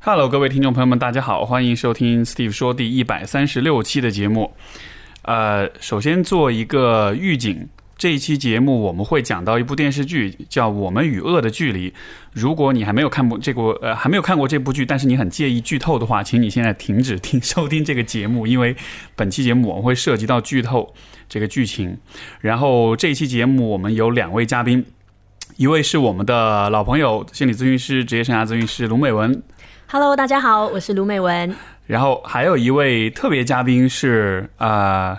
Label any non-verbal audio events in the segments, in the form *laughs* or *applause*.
Hello，各位听众朋友们，大家好，欢迎收听 Steve 说第一百三十六期的节目。呃，首先做一个预警，这一期节目我们会讲到一部电视剧，叫《我们与恶的距离》。如果你还没有看过这个，呃，还没有看过这部剧，但是你很介意剧透的话，请你现在停止听收听这个节目，因为本期节目我们会涉及到剧透这个剧情。然后这一期节目我们有两位嘉宾，一位是我们的老朋友，心理咨询师、职业生涯咨询师卢美文。Hello，大家好，我是卢美文。然后还有一位特别嘉宾是啊、呃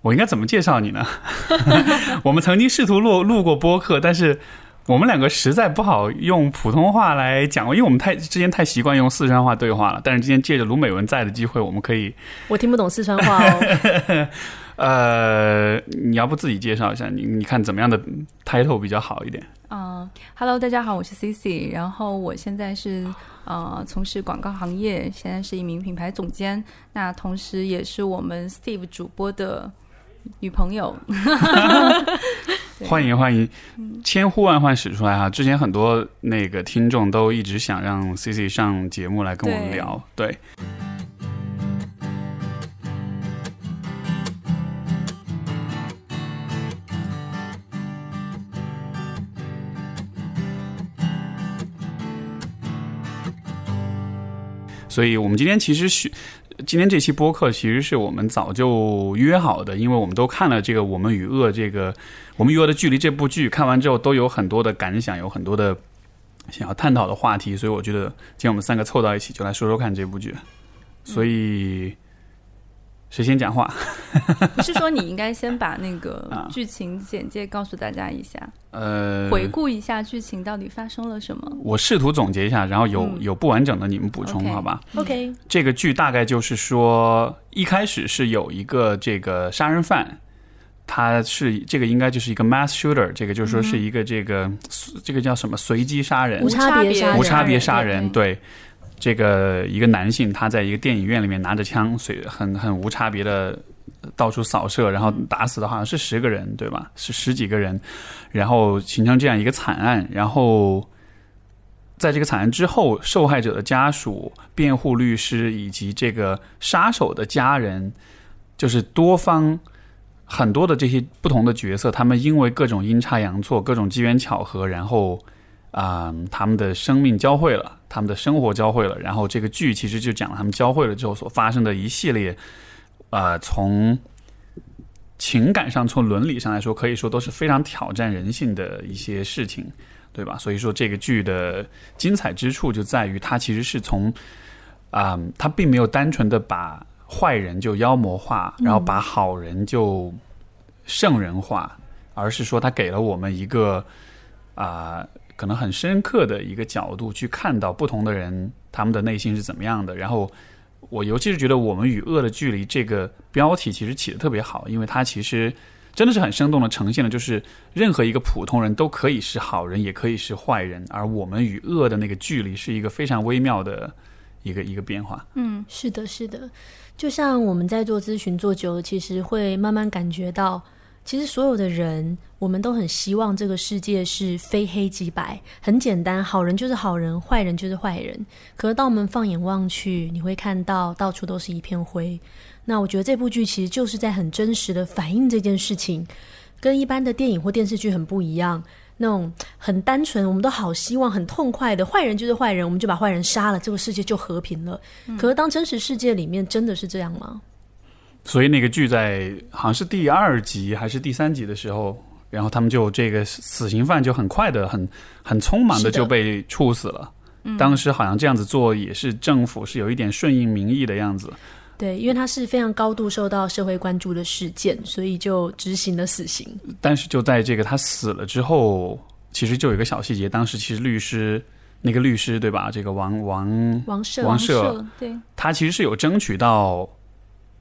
我应该怎么介绍你呢？*laughs* *laughs* 我们曾经试图录录过播客，但是我们两个实在不好用普通话来讲，因为我们太之前太习惯用四川话对话了。但是今天借着卢美文在的机会，我们可以 *laughs* 我听不懂四川话哦。呃，你要不自己介绍一下，你你看怎么样的 title 比较好一点？嗯、h e l l o 大家好，我是 Cici，然后我现在是呃从事广告行业，现在是一名品牌总监，那同时也是我们 Steve 主播的女朋友。*laughs* 欢迎欢迎，千呼万唤始出来哈！之前很多那个听众都一直想让 C C 上节目来跟我们对聊，对。所以我们今天其实是今天这期播客，其实是我们早就约好的，因为我们都看了这个《我们与恶》这个《我们与恶的距离》这部剧，看完之后都有很多的感想，有很多的想要探讨的话题，所以我觉得今天我们三个凑到一起，就来说说看这部剧。所以谁先讲话？*laughs* 不是说你应该先把那个 *laughs* 啊。剧情简介告诉大家一下，呃，回顾一下剧情到底发生了什么？我试图总结一下，然后有、嗯。有不完整的你们补充好吧？OK，这个剧大概就是说，一开始是有一个这个杀人犯，他是这个应该就是一个 mass shooter，这个就是说是一个这个、这个叫什么？随机杀人。无，差别杀人无差别杀人，对。对。这个一个男性，他在一个电影院里面拿着枪，随很很无差别的到处扫射，然后打死的好像是十个人，对吧？是十几个人，然后形成这样一个惨案。然后在这个惨案之后，受害者的家属、辩护律师以及这个杀手的家人，就是多方很多的这些不同的角色，他们因为各种阴差阳错、各种机缘巧合，然后啊、他们的生命交汇了，他们的生活交汇了，然后这个剧其实就讲了他们交汇了之后所发生的一系列，呃，从情感上、从伦理上来说，可以说都是非常挑战人性的一些事情，对吧？所以说这个剧的精彩之处就在于它其实是从啊、它并没有单纯的把坏人就妖魔化，然后把好人就圣人化，而是说它给了我们一个啊、可能很深刻的一个角度去看到不同的人他们的内心是怎么样的。然后我尤其是觉得“我们与恶的距离”这个标题其实起的特别好，因为它其实真的是很生动的呈现了，就是任何一个普通人都可以是好人，也可以是坏人，而我们与恶的那个距离是一个非常微妙的一个一个变化。嗯，是的，是的。就像我们在做咨询做久了，其实会慢慢感觉到，其实所有的人，我们都很希望这个世界是非黑即白，很简单，好人就是好人，坏人就是坏人。可是当我们放眼望去，你会看到到处都是一片灰。那我觉得这部剧其实就是在很真实的反映这件事情，跟一般的电影或电视剧很不一样。那种很单纯，我们都好希望很痛快的，坏人就是坏人，我们就把坏人杀了，这个世界就和平了。可是当真实世界里面真的是这样吗？所以那个剧在好像是第二集还是第三集的时候，然后他们就这个死刑犯就很快的、很很匆忙的就被处死了。当时好像这样子做也是政府是有一点顺应民意的样子。对，因为他是非常高度受到社会关注的事件，所以就执行了死刑。但是就在这个他死了之后，其实就有一个小细节，当时其实律师那个律师对吧？这个王王王社，王赦社对，他其实是有争取到，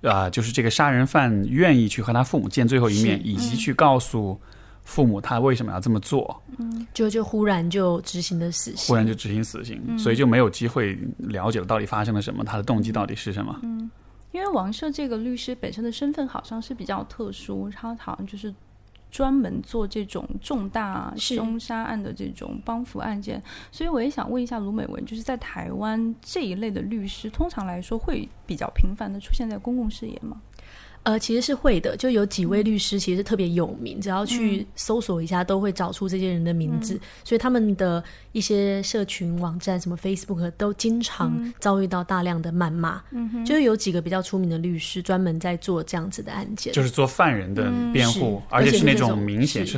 啊、就是这个杀人犯愿意去和他父母见最后一面，是以及去告诉父母他为什么要这么做，嗯就就忽然就执行的死刑。忽然就执行死刑，所以就没有机会了解了到底发生了什么，他的动机到底是什么。嗯因为王赦这个律师本身的身份好像是比较特殊，他好像就是专门做这种重大凶杀案的这种帮扶案件，所以我也想问一下卢美文，就是在台湾这一类的律师，通常来说会比较频繁的出现在公共视野吗？呃，其实是会的，就有几位律师其实特别有名，只要去搜索一下，都会找出这些人的名字。所以他们的一些社群网站，什么 Facebook，都经常遭遇到大量的谩骂。嗯哼，就是有几个比较出名的律师，专门在做这样子的案件，就是做犯人的辩护，是而且是那种种明显是是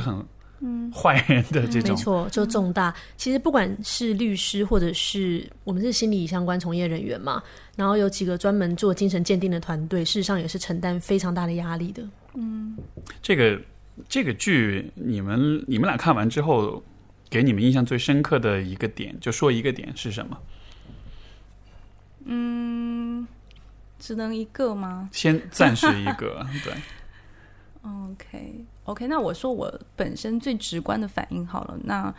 很坏人的这种。没错，就重大。其实不管是律师，或者是我们是心理相关从业人员嘛，然后有几个专门做精神鉴定的团队，事实上也是承担非常大的压力的。嗯这个这个剧，你们你们俩看完之后，给你们印象最深刻的一个点，就说一个点是什么？嗯只能一个吗先暂时一个，对，？OK OK，那我说我本身最直观的反应好了，那。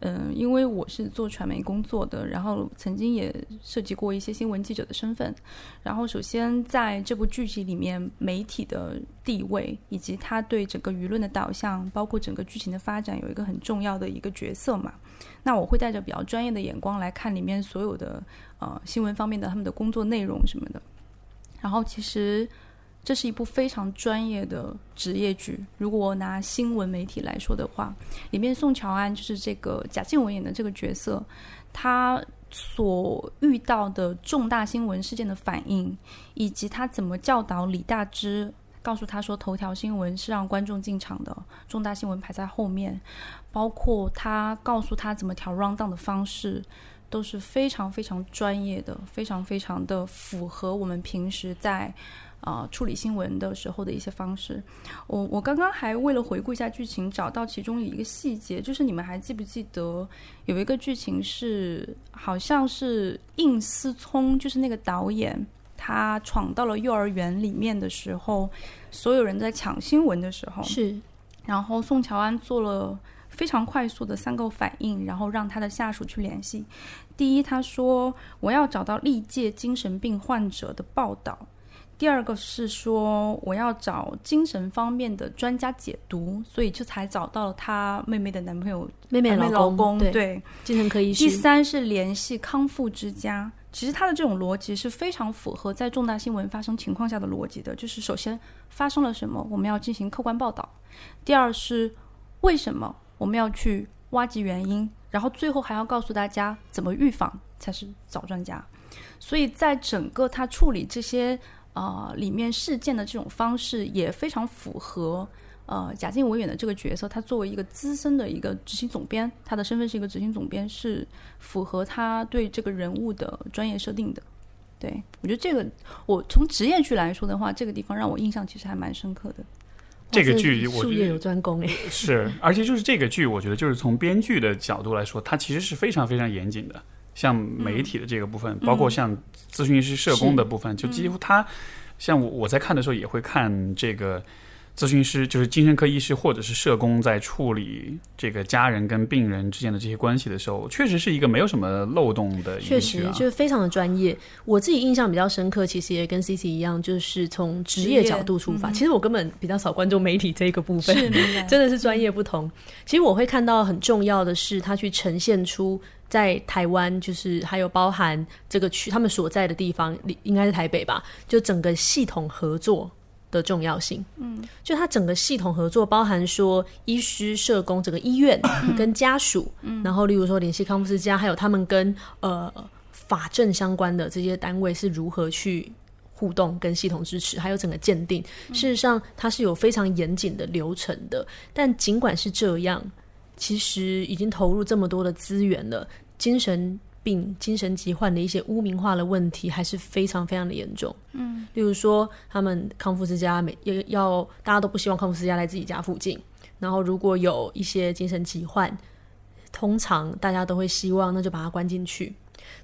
嗯，因为我是做传媒工作的，然后曾经也涉及过一些新闻记者的身份。然后，首先在这部剧集里面，媒体的地位以及他对整个舆论的导向，包括整个剧情的发展，有一个很重要的一个角色嘛。那我会带着比较专业的眼光来看里面所有的呃新闻方面的他们的工作内容什么的。然后，其实这是一部非常专业的职业剧。如果我拿新闻媒体来说的话，里面宋乔安就是这个贾静雯演的这个角色，他所遇到的重大新闻事件的反应，以及他怎么教导李大芝，告诉他说头条新闻是让观众进场的，重大新闻排在后面，包括他告诉他怎么调 round down 的方式。都是非常非常专业的，非常非常的符合我们平时在啊、处理新闻的时候的一些方式。我我刚刚还为了回顾一下剧情，找到其中一个细节，就是你们还记不记得有一个剧情是好像是应思聪，就是那个导演，他闯到了幼儿园里面的时候，所有人在抢新闻的时候，是然后宋乔安做了非常快速的三个反应，然后让他的下属去联系。第一，他说我要找到历届精神病患者的报道；第二个是说我要找精神方面的专家解读，所以这才找到了他妹妹的男朋友、妹妹妹老公。对，对，精神科医生。第三是联系康复之家。其实他的这种逻辑是非常符合在重大新闻发生情况下的逻辑的，就是首先发生了什么，我们要进行客观报道；第二是为什么我们要去挖掘原因，然后最后还要告诉大家怎么预防才是找专家。所以在整个他处理这些呃里面事件的这种方式，也非常符合呃贾静雯演的这个角色。她作为一个资深的一个执行总编，她的身份是一个执行总编，是符合他对这个人物的专业设定的。对我觉得这个，我从职业剧来说的话，这个地方让我印象其实还蛮深刻的。这个哇剧我术业有专攻哎，是，而且就是这个剧，我觉得就是从编剧的角度来说，它其实是非常非常严谨的。像媒体的这个部分，包括像咨询师、社工的部分，就几乎他，像我我在看的时候也会看这个咨询师，就是精神科医师或者是社工在处理这个家人跟病人之间的这些关系的时候，确实是一个没有什么漏洞的一确。实就是非常的专业。我自己印象比较深刻，其实也跟 C C 一样，就是从职业角度出发。嗯其实我根本比较少关注媒体这一个部分，*laughs* 真的是专业不同。其实我会看到很重要的是，他去呈现出在台湾，就是还有包含这个区他们所在的地方，应该是台北吧，就整个系统合作。的重要性，嗯，就它整个系统合作，包含说医师、社工、整个医院跟家属，嗯，然后例如说联系康复之家，还有他们跟呃法政相关的这些单位是如何去互动跟系统支持，还有整个鉴定，事实上它是有非常严谨的流程的。但尽管是这样，其实已经投入这么多的资源了，精神病、精神疾患的一些污名化的问题还是非常非常的严重。嗯，例如说他们康复之家每要要大家都不希望康复之家在自己家附近，然后如果有一些精神疾患，通常大家都会希望那就把它关进去。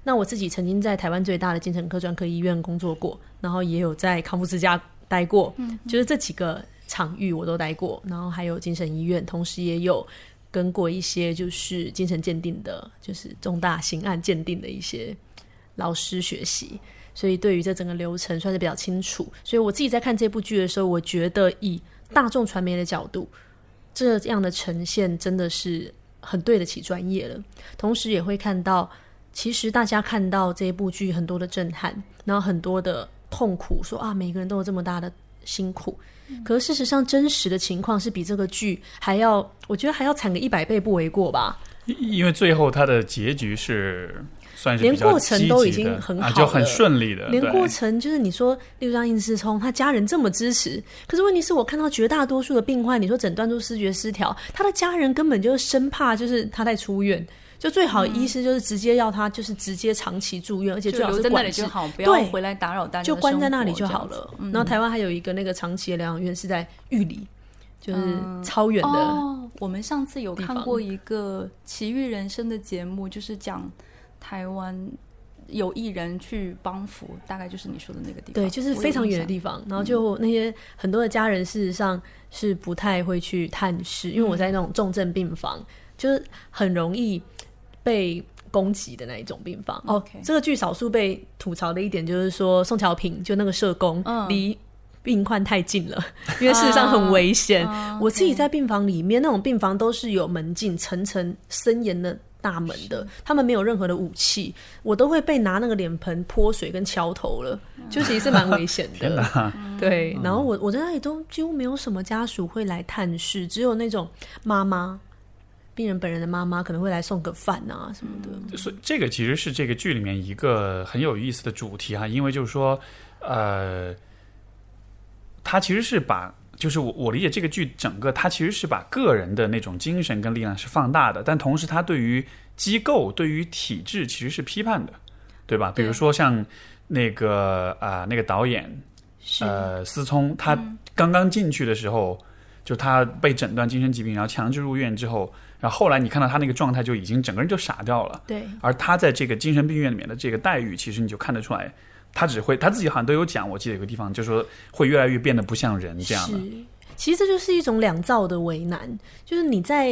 那我自己曾经在台湾最大的精神科专科医院工作过，然后也有在康复之家待过，就是这几个场域我都待过，然后还有精神医院，同时也有跟过一些就是精神鉴定的，就是重大刑案鉴定的一些老师学习，所以对于这整个流程算是比较清楚。所以我自己在看这部剧的时候，我觉得以大众传媒的角度，这样的呈现真的是很对得起专业了。同时也会看到，其实大家看到这部剧很多的震撼，然后很多的痛苦，说啊，每个人都有这么大的辛苦。可是事实上，真实的情况是比这个剧还要，我觉得还要惨个一百倍不为过吧。因因为最后它的结局是算是连过程都已经很啊，就很顺利的，连过程就是你说，例如像应思聪，他家人这么支持，可是问题是我看到绝大多数的病患，你说诊断出视觉失调，他的家人根本就生怕就是他在出院，就最好医师就是直接要他就是直接长期住院，而且最好就留在那是管制里就好，不要回来打扰大家就的关在那里就好了。嗯然后台湾还有一个那个长期的疗养院是在玉里，就是超远的。哦，我们上次有看过一个《奇遇人生》的节目，就是讲台湾有艺人去帮扶，大概就是你说的那个地方。对，就是非常远的地方。方。然后就那些很多的家人，事实上是不太会去探视，因为我在那种重症病房，就是很容易被攻击的那一种病房。哦 OK，这个剧少数被吐槽的一点就是说，宋乔平就那个社工嗯离。病患太近了，*laughs* 因为事实上很危险。啊我自己在病房里面，那种病房都是有门禁、层层森严的大门的，他们没有任何的武器，我都会被拿那个脸盆泼水跟敲头了，就其实是蛮危险的。*laughs* 对，然后我我在那里都几乎没有什么家属会来探视，只有那种妈妈，病人本人的妈妈可能会来送个饭啊什么的。所以这个其实是这个剧里面一个很有意思的主题哈，因为就是说，呃，他其实是把，就是我我理解这个剧整个它其实是把个人的那种精神跟力量是放大的，但同时它对于机构、对于体制其实是批判的，对吧？比如说像那个啊、那个导演，呃思聪，他刚刚进去的时候，就他被诊断精神疾病，然后强制入院之后，然后后来你看到他那个状态，就已经整个人就傻掉了。对，而他在这个精神病院里面的这个待遇，其实你就看得出来，他只会他自己好像都有讲，我记得有个地方就说会越来越变得不像人这样的。是，其实这就是一种两造的为难，就是你在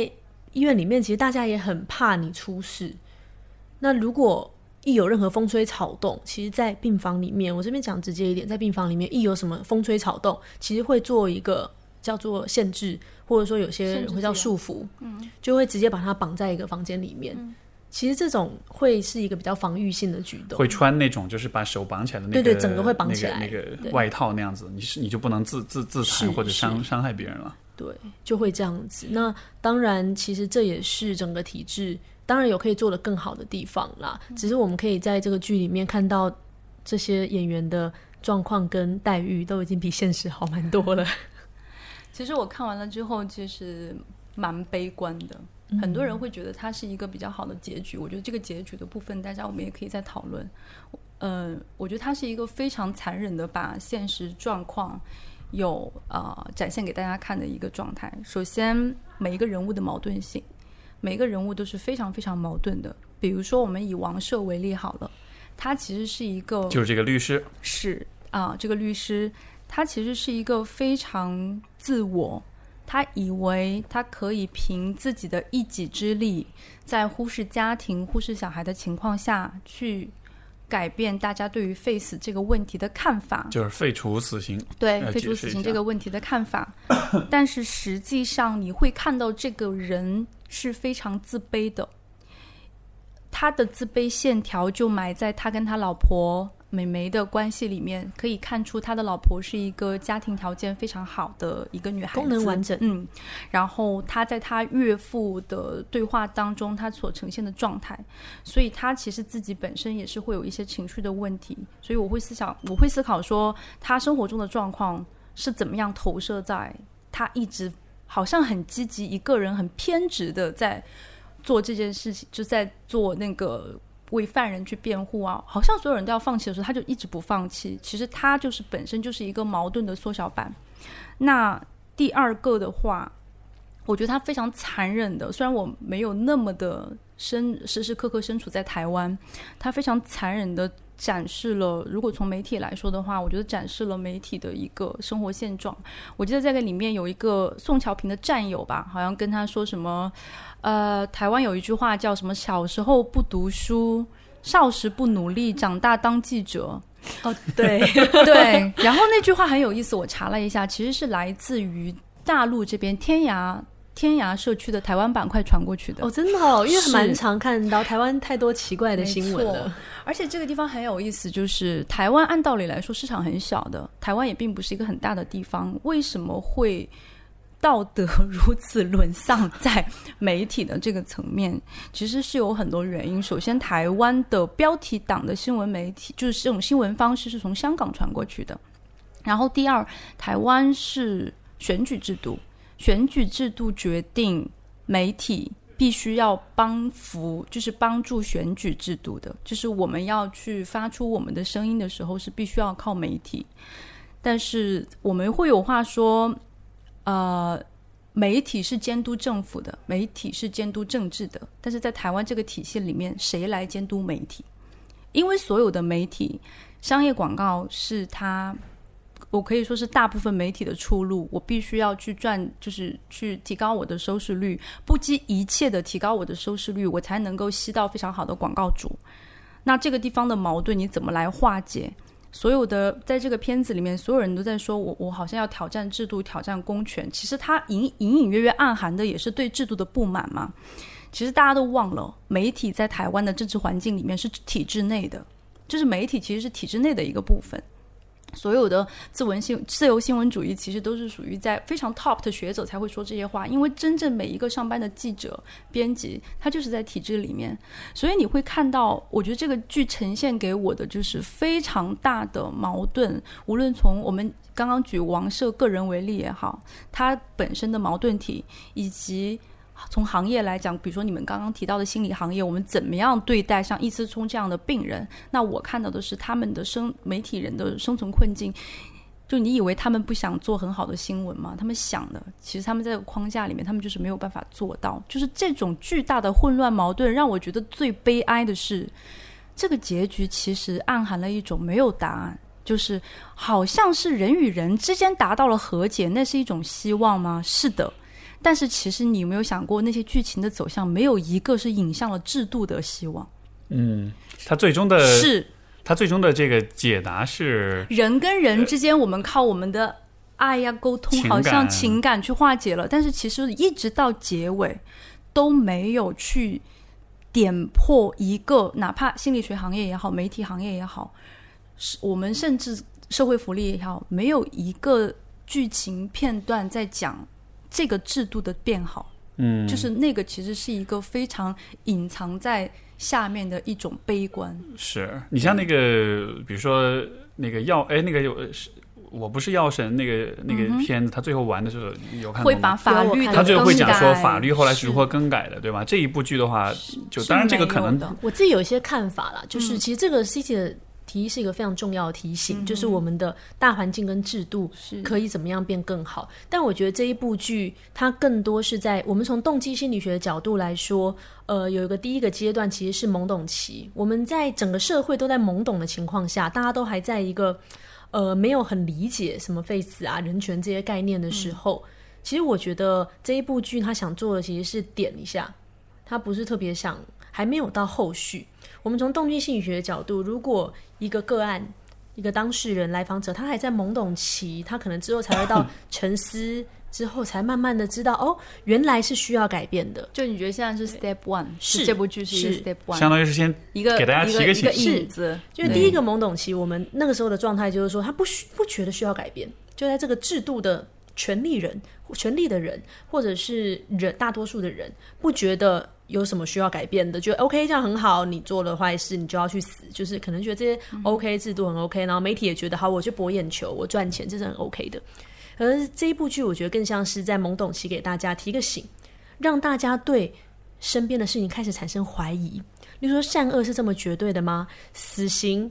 医院里面，其实大家也很怕你出事。那如果一有任何风吹草动，其实，在病房里面，我这边讲直接一点，在病房里面一有什么风吹草动，其实会做一个叫做限制，或者说有些人会叫束缚，嗯，就会直接把它绑在一个房间里面。其实这种会是一个比较防御性的举动，会穿那种就是把手绑起来的那个，对对整个会绑起来那个那个外套那样子，你是你就不能自自自残或者伤伤害别人了。对，就会这样子。那当然，其实这也是整个体制，当然有可以做的更好的地方啦。只是我们可以在这个剧里面看到这些演员的状况跟待遇都已经比现实好蛮多了。其实我看完了之后，其实蛮悲观的。很多人会觉得它是一个比较好的结局，我觉得这个结局的部分，大家我们也可以再讨论。呃，我觉得它是一个非常残忍的把现实状况有呃展现给大家看的一个状态。首先，每一个人物的矛盾性，每一个人物都是非常非常矛盾的。比如说，我们以王赦为例好了，他其实是一个就是这个律师，是啊，这个律师他其实是一个非常自我，他以为他可以凭自己的一己之力，在忽视家庭、忽视小孩的情况下去改变大家对于 face 这个问题的看法。就是废除死刑。对废除死刑这个问题的看法，*coughs* 但是实际上你会看到这个人是非常自卑的，他的自卑线条就埋在他跟他老婆美眉的关系里面，可以看出他的老婆是一个家庭条件非常好的一个女孩子，功能完整。嗯，然后他在他岳父的对话当中，他所呈现的状态，所以他其实自己本身也是会有一些情绪的问题，所以我会思想，我会思考说，他生活中的状况是怎么样投射在他一直好像很积极，一个人很偏执的在做这件事情，就在做那个为犯人去辩护啊，好像所有人都要放弃的时候，他就一直不放弃。其实他就是本身就是一个矛盾的缩小版。那第二个的话，我觉得他非常残忍的，虽然我没有那么的身时时刻刻身处在台湾，他非常残忍的展示了，如果从媒体来说的话，我觉得展示了媒体的一个生活现状。我记得在这里面有一个宋乔平的战友吧，好像跟他说什么，呃，台湾有一句话叫什么“小时候不读书，少时不努力，长大当记者”。哦，对，*laughs* 对，然后那句话很有意思，我查了一下，其实是来自于大陆这边天涯天涯社区的台湾板块传过去的。哦，真的哦，因为是蛮常看到台湾太多奇怪的新闻了。而且这个地方很有意思，就是台湾按道理来说市场很小的，台湾也并不是一个很大的地方，为什么会道德如此沦丧在媒体的这个层面？*laughs* 其实是有很多原因。首先，台湾的标题党的新闻媒体，就是这种新闻方式是从香港传过去的。然后，第二，台湾是选举制度，选举制度决定媒体必须要帮扶，就是帮助选举制度的，就是我们要去发出我们的声音的时候，是必须要靠媒体。但是我们会有话说，呃，媒体是监督政府的，媒体是监督政治的。但是在台湾这个体系里面，谁来监督媒体？因为所有的媒体，商业广告是它我可以说是大部分媒体的出路，我必须要去赚，就是去提高我的收视率，不计一切的提高我的收视率，我才能够吸到非常好的广告主。那这个地方的矛盾你怎么来化解？所有的在这个片子里面，所有人都在说我我好像要挑战制度、挑战公权，其实它隐隐隐约约暗含的也是对制度的不满嘛。其实大家都忘了，媒体在台湾的政治环境里面是体制内的，就是媒体其实是体制内的一个部分。所有的自文新自由新闻主义，其实都是属于在非常 top 的学者才会说这些话，因为真正每一个上班的记者、编辑，他就是在体制里面，所以你会看到，我觉得这个剧呈现给我的就是非常大的矛盾，无论从我们刚刚举王社个人为例也好，他本身的矛盾体，以及从行业来讲，比如说你们刚刚提到的心理行业，我们怎么样对待像易思聪这样的病人？那我看到的是他们的生媒体人的生存困境。就你以为他们不想做很好的新闻吗？他们想的，其实他们在这个框架里面，他们就是没有办法做到。就是这种巨大的混乱矛盾，让我觉得最悲哀的是，这个结局其实暗含了一种没有答案，就是好像是人与人之间达到了和解，那是一种希望吗？是的。但是其实你有没有想过，那些剧情的走向没有一个是引向了制度的希望？嗯，他最终的是他最终的这个解答是人跟人之间，我们靠我们的爱呀沟通，好像情感去化解了，但是其实一直到结尾都没有去点破一个，哪怕心理学行业也好，媒体行业也好，是我们甚至社会福利也好，没有一个剧情片段在讲这个制度的变好。嗯，就是那个其实是一个非常隐藏在下面的一种悲观。是你像那个，比如说那个药，哎，那个有是。我不是药神那个那个片子，他最后玩的时候有看到会把法律的他最后会讲说法律后来是如何更改的，对吧？这一部剧的话，就当然这个可能我自己有一些看法啦，嗯就是其实这个 City 的提议是一个非常重要的提醒，就是我们的大环境跟制度是可以怎么样变更好。但我觉得这一部剧它更多是在我们从动机心理学的角度来说，呃，有一个第一个阶段其实是懵懂期，我们在整个社会都在懵懂的情况下，大家都还在一个呃没有很理解什么 face 啊、人权这些概念的时候。其实我觉得这一部剧他想做的其实是点一下，他不是特别想，还没有到后续。我们从动机心理学的角度，如果一个个案、一个当事人、来访者，他还在懵懂期，他可能之后才会到 *laughs* 沉思，之后才慢慢的知道，哦，原来是需要改变的。就你觉得现在是 step one，是这部剧是一个是。step one，相当于是先一个给大家提个一个一个醒。引子，就是第一个懵懂期，我们那个时候的状态就是说，他不需不觉得需要改变，就在这个制度的权利人、权利的人，或者是人大多数的人，不觉得有什么需要改变的，觉得 OK 这样很好，你做了坏事你就要去死，就是可能觉得这些 OK 制度很 OK，然后媒体也觉得好，我去博眼球，我赚钱，这是很 OK 的。而这一部剧，我觉得更像是在懵懂期给大家提个醒，让大家对身边的事情开始产生怀疑。你说，善恶是这么绝对的吗？死刑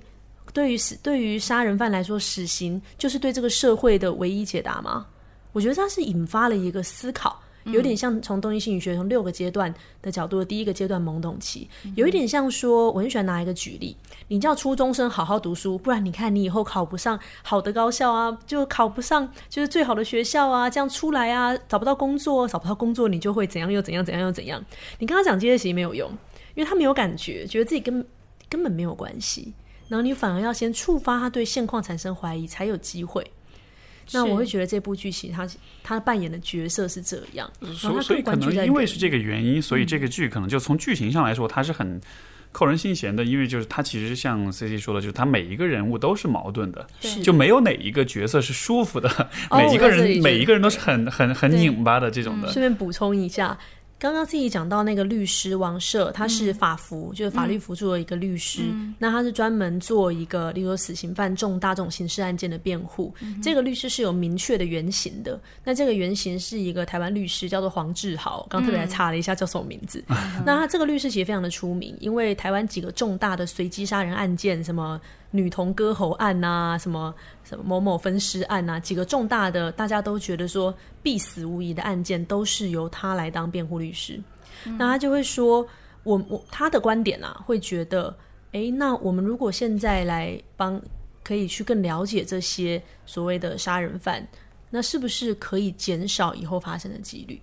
对于死对于杀人犯来说，死刑就是对这个社会的唯一解答吗？我觉得它是引发了一个思考，有点像从动机心理学从六个阶段的角度的第一个阶段懵懂期，有一点像说，我很喜欢拿一个举例，你叫初中生好好读书，不然你看你以后考不上好的高校啊，就考不上就是最好的学校啊，这样出来啊，找不到工作，找不到工作你就会怎样又怎样怎样又怎样。你跟他讲这些其实没有用，因为他没有感觉，觉得自己根根本没有关系，然后你反而要先触发他对现况产生怀疑，才有机会。那我会觉得这部剧其实他他扮演的角色是这样，所所以可能因为是这个原因，所以这个剧可能就从剧情上来说，它是很扣人心弦的。因为就是他其实像 C C 说的，就是他每一个人物都是矛盾的，是就没有哪一个角色是舒服的，哦每一个人每一个人都是很很很拧巴的这种的。顺便补充一下，刚刚自己讲到那个律师王社，他是法服，就是法律辅助的一个律师。那他是专门做一个，例如说死刑犯重大这种刑事案件的辩护。这个律师是有明确的原型的。那这个原型是一个台湾律师，叫做黄志豪。刚特别来查了一下叫什么名字。那他这个律师其实非常的出名，因为台湾几个重大的随机杀人案件，什么女童割喉案呐、什么什么某某分尸案呐、几个重大的大家都觉得说必死无疑的案件，都是由他来当辩护律师。那他就会说，我我他的观点啊，会觉得，诶，那我们如果现在来帮，可以去更了解这些所谓的杀人犯，那是不是可以减少以后发生的几率？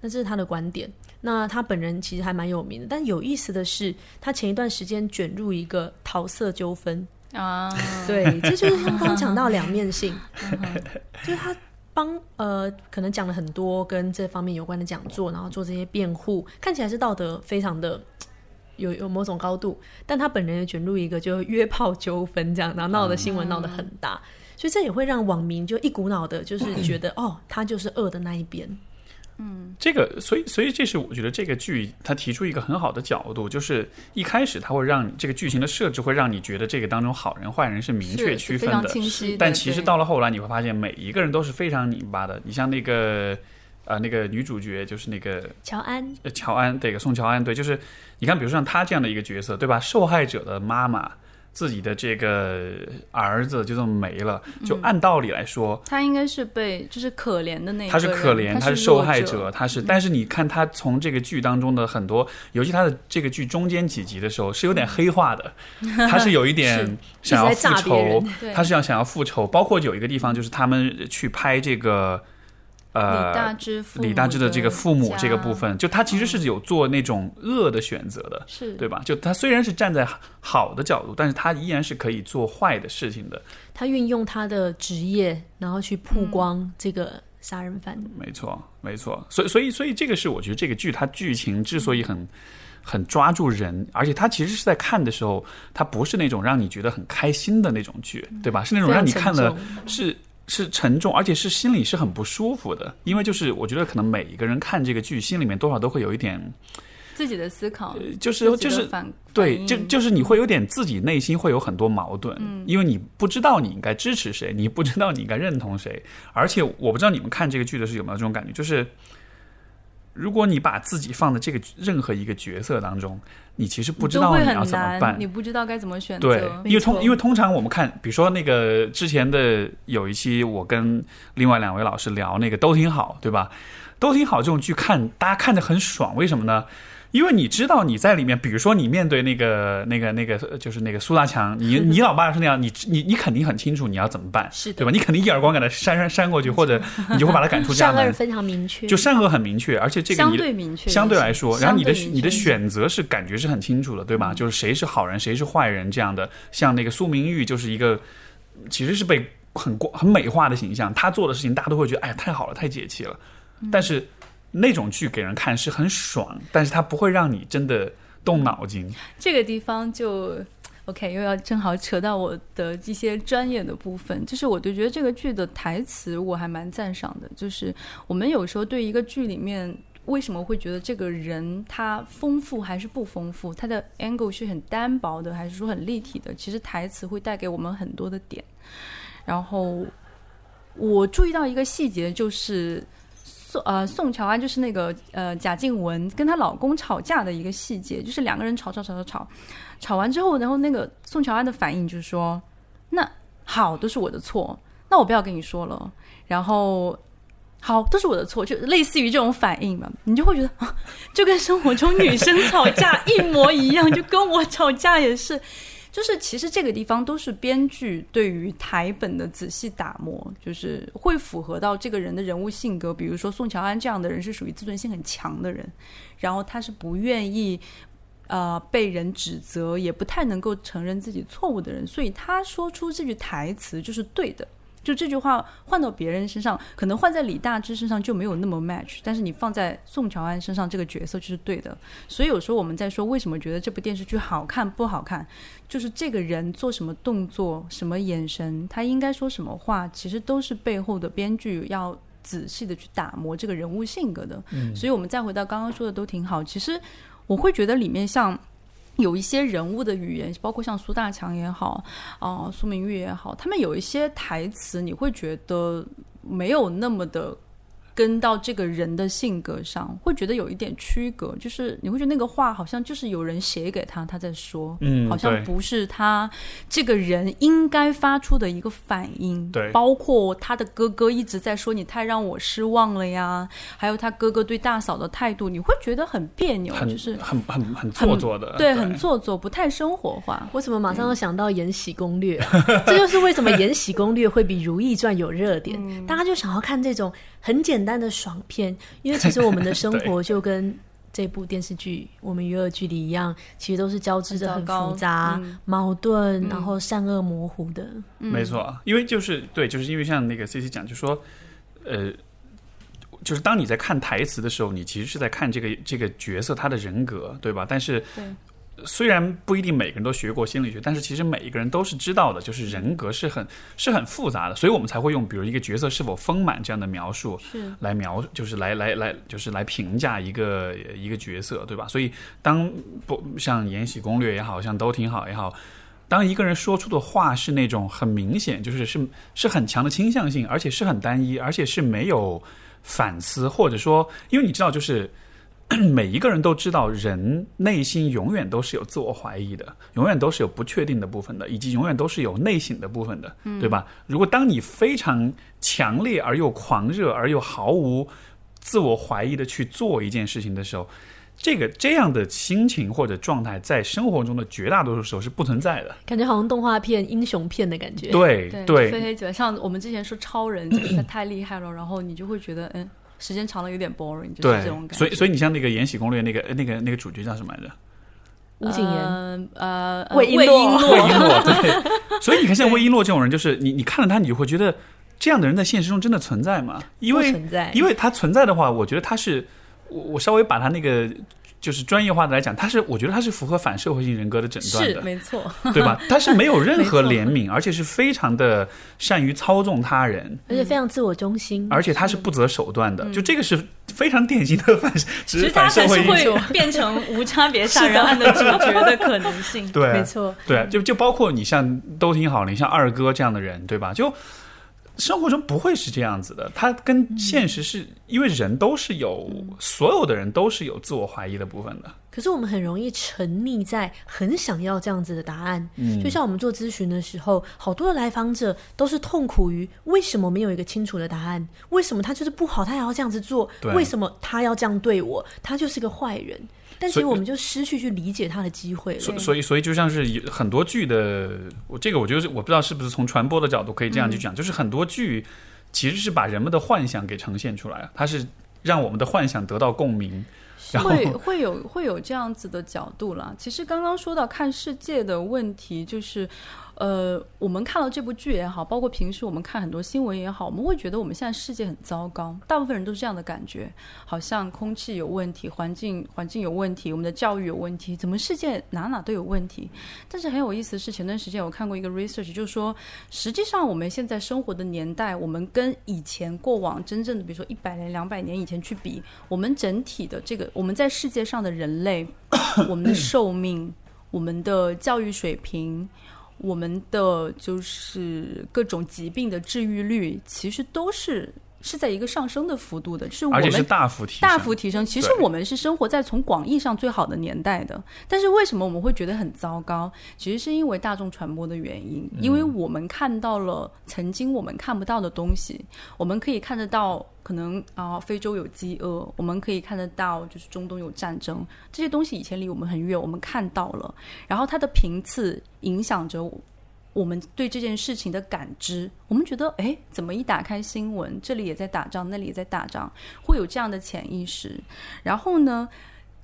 那这是他的观点。那他本人其实还蛮有名的，但有意思的是，他前一段时间卷入一个桃色纠纷，啊，对，这就是刚刚讲到两面性，*laughs* 就是他帮呃，可能讲了很多跟这方面有关的讲座，然后做这些辩护，看起来是道德非常的有有某种高度，但他本人也卷入一个就约炮纠纷这样，然后闹的新闻闹得很大，所以这也会让网民就一股脑的，就是觉得 *laughs* 哦，他就是恶的那一边，这个，所以所以这是我觉得这个剧它提出一个很好的角度，就是一开始它会让你这个剧情的设置会让你觉得这个当中好人坏人是明确区分的。但其实到了后来，你会发现每一个人都是非常拧巴的。你像那个呃那个女主角，就是那个乔安呃乔安，对，宋乔安，对，就是你看，比如说像她这样的一个角色，对吧？受害者的妈妈，自己的这个儿子就这么没了，就按道理来说，他应该是被就是可怜的那个他是可怜，他他是受害者，他是，但是你看他从这个剧当中的很多，尤其他的这个剧中间几集的时候，是有点黑化的，*laughs* 他是有一点想要复仇，对。他是要想要复仇，包括有一个地方就是他们去拍这个呃李大芝李大芝的这个父母这个部分分，就他其实是有做那种恶的选择的，是对吧？就他虽然是站在好的角度，但是他依然是可以做坏的事情的。他运用他的职业，然后去曝光这个杀人犯。没错，没错。所以，所以，所以这个是我觉得这个剧它剧情之所以很很抓住人，而且它其实是在看的时候，它不是那种让你觉得很开心的那种剧，对吧？是那种让你看了是是沉重，而且是心里是很不舒服的。因为就是我觉得可能每一个人看这个剧，心里面多少都会有一点，自己的思考，呃就是就是对，就就是你会有点自己内心会有很多矛盾，因为你不知道你应该支持谁，你不知道你应该认同谁，而且我不知道你们看这个剧的是有没有这种感觉，就是如果你把自己放在这个任何一个角色当中，你其实不知道你要，怎么办你。不知道该怎么选对择，。因为通因为通常我们看，比如说那个之前的有一期，我跟另外两位老师聊那个都挺好，对吧？都挺好这种剧看，大家看着很爽，为什么呢？因为你知道你在里面，比如说你面对那个、那个、那个，呃就是那个苏大强，你 *laughs* 你老爸是那样，你你你肯定很清楚你要怎么办，是的对吧？你肯定一耳光给他扇扇扇过去，或者 *laughs* 你就会把他赶出家门。善恶非常明确，就善恶很明确，而且这个相对明确，相对来说，然后你的你的选择是感觉是很清楚的，对吧？就是谁是好人，谁是坏人这样的。像那个苏明玉就是一个，其实是被很光很美化的形象，他做的事情大家都会觉得哎呀太好了，太解气了。但是那种剧给人看是很爽，但是它不会让你真的动脑筋。这个地方就 OK，又要正好扯到我的一些专业的部分，就是我就觉得这个剧的台词我还蛮赞赏的，就是我们有时候对一个剧里面。为什么会觉得这个人他丰富还是不丰富？他的 angle 是很单薄的，还是说很立体的？其实台词会带给我们很多的点。然后我注意到一个细节，就是宋呃宋乔安，就是那个呃贾静雯跟她老公吵架的一个细节，就是两个人吵吵吵吵吵，吵完之后，然后那个宋乔安的反应就是说：“那好，都是我的错，那我不要跟你说了。”然后。好，都是我的错，就类似于这种反应嘛，你就会觉得啊，*laughs* 就跟生活中女生吵架一模一样，就跟我吵架也是，就是其实这个地方都是编剧对于台本的仔细打磨，就是会符合到这个人的人物性格。比如说宋乔安这样的人是属于自尊心很强的人，然后他是不愿意呃被人指责，也不太能够承认自己错误的人，所以他说出这句台词就是对的。就这句话换到别人身上，可能换在李大芝身上就没有那么 match，但是你放在宋乔安身上，这个角色就是对的。所以有时候我们在说为什么觉得这部电视剧好看不好看，就是这个人做什么动作、什么眼神，他应该说什么话，其实都是背后的编剧要仔细的去打磨这个人物性格的。嗯所以我们再回到刚刚说的都挺好。其实我会觉得里面像有一些人物的语言，包括像苏大强也好，啊、苏明玉也好，他们有一些台词，你会觉得没有那么的。跟到这个人的性格上，会觉得有一点区隔，就是你会觉得那个话好像就是有人写给他，他在说，嗯好像不是他这个人应该发出的一个反应。对包括他的哥哥一直在说你太让我失望了呀，还有他哥哥对大嫂的态度，你会觉得很别扭，就是很很很做作的，对，很做作，不太生活化。我怎么马上要想到《延禧攻略》啊？这就是为什么《延禧攻略》会比《如懿传》有热点，嗯大家就想要看这种很简单的爽片，因为其实我们的生 *laughs* 活就跟这部电视剧《我们与恶距离》一样，其实都是交织着很复杂、嗯。矛盾，然后善恶模糊的。没错，因为就是对，就是因为像那个 C C 讲，就说，呃，就是当你在看台词的时候，你其实是在看这个这个角色他的人格，对吧？但是对虽然不一定每个人都学过心理学，但是其实每一个人都是知道的，就是人格是很是很复杂的，所以我们才会用比如一个角色是否丰满这样的描述是来描，就是来来来，就是来评价一个一个角色，对吧？所以当不像《延禧攻略》也好像都挺好也好，当一个人说出的话是那种很明显，就是是是很强的倾向性，而且是很单一，而且是没有反思，或者说，因为你知道，就是 *clears throat* 每一个人都知道，人内心永远都是有自我怀疑的，永远都是有不确定的部分的，以及永远都是有内省的部分的，对吧？如果当你非常强烈而又狂热而又毫无自我怀疑的去做一件事情的时候，这个这样的心情或者状态，在生活中的绝大多数时候是不存在的。感觉好像动画片、英雄片的感觉。对对，非黑即白。像我们之前说超人，太厉害了，然后你就会觉得，嗯，时间长了有点 boring，就是这种感觉。所以所以你像那个《延禧攻略》那个呃那个那个主角叫什么来着？吴谨言，呃呃，魏璎珞珞，魏璎珞。对，*laughs* 所以你看像魏璎珞这种人，就是你你看了他，你就会觉得这样的人在现实中真的存在吗？因为存在因为他存在的话，我觉得他是我我稍微把他那个。就是专业化的来讲，他是我觉得他是符合反社会性人格的诊断是的，没错，对吧？*laughs* 他是没有任何怜悯，而且是非常的善于操纵他人，而且非常自我中心。而且他是不择手段的。就这个是非常典型的反，*laughs* 只是其实他反社还是。会变成无差别 *laughs* 杀人案的主角的可能性。对，没错，对，就就包括你像都挺好，你像二哥这样的人，对吧？就生活中不会是这样子的，他跟现实是、因为人都是有，所有的人都是有自我怀疑的部分的。可是我们很容易沉溺在很想要这样子的答案，嗯。就像我们做咨询的时候，好多的来访者都是痛苦于为什么没有一个清楚的答案，为什么他就是不好，他也要这样子做，为什么他要这样对我，他就是个坏人。但其实我们就失去去理解他的机会了。所所以所以就像是有很多剧的，我这个我觉得是我不知道是不是从传播的角度可以这样去讲，就是很多剧其实是把人们的幻想给呈现出来，它是让我们的幻想得到共鸣。会会有会有这样子的角度啦。其实刚刚说到看世界的问题，就是。呃，我们看到这部剧也好，包括平时我们看很多新闻也好，我们会觉得我们现在世界很糟糕，大部分人都是这样的感觉，好像空气有问题，环境环境有问题，我们的教育有问题，怎么世界哪哪都有问题？但是很有意思的是，前段时间我看过一个 research，就是说，实际上我们现在生活的年代，我们跟以前过往真正的，比如说一百年、两百年以前去比，我们整体的这个我们在世界上的人类，我们的寿命，我们的教育水平。我们的就是各种疾病的治愈率，其实都是是在一个上升的幅度的，就是我而且是们大幅提升大幅提升。其实我们是生活在从广义上最好的年代的，但是为什么我们会觉得很糟糕？其实是因为大众传播的原因，因为我们看到了曾经我们看不到的东西，我们可以看得到。可能啊、非洲有饥饿，我们可以看得到，就是中东有战争，这些东西以前离我们很远，我们看到了，然后它的频次影响着我们对这件事情的感知，我们觉得，哎，怎么一打开新闻，这里也在打仗，那里也在打仗，会有这样的潜意识。然后呢，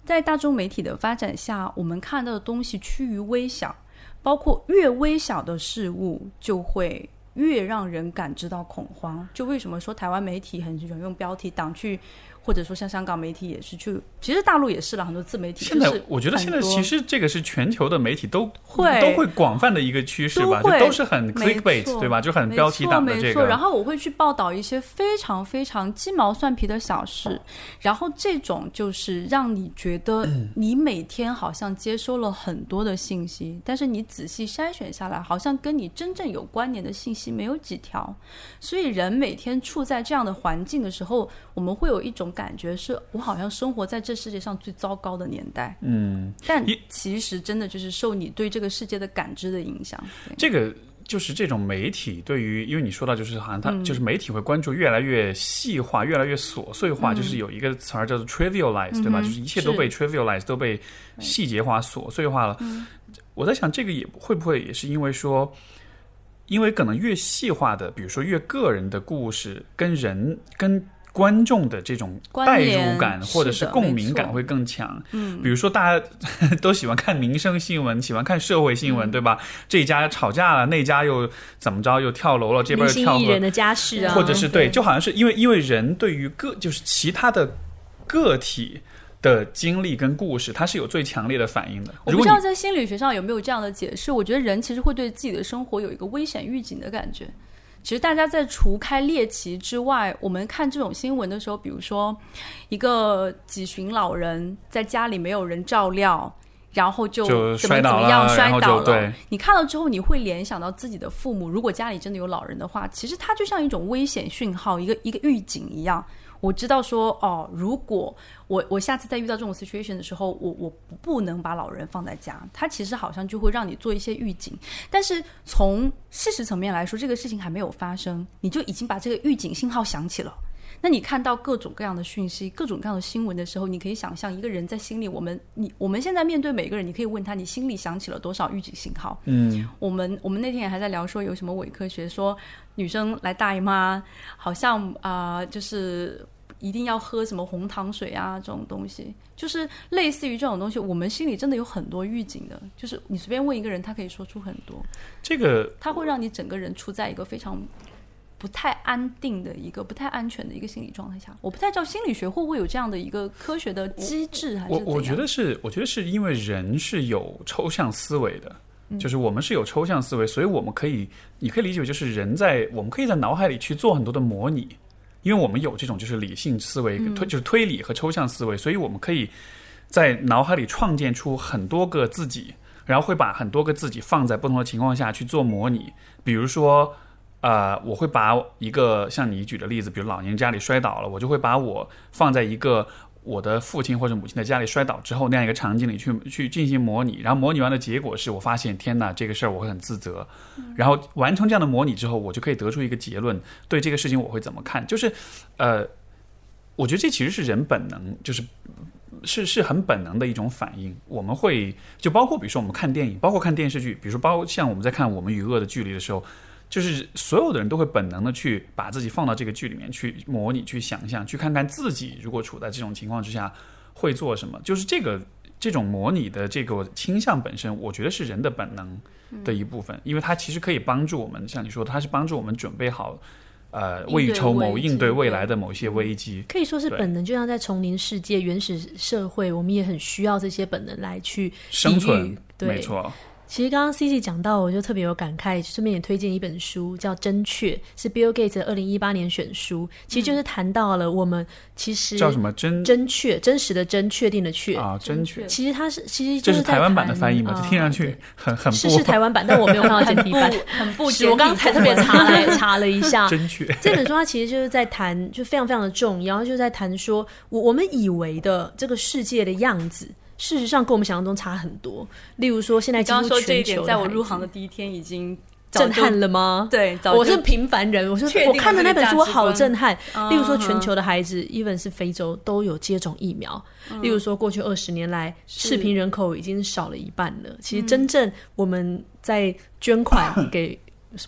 在大众媒体的发展下，我们看到的东西趋于微小，包括越微小的事物就会越让人感知到恐慌。就为什么说台湾媒体很喜欢用标题党去。或者说像香港媒体也是去，其实大陆也是了很多自媒体。现在我觉得现在其实这个是全球的媒体都会都会广泛的一个趋势吧，就都是很 clickbait 对吧？就很标题党的这个。然后我会去报道一些非常非常鸡毛蒜皮的小事，然后这种就是让你觉得 *clears throat* 你每天好像接收了很多的信息，但是你仔细筛选下来，好像跟你真正有关联的信息没有几条。所以人每天处在这样的环境的时候，我们会有一种。感觉是我好像生活在这世界上最糟糕的年代，嗯，但其实真的就是受你对这个世界的感知的影响。这个就是这种媒体对于，因为你说到就是好像它就是媒体会关注越来越细化、越来越琐碎化，就是有一个词儿叫做 trivialize，对吧？就是一切都被 trivialize，都被细节化、琐碎化了。我在想，这个也会不会也是因为说，因为可能越细化的，比如说越个人的故事，跟人跟。观众的这种代入感或者是共鸣感会更强。嗯，比如说大家都喜欢看民生新闻，喜欢看社会新闻，对吧？这家吵架了，那家又怎么着，又跳楼了，这边又跳。楼人的家事啊，或者是对，就好像是因为因为人对于个就是其他的个体的经历跟故事，它是有最强烈的反应的。我不知道在心理学上有没有这样的解释。我觉得人其实会对自己的生活有一个危险预警的感觉。其实大家在除开猎奇之外，我们看这种新闻的时候，比如说一个几旬老人在家里没有人照料，然后就怎么怎么样摔倒了。你看了之后，你会联想到自己的父母。如果家里真的有老人的话，其实它就像一种危险讯号，一个一个预警一样。我知道说哦，如果我我下次再遇到这种 situation 的时候，我我不能把老人放在家，他其实好像就会让你做一些预警。但是从事实层面来说，这个事情还没有发生，你就已经把这个预警信号响起了。那你看到各种各样的讯息、各种各样的新闻的时候，你可以想象一个人在心里，我们你我们现在面对每个人，你可以问他，你心里响起了多少预警信号？嗯，我们我们那天也还在聊说，有什么伪科学说女生来大姨妈，好像啊，就是。一定要喝什么红糖水啊？这种东西就是类似于这种东西，我们心里真的有很多预警的。就是你随便问一个人，他可以说出很多。这个他会让你整个人处在一个非常不太安定的一个不太安全的一个心理状态下。我不太知道心理学会不会有这样的一个科学的机制，还是我我觉得是，我觉得是因为人是有抽象思维的，就是我们是有抽象思维，所以我们可以，你可以理解为就是人在我们可以在脑海里去做很多的模拟。因为我们有这种就是理性思维推就是推理和抽象思维，所以我们可以在脑海里创建出很多个自己，然后会把很多个自己放在不同的情况下去做模拟。比如说，呃，我会把一个像你举的例子，比如老年人家里摔倒了，我就会把我放在一个。我的父亲或者母亲在家里摔倒之后那样一个场景里去去进行模拟，然后模拟完的结果是我发现天哪，这个事儿我会很自责。然后完成这样的模拟之后，我就可以得出一个结论，对这个事情我会怎么看？就是，呃，我觉得这其实是人本能，就是是是很本能的一种反应。我们会就包括比如说我们看电影，包括看电视剧，比如说包像我们在看《我们与恶的距离》的时候。就是所有的人都会本能的去把自己放到这个剧里面去模拟、去想象、去看看自己如果处在这种情况之下会做什么。就是这个这种模拟的这个倾向本身，我觉得是人的本能的一部分，因为它其实可以帮助我们，像你说，它是帮助我们准备好，呃，未雨绸缪，应对未来的某些危机。可以说是本能，就像在丛林世界、原始社会，我们也很需要这些本能来去生存。没错。其实刚刚 C C 讲到，我就特别有感慨，顺便也推荐一本书，叫《真确》，是 Bill Gates 二零一八年选书，其实就是谈到了我们其实叫什么？真？真确真实的真确定的确。啊真确。其实它是其实这是台湾版的翻译嘛？就听上去很很是是台湾版，但我没有看到简体版，很不我刚才特别查了查了一下，*laughs* 真确。这本书它其实就是在谈，就非常非常的重要，就在谈说我我们以为的这个世界的样子。事实上，跟我们想象中差很多。例如说，现在刚刚说这一点，在我入行的第一天已经震撼了吗？对，我是平凡人。我说，我看的那本书我好震撼。例如说，全球的孩子，even 是非洲都有接种疫苗。例如说，过去二十年来，视频人口已经少了一半了。其实，真正我们在捐款 *coughs* 给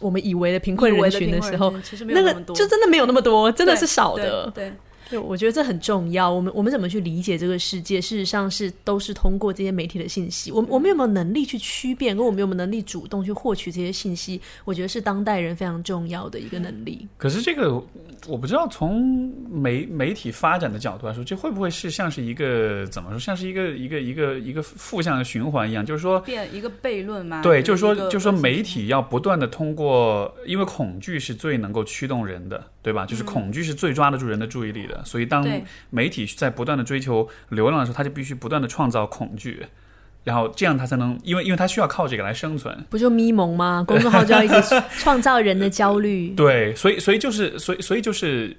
我们以为的贫困人群的时候，那个就真的没有那么多，真的是少的。对。对，我觉得这很重要。我们我们怎么去理解这个世界？事实上是都是通过这些媒体的信息。我我们有没有能力去区辨？跟我们有没有能力主动去获取这些信息？我觉得是当代人非常重要的一个能力。可是这个我不知道，从媒媒体发展的角度来说，这会不会是像是一个怎么说？像是一个一个一个一个负向的循环一样？就是说，变一个悖论吗？对，就是说，就是说，媒体要不断的通过，因为恐惧是最能够驱动人的，对吧？就是恐惧是最抓得住人的注意力的。所以，当媒体在不断的追求流量的时候，他就必须不断的创造恐惧，然后这样他才能，因为因为他需要靠这个来生存。不就咪蒙吗？公众号就要一直 *laughs* 创造人的焦虑。*laughs* 对，所以所以就是所以所以就是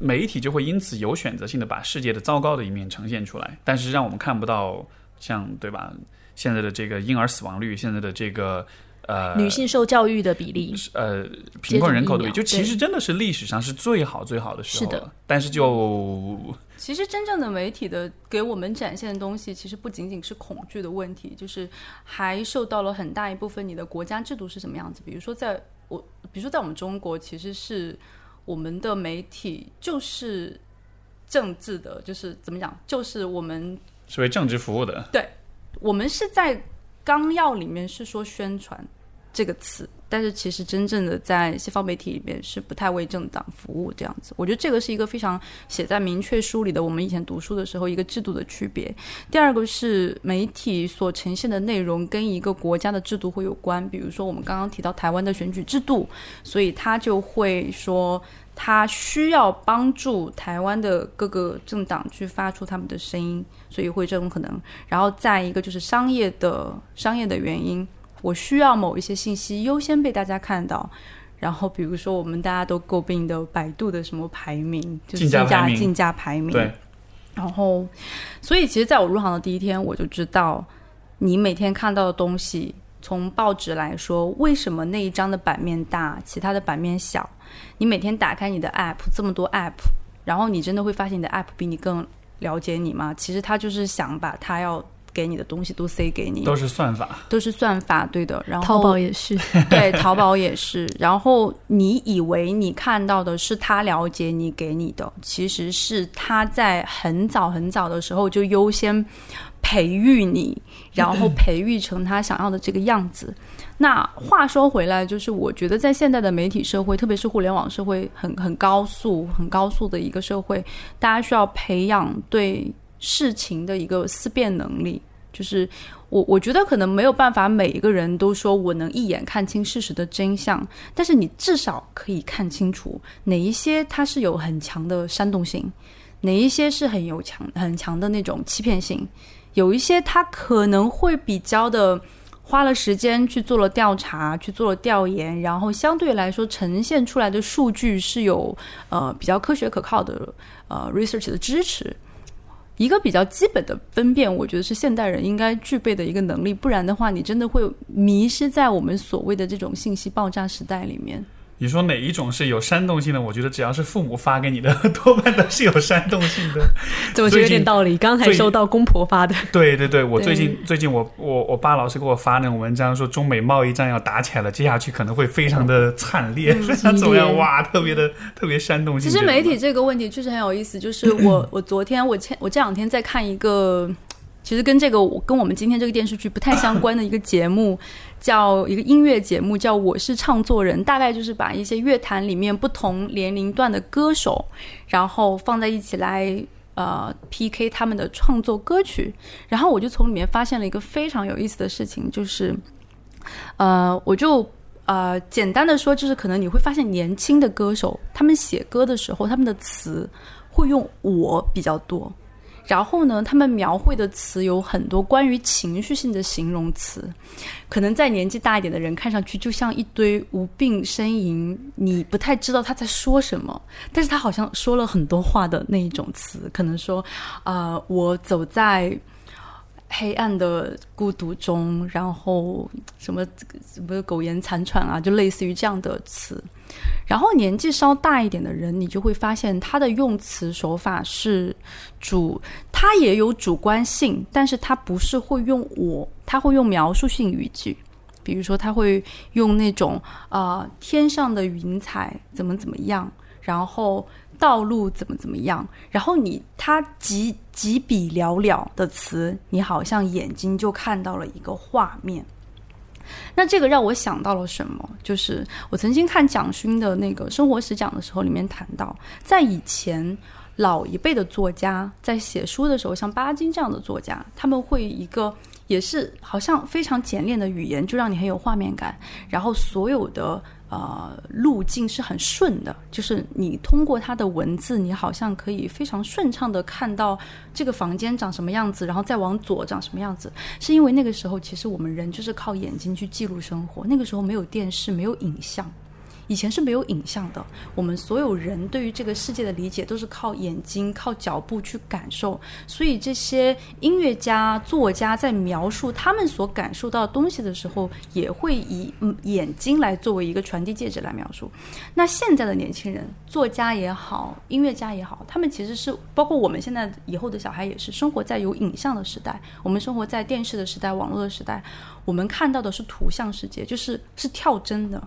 媒体就会因此有选择性的把世界的糟糕的一面呈现出来，但是让我们看不到像对吧？现在的这个婴儿死亡率，现在的这个。呃，女性受教育的比例，呃，贫困人口的比例，就其实真的是历史上是最好最好的时候了。但是就其实真正的媒体的给我们展现的东西，其实不仅仅是恐惧的问题，就是还受到了很大一部分你的国家制度是什么样子。比如说，在我，比如说在我们中国，其实是我们的媒体就是政治的，就是怎么讲，就是我们是为政治服务的。对，我们是在纲要里面是说宣传。这个词，但是其实真正的在西方媒体里面是不太为政党服务这样子。我觉得这个是一个非常写在明确书里的。我们以前读书的时候，一个制度的区别。第二个是媒体所呈现的内容跟一个国家的制度会有关。比如说我们刚刚提到台湾的选举制度，所以他就会说他需要帮助台湾的各个政党去发出他们的声音，所以会这种可能。然后再一个就是商业的商业的原因。我需要某一些信息优先被大家看到，然后比如说我们大家都诟病的百度的什么排名，就是竞价竞价排名。对。然后，所以其实在我入行的第一天，我就知道，你每天看到的东西，从报纸来说，为什么那一张的版面大，其他的版面小？你每天打开你的 App，这么多 App，然后你真的会发现你的 App 比你更了解你吗？其实他就是想把他要。给你的东西都塞给你，都是算法，都是算法，对的。然后淘宝也是，*laughs* 对，淘宝也是。然后你以为你看到的是他了解你给你的，其实是他在很早很早的时候就优先培育你，然后培育成他想要的这个样子。那话说回来，就是我觉得在现在的媒体社会，特别是互联网社会，很很高速、很高速的一个社会，大家需要培养对。事情的一个思辨能力，就是我我觉得可能没有办法每一个人都说我能一眼看清事实的真相，但是你至少可以看清楚哪一些它是有很强的煽动性，哪一些是很有强很强的那种欺骗性，有一些它可能会比较的花了时间去做了调查，去做了调研，然后相对来说呈现出来的数据是有呃比较科学可靠的呃 research 的支持。一个比较基本的分辨，我觉得是现代人应该具备的一个能力，不然的话，你真的会迷失在我们所谓的这种信息爆炸时代里面。你说哪一种是有煽动性的？我觉得只要是父母发给你的，*laughs* 多半都是有煽动性的。*laughs* 怎么觉得有点道理？刚才收到公婆发的。对对对，我最近最近我我我爸老是给我发那种文章，说中美贸易战要打起来了，接下去可能会非常的惨烈，怎么样？哇，特别的特别煽动性。其实媒体这个问题确实很有意思，就是我我昨天我前我这两天在看一个。其实跟这个我跟我们今天这个电视剧不太相关的一个节目，*laughs* 叫一个音乐节目，叫《我是唱作人》，大概就是把一些乐坛里面不同年龄段的歌手，然后放在一起来呃 PK 他们的创作歌曲。然后我就从里面发现了一个非常有意思的事情，就是呃，我就呃简单的说，就是可能你会发现年轻的歌手他们写歌的时候，他们的词会用我比较多。然后呢，他们描绘的词有很多关于情绪性的形容词，可能在年纪大一点的人看上去就像一堆无病呻吟，你不太知道他在说什么，但是他好像说了很多话的那一种词，可能说，啊，我走在。黑暗的孤独中，然后什么什么苟延残喘啊，就类似于这样的词。然后年纪稍大一点的人，你就会发现他的用词手法是主，他也有主观性，但是他不是会用我，他会用描述性语句，比如说他会用那种啊天上的云彩怎么怎么样，然后。道路怎么怎么样，然后你他几几笔寥寥的词，你好像眼睛就看到了一个画面。那这个让我想到了什么？就是我曾经看蒋勋的那个生活史讲的时候，里面谈到，在以前老一辈的作家在写书的时候，像巴金这样的作家，他们会一个也是好像非常简练的语言，就让你很有画面感，然后所有的。呃，路径是很顺的，就是你通过他的文字，你好像可以非常顺畅的看到这个房间长什么样子，然后再往左长什么样子。是因为那个时候，其实我们人就是靠眼睛去记录生活，那个时候没有电视，没有影像。以前是没有影像的，我们所有人对于这个世界的理解都是靠眼睛、靠脚步去感受，所以这些音乐家、作家在描述他们所感受到的东西的时候，也会以眼睛来作为一个传递介质来描述。那现在的年轻人，作家也好，音乐家也好，他们其实是包括我们现在以后的小孩也是生活在有影像的时代，我们生活在电视的时代、网络的时代，我们看到的是图像世界，就是是跳帧的。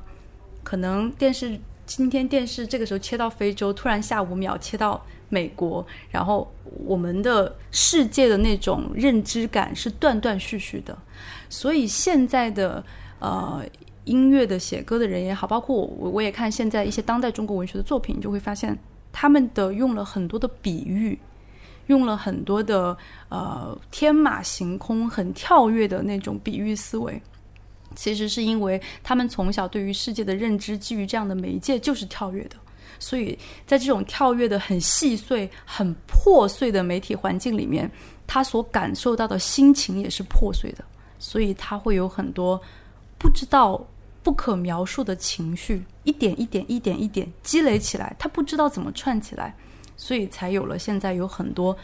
可能电视今天电视这个时候切到非洲，突然下五秒切到美国，然后我们的世界的那种认知感是断断续续的。所以现在的呃音乐的写歌的人也好，包括我我也看现在一些当代中国文学的作品，就会发现他们的用了很多的比喻，用了很多的呃天马行空、很跳跃的那种比喻思维。其实是因为他们从小对于世界的认知基于这样的媒介就是跳跃的，所以在这种跳跃的很细碎、很破碎的媒体环境里面，他所感受到的心情也是破碎的，所以他会有很多不知道、不可描述的情绪，一点一点、一点一点积累起来，他不知道怎么串起来，所以才有了现在有很多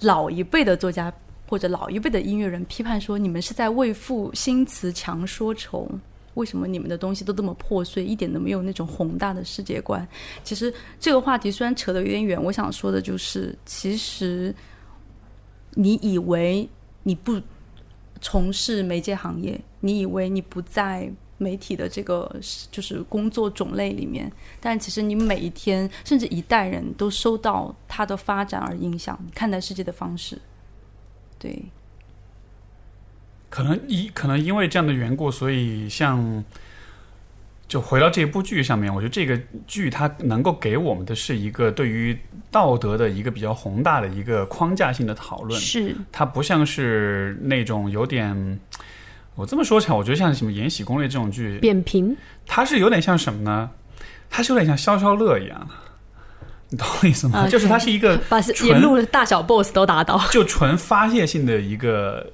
老一辈的作家。或者老一辈的音乐人批判说：“你们是在为赋新词强说愁，为什么你们的东西都这么破碎，一点都没有那种宏大的世界观？”其实这个话题虽然扯得有点远，我想说的就是，其实你以为你不从事媒介行业，你以为你不在媒体的这个就是工作种类里面，但其实你每一天甚至一代人都受到它的发展而影响看待世界的方式。对，可能因可能因为这样的缘故，所以像就回到这部剧上面，我觉得这个剧它能够给我们的是一个对于道德的一个比较宏大的一个框架性的讨论。是它不像是那种有点，我这么说起来，我觉得像什么《延禧攻略》这种剧，扁平，它是有点像什么呢？它是有点像消消乐一样。你懂我意思吗？就是它是一个把沿路的大小 BOSS 都打倒，*laughs* 就纯发泄性的一个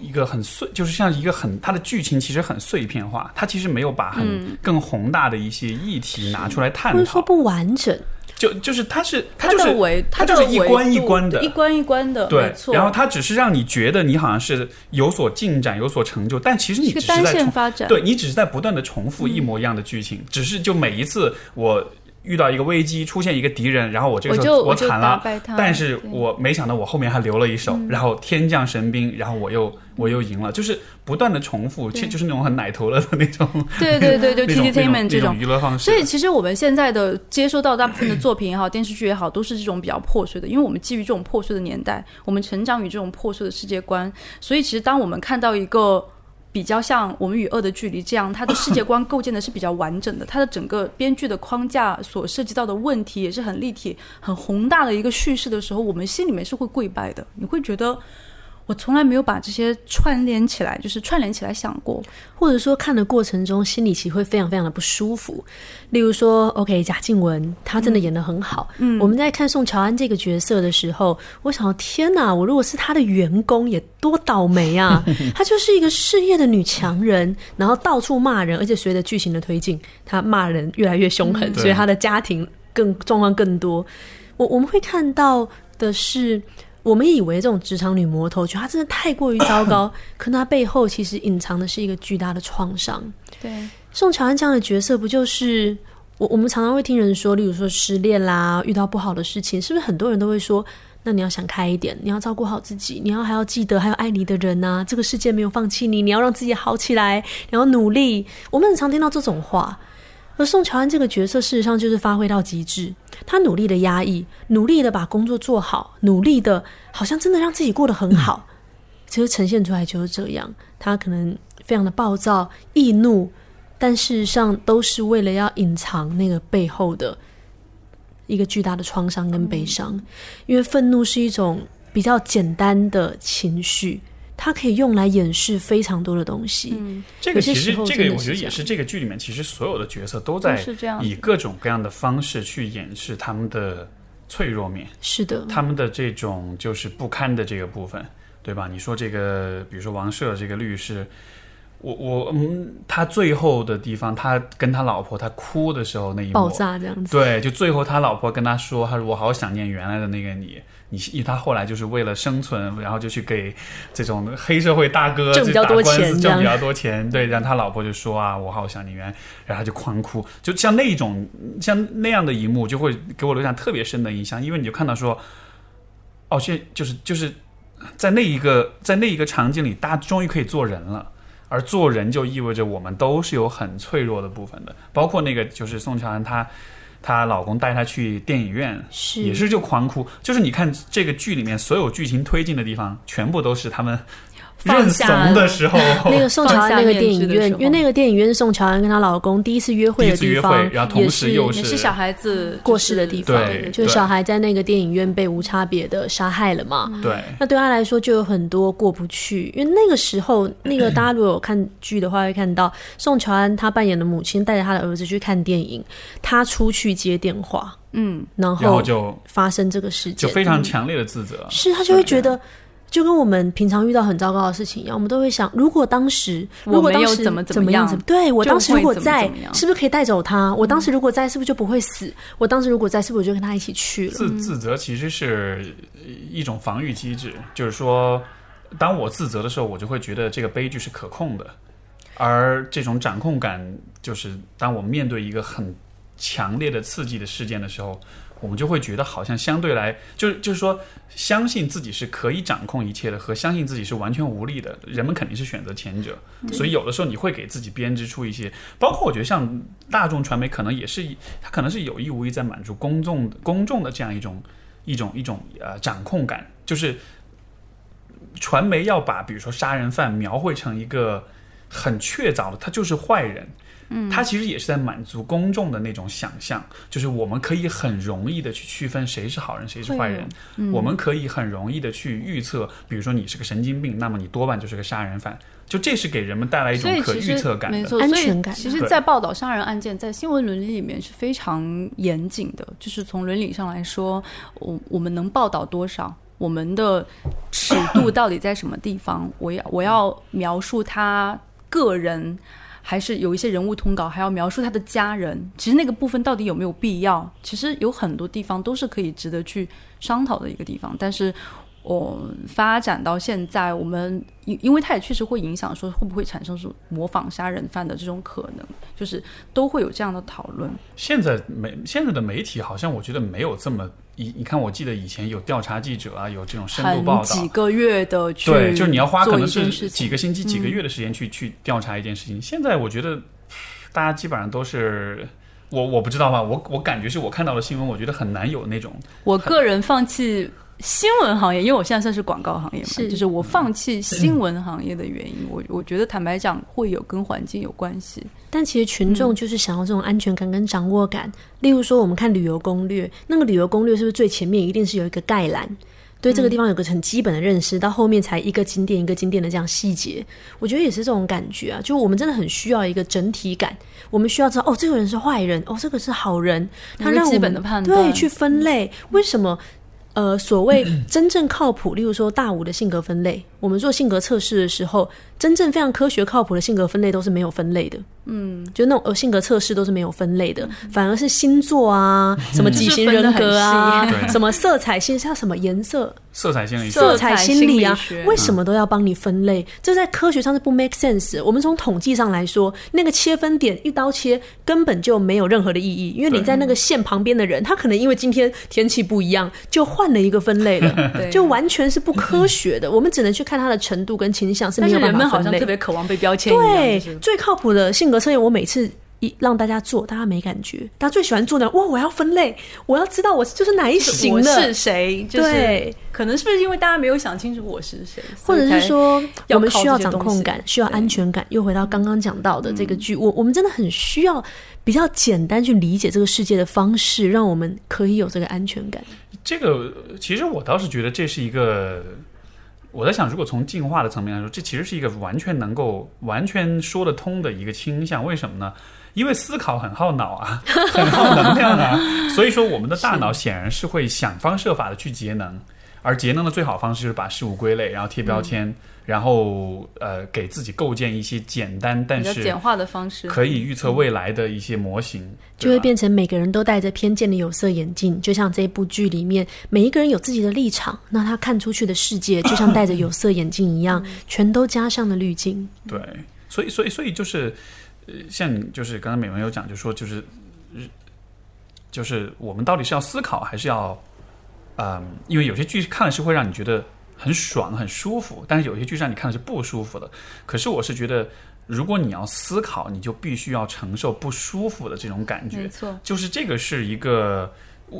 一个很碎，就是像一个很它的剧情其实很碎片化，它其实没有把很更宏大的一些议题拿出来探讨，或者说不完整。就就是它是它就是它就是一关一关的，一关一关的，对。然后它只是让你觉得你好像是有所进展、有所成就，但其实你只是在发展，对你只是在不断的重复一模一样的剧情，只是就每一次我。遇到一个危机，出现一个敌人，然后我这个时候我惨了，但是我没想到我后面还留了一手，然后天降神兵，然后我又我又赢了，就是不断的重复，其实就是那种很奶头了的那种，对对对，就 entertainment 这种娱乐方式。所以其实我们现在的接收到大部分的作品也好，电视剧也好，都是这种比较破碎的，因为我们基于这种破碎的年代，我们成长于这种破碎的世界观，所以其实当我们看到一个。比较像《我们与恶的距离》这样，它的世界观构建的是比较完整的，它的整个编剧的框架所涉及到的问题也是很立体、很宏大的一个叙事的时候，我们心里面是会跪拜的，你会觉得。我从来没有把这些串联起来，就是串联起来想过，或者说看的过程中，心里其实会非常非常的不舒服。例如说，OK，贾静雯她真的演的很好。嗯，我们在看宋乔安这个角色的时候，我想，天哪！我如果是她的员工，也多倒霉啊！*laughs* 她就是一个事业的女强人，然后到处骂人，而且随着剧情的推进，她骂人越来越凶狠，所以她的家庭更状况更多。我我们会看到的是。我们以为这种职场女魔头，觉得她真的太过于糟糕，*coughs* 可她背后其实隐藏的是一个巨大的创伤。对，宋乔安这样的角色，不就是我？我们常常会听人说，例如说失恋啦，遇到不好的事情，是不是很多人都会说，那你要想开一点，你要照顾好自己，你要还要记得还有爱你的人呐，这个世界没有放弃你，你要让自己好起来，你要努力。我们很常听到这种话。而宋乔安这个角色，事实上就是发挥到极致。他努力的压抑，努力的把工作做好，努力的，好像真的让自己过得很好。其实呈现出来就是这样。他可能非常的暴躁、易怒，但事实上都是为了要隐藏那个背后的一个巨大的创伤跟悲伤。因为愤怒是一种比较简单的情绪。它可以用来掩饰非常多的东西。嗯，这个其实这个我觉得也是这个剧里面，其实所有的角色都在以各种各样的方式去掩饰他们的脆弱面，是的，他们的这种就是不堪的这个部分，对吧？你说这个，比如说王赦这个律师。我我嗯，他最后的地方，他跟他老婆他哭的时候那一幕，爆炸这样子。对，就最后他老婆跟他说：“他说我好想念原来的那个你，你因为他后来就是为了生存，然后就去给这种黑社会大哥挣比较多钱挣比较多钱。对，然后他老婆就说啊，我好想念原来，然后他就狂哭，就像那种像那样的一幕，就会给我留下特别深的印象，因为你就看到说，哦，现就是就是在那一个在那一个场景里，大家终于可以做人了。而做人就意味着我们都是有很脆弱的部分的，包括那个就是宋乔安她，她老公带她去电影院，是也是就狂哭。就是你看这个剧里面所有剧情推进的地方，全部都是他们认怂的时候，那个宋乔安那个电影院，因为那个电影院是宋乔安跟她老公第一次约会的第一次约地方会，，然后同也是时又也是小孩子过世的地方，对就是小孩在那个电影院被无差别的杀害了嘛。对。那对他来说就有很多过不去，因为那个时候，那个大家如果有看剧的话，会看到宋乔安她扮演的母亲带着她的儿子去看电影，她出去接电话，嗯，然然后后就发生这个事件，就非常强烈的自责。是他就会觉得。就跟我们平常遇到很糟糕的事情一样，我们都会想：如果当时，我没有如果当时怎么怎么样怎样，对我当时如果会怎么在怎么，样是不是可以带走他？我当时如果在，是不是就不会死？我当时如果在，是不是我就跟他一起去了？自自责其实是一种防御机制，就是说，当我自责的时候，我就会觉得这个悲剧是可控的，而这种掌控感，就是当我面对一个很强烈的刺激的事件的时候，我们就会觉得好像相对来，就是就是说，相信自己是可以掌控一切的，和相信自己是完全无力的，人们肯定是选择前者。所以有的时候你会给自己编织出一些，包括我觉得像大众传媒，可能也是它可能是有意无意在满足公众公众的这样一种一种一种呃掌控感，就是传媒要把比如说杀人犯描绘成一个很确凿的，他就是坏人。嗯，他其实也是在满足公众的那种想象，就是我们可以很容易的去区分谁是好人，谁是坏人。我们可以很容易的去预测，比如说你是个神经病，那么你多半就是个杀人犯。就这是给人们带来一种可预测感的。没错，所以安全感其实，在报道杀人案件，在新闻伦理里面是非常严谨的，就是从伦理上来说，我我们能报道多少，我们的尺度到底在什么地方？我要我要描述他个人。还是有一些人物通稿，还要描述他的家人。其实那个部分到底有没有必要？其实有很多地方都是可以值得去商讨的一个地方。但是，我、发展到现在，我们因因为它也确实会影响，说会不会产生是模仿杀人犯的这种可能，就是都会有这样的讨论。现在媒现在的媒体好像我觉得没有这么你你看，我记得以前有调查记者啊，有这种深度报道，几个月的去对，就是你要花可能是几个星期、几个嗯月的时间去、去调查一件事情。现在我觉得大家基本上都是。我我不知道吧，我我感觉是我看到的新闻，我觉得很难有那种我个人放弃新闻行业，因为我现在算是广告行业嘛，是就是我放弃新闻行业的原因，我我觉得坦白讲会有跟环境有关系。但其实群众就是想要这种安全感跟掌握感。例如说，我们看旅游攻略，那个旅游攻略是不是最前面一定是有一个概览？对这个地方有个很基本的认识，到后面才一个景点一个景点的这样细节，我觉得也是这种感觉啊。就我们真的很需要一个整体感，我们需要知道哦，这个人是坏人，哦，这个是好人，他让我们本的判断对去分类，为什么？呃，所谓真正靠谱，例如说大五的性格分类，我们做性格测试的时候，真正非常科学靠谱的性格分类都是没有分类的。嗯，就那种呃性格测试都是没有分类的，反而是星座啊，什么几型人格啊什么色彩心，像什么颜色？色彩心理学。色色彩心理啊为什么都要帮你分类？这在科学上是不 make sense。我们从统计上来说，那个切分点一刀切根本就没有任何的意义，因为你在那个线旁边的人，他可能因为今天天气不一样，就换了一个分类了，*laughs* 就完全是不科学的。我们只能去看他的程度跟倾向是没有办但是好像特别渴望被标签一样，对就是，最靠谱的性格测验，我每次一一让大家做，大家没感觉。大家最喜欢做的，哇，我要分类，我要知道我就是哪一型我的，是谁？就是对，可能是不是因为大家没有想清楚我是谁，或者是说我们需要掌控感，需要安全感。又回到刚刚讲到的这个剧，我我们真的很需要比较简单去理解这个世界的方式，让我们可以有这个安全感。这个其实我倒是觉得这是一个，我在想，如果从进化的层面来说，这其实是一个完全能够完全说得通的一个倾向。为什么呢？因为思考很耗脑啊，*laughs* 很耗能量啊，所以说我们的大脑显然是会想方设法的去节能，而节能的最好方式就是把事物归类，然后贴标签，然后呃给自己构建一些简单但是简化的方式，可以预测未来的一些模型，就会变成每个人都戴着偏见的有色眼镜，就像这部剧里面，每一个人有自己的立场，那他看出去的世界就像戴着有色眼镜一样，全都加上了滤镜。对，所以所以所以就是，呃，像你就是刚才美文有讲，就说就是，呃就是我们到底是要思考，还是要，嗯，因为有些剧看了是会让你觉得很爽、很舒服，但是有些剧让你看的是不舒服的。可是我是觉得，如果你要思考，你就必须要承受不舒服的这种感觉没。错，就是这个是一个，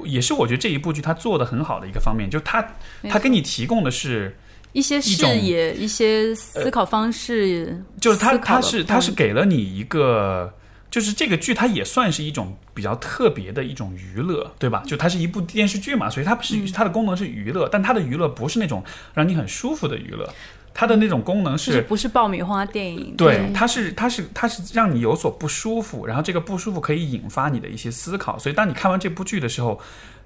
也是我觉得这一部剧它做的很好的一个方面，就它它给你提供的是。一些视野、一些思考方式，就是它思考的它是他是给了你一个，就是这个剧它也算是一种比较特别的一种娱乐，对吧？就它是一部电视剧嘛，所以它不是、它的功能是娱乐，但它的娱乐不是那种让你很舒服的娱乐，它的那种功能就是不是爆米花电影？对对，它是它是它是让你有所不舒服，然后这个不舒服可以引发你的一些思考，所以当你看完这部剧的时候，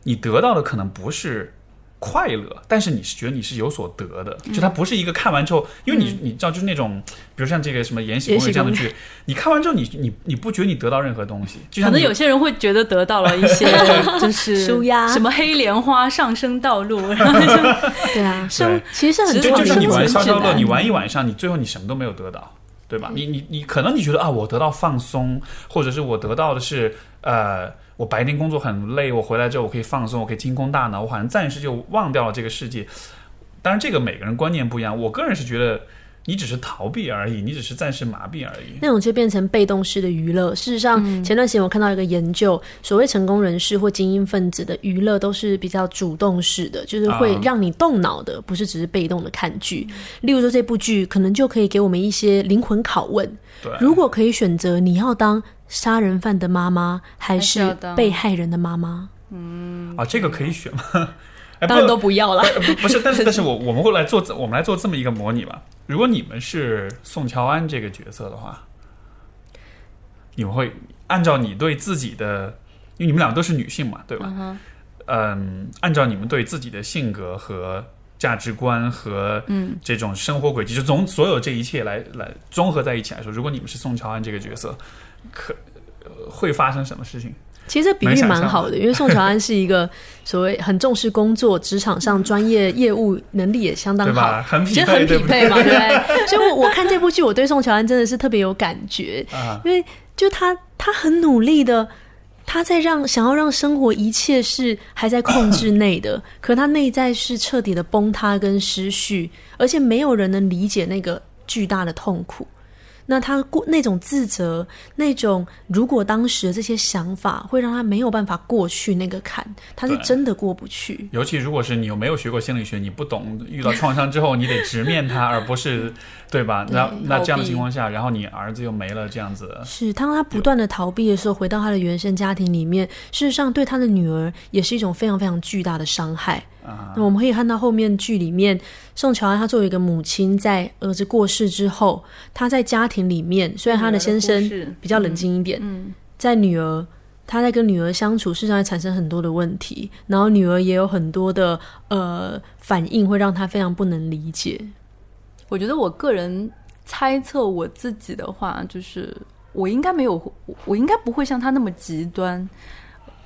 你得到的可能不是。快乐，但是你是觉得你是有所得的，就它不是一个看完之后，因为你你知道，就是那种，比如像这个什么《延禧攻略》这样的剧，你看完之后你，你你不觉得你得到任何东西，就像可能有些人会觉得得到了一些，*laughs* 就是舒压。什么黑莲花上升道路，然后就对。啊，生其实是很多生活是你玩消消乐，你玩一晚上，你最后你什么都没有得到，对吧？你你你可能你觉得啊，我得到放松，或者是我得到的是呃，我白天工作很累，我回来之后我可以放松，我可以清空大脑，我好像暂时就忘掉了这个世界。当然，这个每个人观念不一样，我个人是觉得你只是逃避而已，你只是暂时麻痹而已。那种就变成被动式的娱乐。事实上，前段时间我看到一个研究，所谓成功人士或精英分子的娱乐都是比较主动式的，就是会啊让你动脑的，不是只是被动的看剧。例如说，这部剧可能就可以给我们一些灵魂拷问：对，如果可以选择，你要当杀人犯的妈妈，还还是被害人的妈妈？嗯啊，这个可以选吗？*laughs* 哎，当然都不要了。不是，但是但是我我们会来做 *laughs* 我们来做这么一个模拟吧。如果你们是宋乔安这个角色的话，你们会按照你对自己的，因为你们两个都是女性嘛，对吧？嗯按照你们对自己的性格和价值观和嗯这种生活轨迹，就从所有这一切来来综合在一起来说，如果你们是宋乔安这个角色，可、呃会发生什么事情？其实这比喻蛮好的，因为宋乔安是一个 *laughs* 所谓很重视工作、职场上专业业务能力也相当好，很匹配很匹配嘛，对不对？所以我，我看这部剧，我对宋乔安真的是特别有感觉，*laughs* 啊，因为就他他很努力的，他在让想要让生活一切是还在控制内的，*laughs* 可他内在是彻底的崩塌跟失序，而且没有人能理解那个巨大的痛苦。那他过那种自责，那种如果当时的这些想法会让他没有办法过去那个坎，他是真的过不去。尤其如果是你又没有学过心理学，你不懂遇到创伤之后，你得直面它，而不是 *laughs* 对吧？那那这样的情况下，然后你儿子又没了，这样子，是，当他不断的逃避的时候，回到他的原生家庭里面，事实上对他的女儿也是一种非常非常巨大的伤害。啊那我们可以看到后面剧里面，宋乔安她作为一个母亲，在儿子过世之后，她在家庭里面，虽然她的先生比较冷静一点，嗯，在女儿。她在跟女儿相处，事实上会产生很多的问题，然后女儿也有很多的呃反应，会让她非常不能理解。我觉得我个人猜测我自己的话，就是我应该没有，我我应该不会像他那么极端。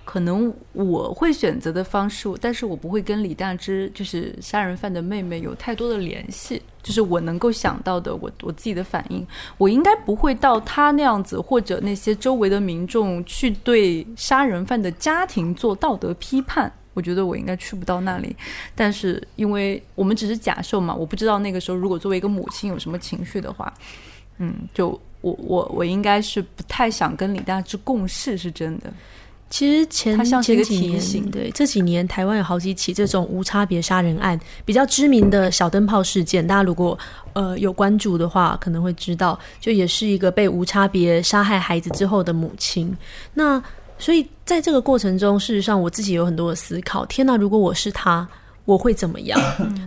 可能我会选择的方式，但是我不会跟李大芝，就是杀人犯的妹妹有太多的联系。就是我能够想到的，我我自己的反应，我应该不会到他那样子，或者那些周围的民众去对杀人犯的家庭做道德批判。我觉得我应该去不到那里，但是因为我们只是假设嘛，我不知道那个时候如果作为一个母亲有什么情绪的话，嗯，就我我我应该是不太想跟李大芝共事，是真的。其实前它像是一个前几年提醒对这几年台湾有好几起这种无差别杀人案，比较知名的小灯泡事件，大家如果呃有关注的话，可能会知道，就也是一个被无差别杀害孩子之后的母亲。那所以在这个过程中，事实上我自己有很多的思考。天哪，如果我是他。我会怎么样？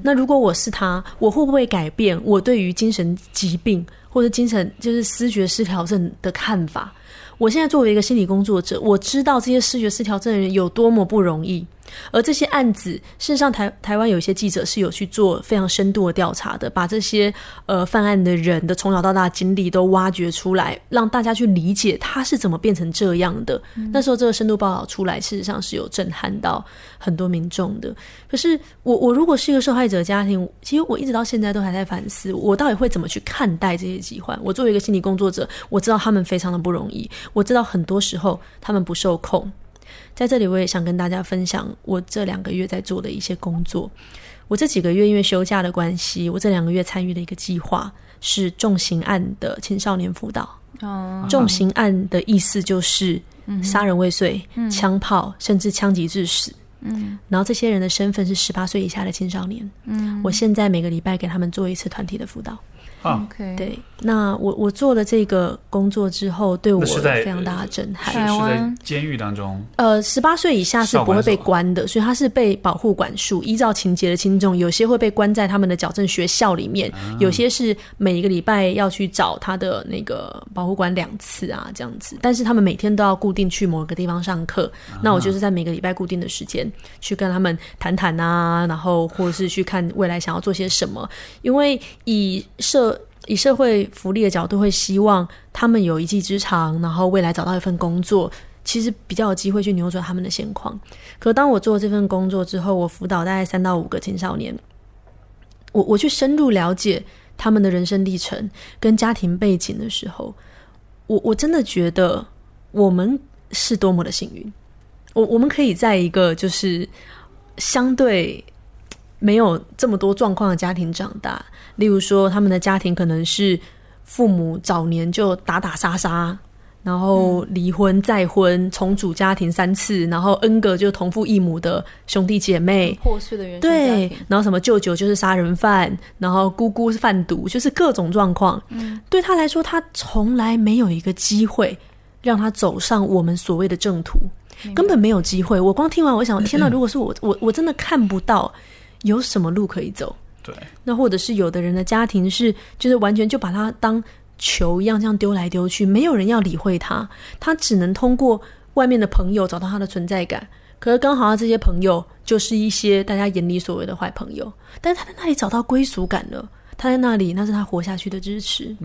那如果我是他，我会不会改变我对于精神疾病或者精神就是思觉失调症的看法？我现在作为一个心理工作者，我知道这些视觉失调症的人有多么不容易。而这些案子，事实上台台湾有一些记者是有去做非常深度的调查的，把这些呃犯案的人的从小到大的经历都挖掘出来，让大家去理解他是怎么变成这样的。那时候这个深度报道出来，事实上是有震撼到很多民众的。可是我我如果是一个受害者家庭，其实我一直到现在都还在反思，我到底会怎么去看待这些疾患。我作为一个心理工作者，我知道他们非常的不容易，我知道很多时候他们不受控。在这里，我也想跟大家分享我这两个月在做的一些工作。我这几个月因为休假的关系，我这两个月参与了一个计划，是重刑案的青少年辅导。哦，重刑案的意思就是杀人未遂、枪炮，甚至枪击致死。嗯然后这些人的身份是十八岁以下的青少年。嗯我现在每个礼拜给他们做一次团体的辅导。啊，，OK，，对，那我我做了这个工作之后，对我有那是在非常大的震撼。是。是在台湾？监狱当中，呃，十八岁以下是不会被关的，所以他是被保护管束，依照情节的轻重，有些会被关在他们的矫正学校里面，有些是每一个礼拜要去找他的那个保护管两次啊，这样子。但是他们每天都要固定去某个地方上课，那我就是在每个礼拜固定的时间去跟他们谈谈啊，然后或者是去看未来想要做些什么，因为以社。以社会福利的角度，会希望他们有一技之长，然后未来找到一份工作，其实比较有机会去扭转他们的现况。可当我做这份工作之后，我辅导大概三到五个青少年，我我去深入了解他们的人生历程跟家庭背景的时候，我我真的觉得我们是多么的幸运，我我们可以在一个就是相对没有这么多状况的家庭长大，例如说他们的家庭可能是父母早年就打打杀杀。然后离婚、再婚、重组家庭三次，然后 N 个就同父异母的兄弟姐妹，破碎的原对，，然后什么舅舅就是杀人犯，然后姑姑是贩毒，就是各种状况。嗯，对他来说，他从来没有一个机会让他走上我们所谓的正途，根本没有机会。我光听完，我想，天哪！*clears throat* 如果是我，我我真的看不到有什么路可以走。对，那或者是有的人的家庭是，就是完全就把他当球一样这样丢来丢去，没有人要理会他，他只能通过外面的朋友找到他的存在感。可是刚好他这些朋友就是一些大家眼里所谓的坏朋友，但是他在那里找到归属感了。他在那里，那是他活下去的支持。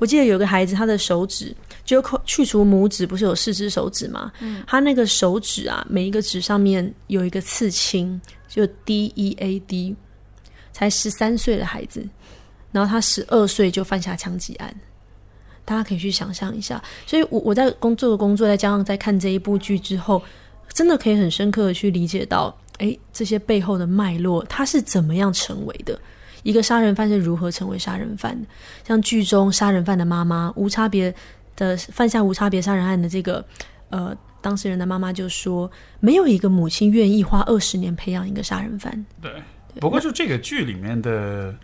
我记得有个孩子，他的手指就去除拇指，不是有四只手指吗？他那个手指啊，每一个指上面有一个刺青，就 D E A D，才十三岁的孩子，然后他十二岁就犯下枪击案。大家可以去想象一下，所以我我在工作的工作，再加上在看这一部剧之后，真的可以很深刻的去理解到，诶，这些背后的脉络，他是怎么样成为的？一个杀人犯是如何成为杀人犯的？像剧中杀人犯的妈妈，无差别的犯下无差别杀人案的这个呃当事人的妈妈就说，没有一个母亲愿意花二十年培养一个杀人犯。对，不过就这个剧里面的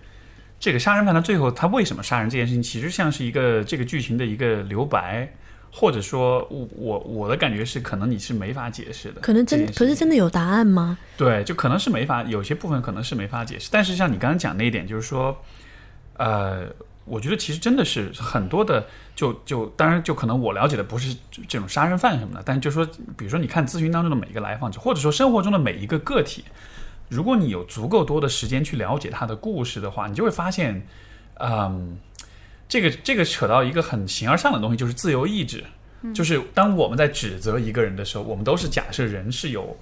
这个杀人犯，他最后他为什么杀人这件事情，其实像是一个这个剧情的一个留白，或者说我我我的感觉是，可能你是没法解释的。可能真可是真的有答案吗？对，就可能是没法，有些部分可能是没法解释。但是像你刚刚讲那一点，就是说，呃，我觉得其实真的是很多的，就就当然就可能我了解的不是这种杀人犯什么的，但就说，比如说你看咨询当中的每一个来访者，或者说生活中的每一个个体，如果你有足够多的时间去了解他的故事的话，你就会发现，嗯，这个这个扯到一个很形而上的东西，就是自由意志。就是当我们在指责一个人的时候，我们都是假设人是有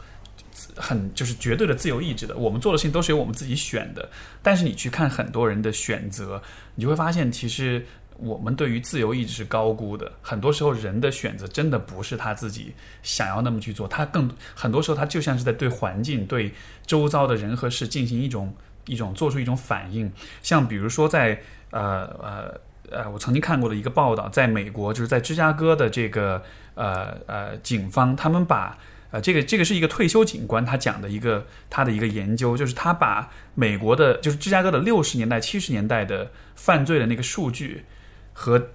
很就是绝对的自由意志的，我们做的事情都是由我们自己选的。但是你去看很多人的选择，你就会发现，其实我们对于自由意志是高估的。很多时候，人的选择真的不是他自己想要那么去做，他更很多时候他就像是在对环境、对周遭的人和事进行一种一种做出一种反应。像比如说在呃呃呃，我曾经看过的一个报道，在美国就是在芝加哥的这个呃呃警方，他们把呃这个这个是一个退休警官他讲的一个他的一个研究，就是他把美国的就是芝加哥的六十年代七十年代的犯罪的那个数据和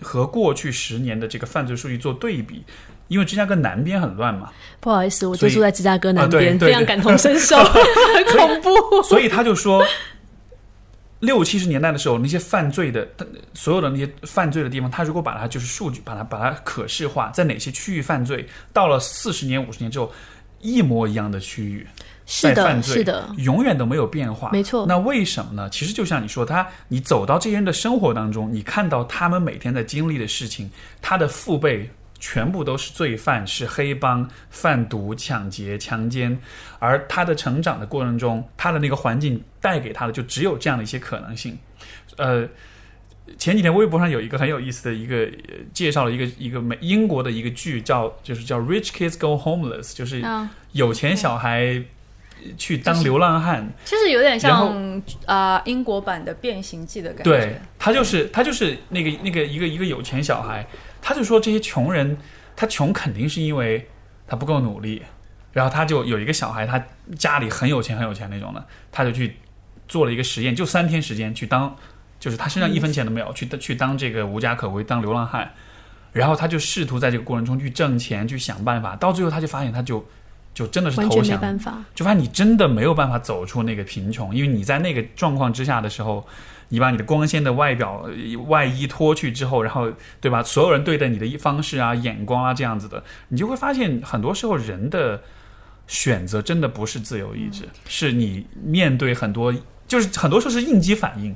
和过去十年的这个犯罪数据做对比，因为芝加哥南边很乱嘛，不好意思，我就住在芝加哥南边，非常感同身受，很恐怖。所以他就说，六七十年代的时候，那些犯罪的他所有的那些犯罪的地方，他如果把它就是数据，把它把它可视化，在哪些区域犯罪，到了四十年、五十年之后，一模一样的区域是的，在犯罪，是的，永远都没有变化。没错那为什么呢？其实就像你说，他你走到这些人的生活当中，你看到他们每天在经历的事情，他的父辈全部都是罪犯，是黑帮、贩毒、抢劫、强奸，而他的成长的过程中，他的那个环境带给他的就只有这样的一些可能性。呃，前几天微博上有一个很有意思的一个、呃介绍了一个一个美英国的一个剧，叫就是叫《Rich Kids Go Homeless》，就是嗯，有钱小孩去当流浪汉。其实有点像啊、英国版的《变形记》的感觉。对他就是他就是那个那个一个一个有钱小孩，他就说这些穷人，他穷肯定是因为他不够努力，然后他就有一个小孩，他家里很有钱很有钱那种的，他就去做了一个实验，就三天时间去当，就是他身上一分钱都没有，去去当这个无家可归，当流浪汉，然后他就试图在这个过程中去挣钱，去想办法，到最后他就发现他就就真的是投降，办法。就发现你真的没有办法走出那个贫穷，因为你在那个状况之下的时候，你把你的光鲜的外表呃外衣脱去之后，然后对吧？所有人对待你的方式啊、眼光啊这样子的，你就会发现很多时候人的选择真的不是自由意志，是你面对很多，就是很多时候是应激反应，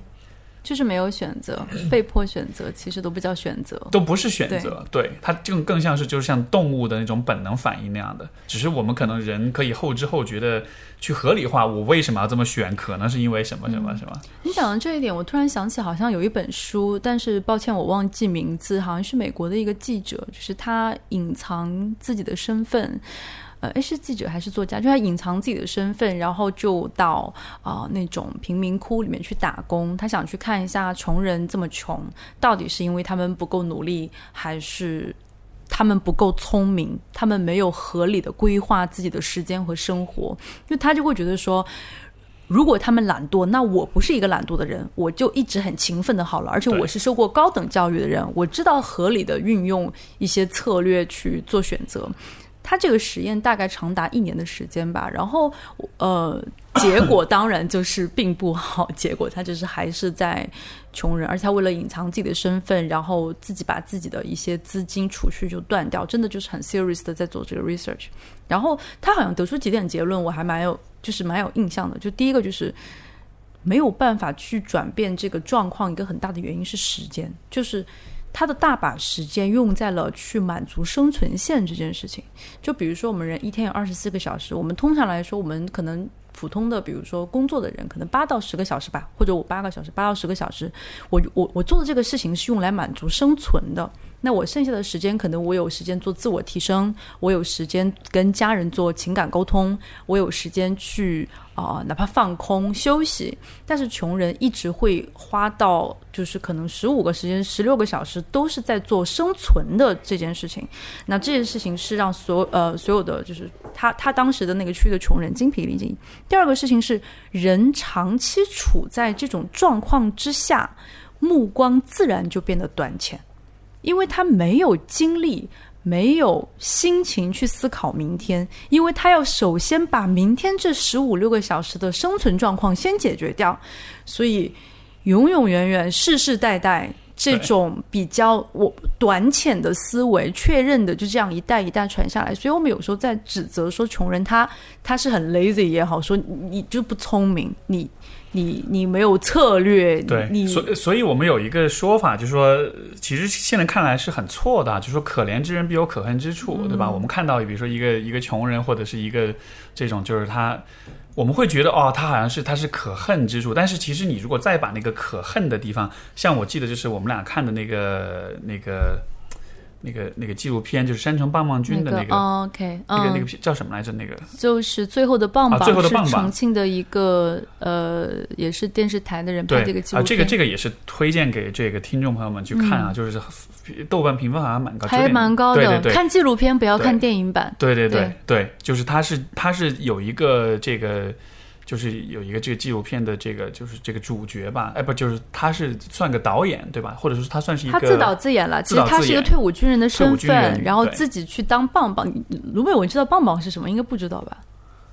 就是没有选择，被迫选择，其实都不叫选择。都不是选择，对它更更像是就是像动物的那种本能反应那样的，只是我们可能人可以后知后觉的去合理化我为什么要这么选，可能是因为什么什么什么。你讲的这一点，我突然想起好像有一本书，但是抱歉我忘记名字，好像是美国的一个记者，就是他隐藏自己的身份。呃，诶是记者还是作家？就他隐藏自己的身份，然后就到啊、呃那种贫民窟里面去打工。他想去看一下穷人这么穷，到底是因为他们不够努力，还是他们不够聪明，他们没有合理的规划自己的时间和生活？因为他就会觉得说，如果他们懒惰，那我不是一个懒惰的人，我就一直很勤奋的好了。而且我是受过高等教育的人，我知道合理的运用一些策略去做选择。他这个实验大概长达一年的时间吧，然后呃，结果 *coughs* 当然就是并不好，结果他就是还是在穷人，而且他为了隐藏自己的身份，然后自己把自己的一些资金储蓄就断掉，真的就是很 serious 的在做这个 research。然后他好像得出几点结论，我还蛮有就是蛮有印象的。就第一个就是没有办法去转变这个状况，一个很大的原因是时间，就是他的大把时间用在了去满足生存线这件事情。就比如说，我们人一天有二十四个小时，我们通常来说，我们可能普通的，比如说工作的人，可能八到十个小时吧，或者我八个小时，八到十个小时，我我我做的这个事情是用来满足生存的。那我剩下的时间，可能我有时间做自我提升，我有时间跟家人做情感沟通，我有时间去啊、哪怕放空休息。但是穷人一直会花到，就是可能十五个时间、十六个小时都是在做生存的这件事情。那这件事情是让所呃所有的就是他他当时的那个区域的穷人精疲力尽。第二个事情是，人长期处在这种状况之下，目光自然就变得短浅。因为他没有精力、没有心情去思考明天，因为他要首先把明天这十五六个小时的生存状况先解决掉，所以永永远远、世世代代这种比较我短浅的思维，确认的就这样一代一代传下来。所以我们有时候在指责说穷人他他是很 lazy 也好，说你就不聪明，你你你没有策略，对，你所以所以我们有一个说法，就是说，其实现在看来是很错的啊，就是说可怜之人必有可恨之处，对吧？我们看到，比如说一个一个穷人，或者是一个这种，就是他，我们会觉得哦，他好像是他是可恨之处，但是其实你如果再把那个可恨的地方，像我记得就是我们俩看的那个那个那个那个纪录片，就是山城棒棒军的那个、哦 OK，那个那个叫什么来着？那个就是最后的棒棒，啊最后的棒棒是重庆的一个呃，也是电视台的人拍这个纪录片，这个这个也是推荐给这个听众朋友们去看啊，就是豆瓣评分好像蛮高，嗯还蛮高的。对对对，看纪录片不要看电影版。对对对对对，就是它是它是有一个这个。就是有一个这个纪录片的这个就是这个主角吧，哎不就是他是算个导演对吧？或者说他算是一个他自导自演了，其实他是一个退伍军人的身份，然后自己去当棒棒。卢美文知道棒棒是什么？应该不知道吧？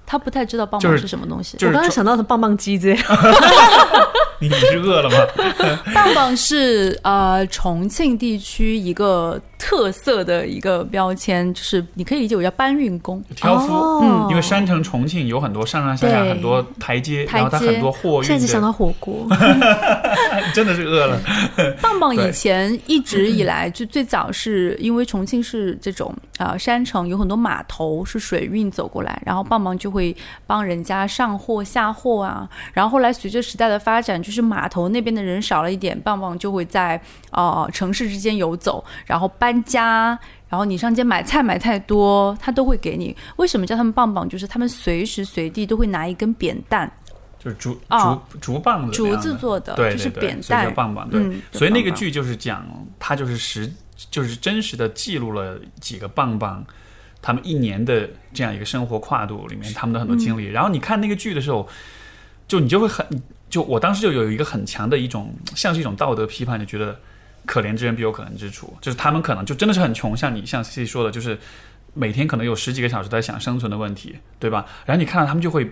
他不太知道棒棒是是什么东西。就是我刚刚想到的棒棒鸡之类的，*laughs* 你你是饿了吗？*laughs* 棒棒是呃重庆地区一个特色的一个标签，就是你可以理解为叫搬运工。挑夫，因为山城重庆有很多上上下下很多台阶，台然后它阶很多货运现在只想，到火锅，*laughs* 真的是饿了。*laughs* 棒棒以前一直以来就最早是因为重庆是这种啊、呃山城，有很多码头是水运走过来，然后棒棒就会帮人家上货下货啊。然后后来随着时代的发展，就是码头那边的人少了一点，棒棒就会在呃城市之间游走，然后搬家。然后你上街买菜买太多，他都会给你。为什么叫他们棒棒？就是他们随时随地都会拿一根扁担，就是竹哦竹竹棒子竹，子做的，对就是扁担叫棒棒。对，嗯，所以那个剧就是讲，它就是实，就是真实的记录了几个棒棒他们一年的这样一个生活跨度里面他们的很多经历。嗯然后你看那个剧的时候，就你就会很，就我当时就有一个很强的一种，像是一种道德批判，就觉得可怜之人必有可恨之处，就是他们可能就真的是很穷，像你像 C C 说的，就是每天可能有十几个小时在想生存的问题，对吧？然后你看到他们就会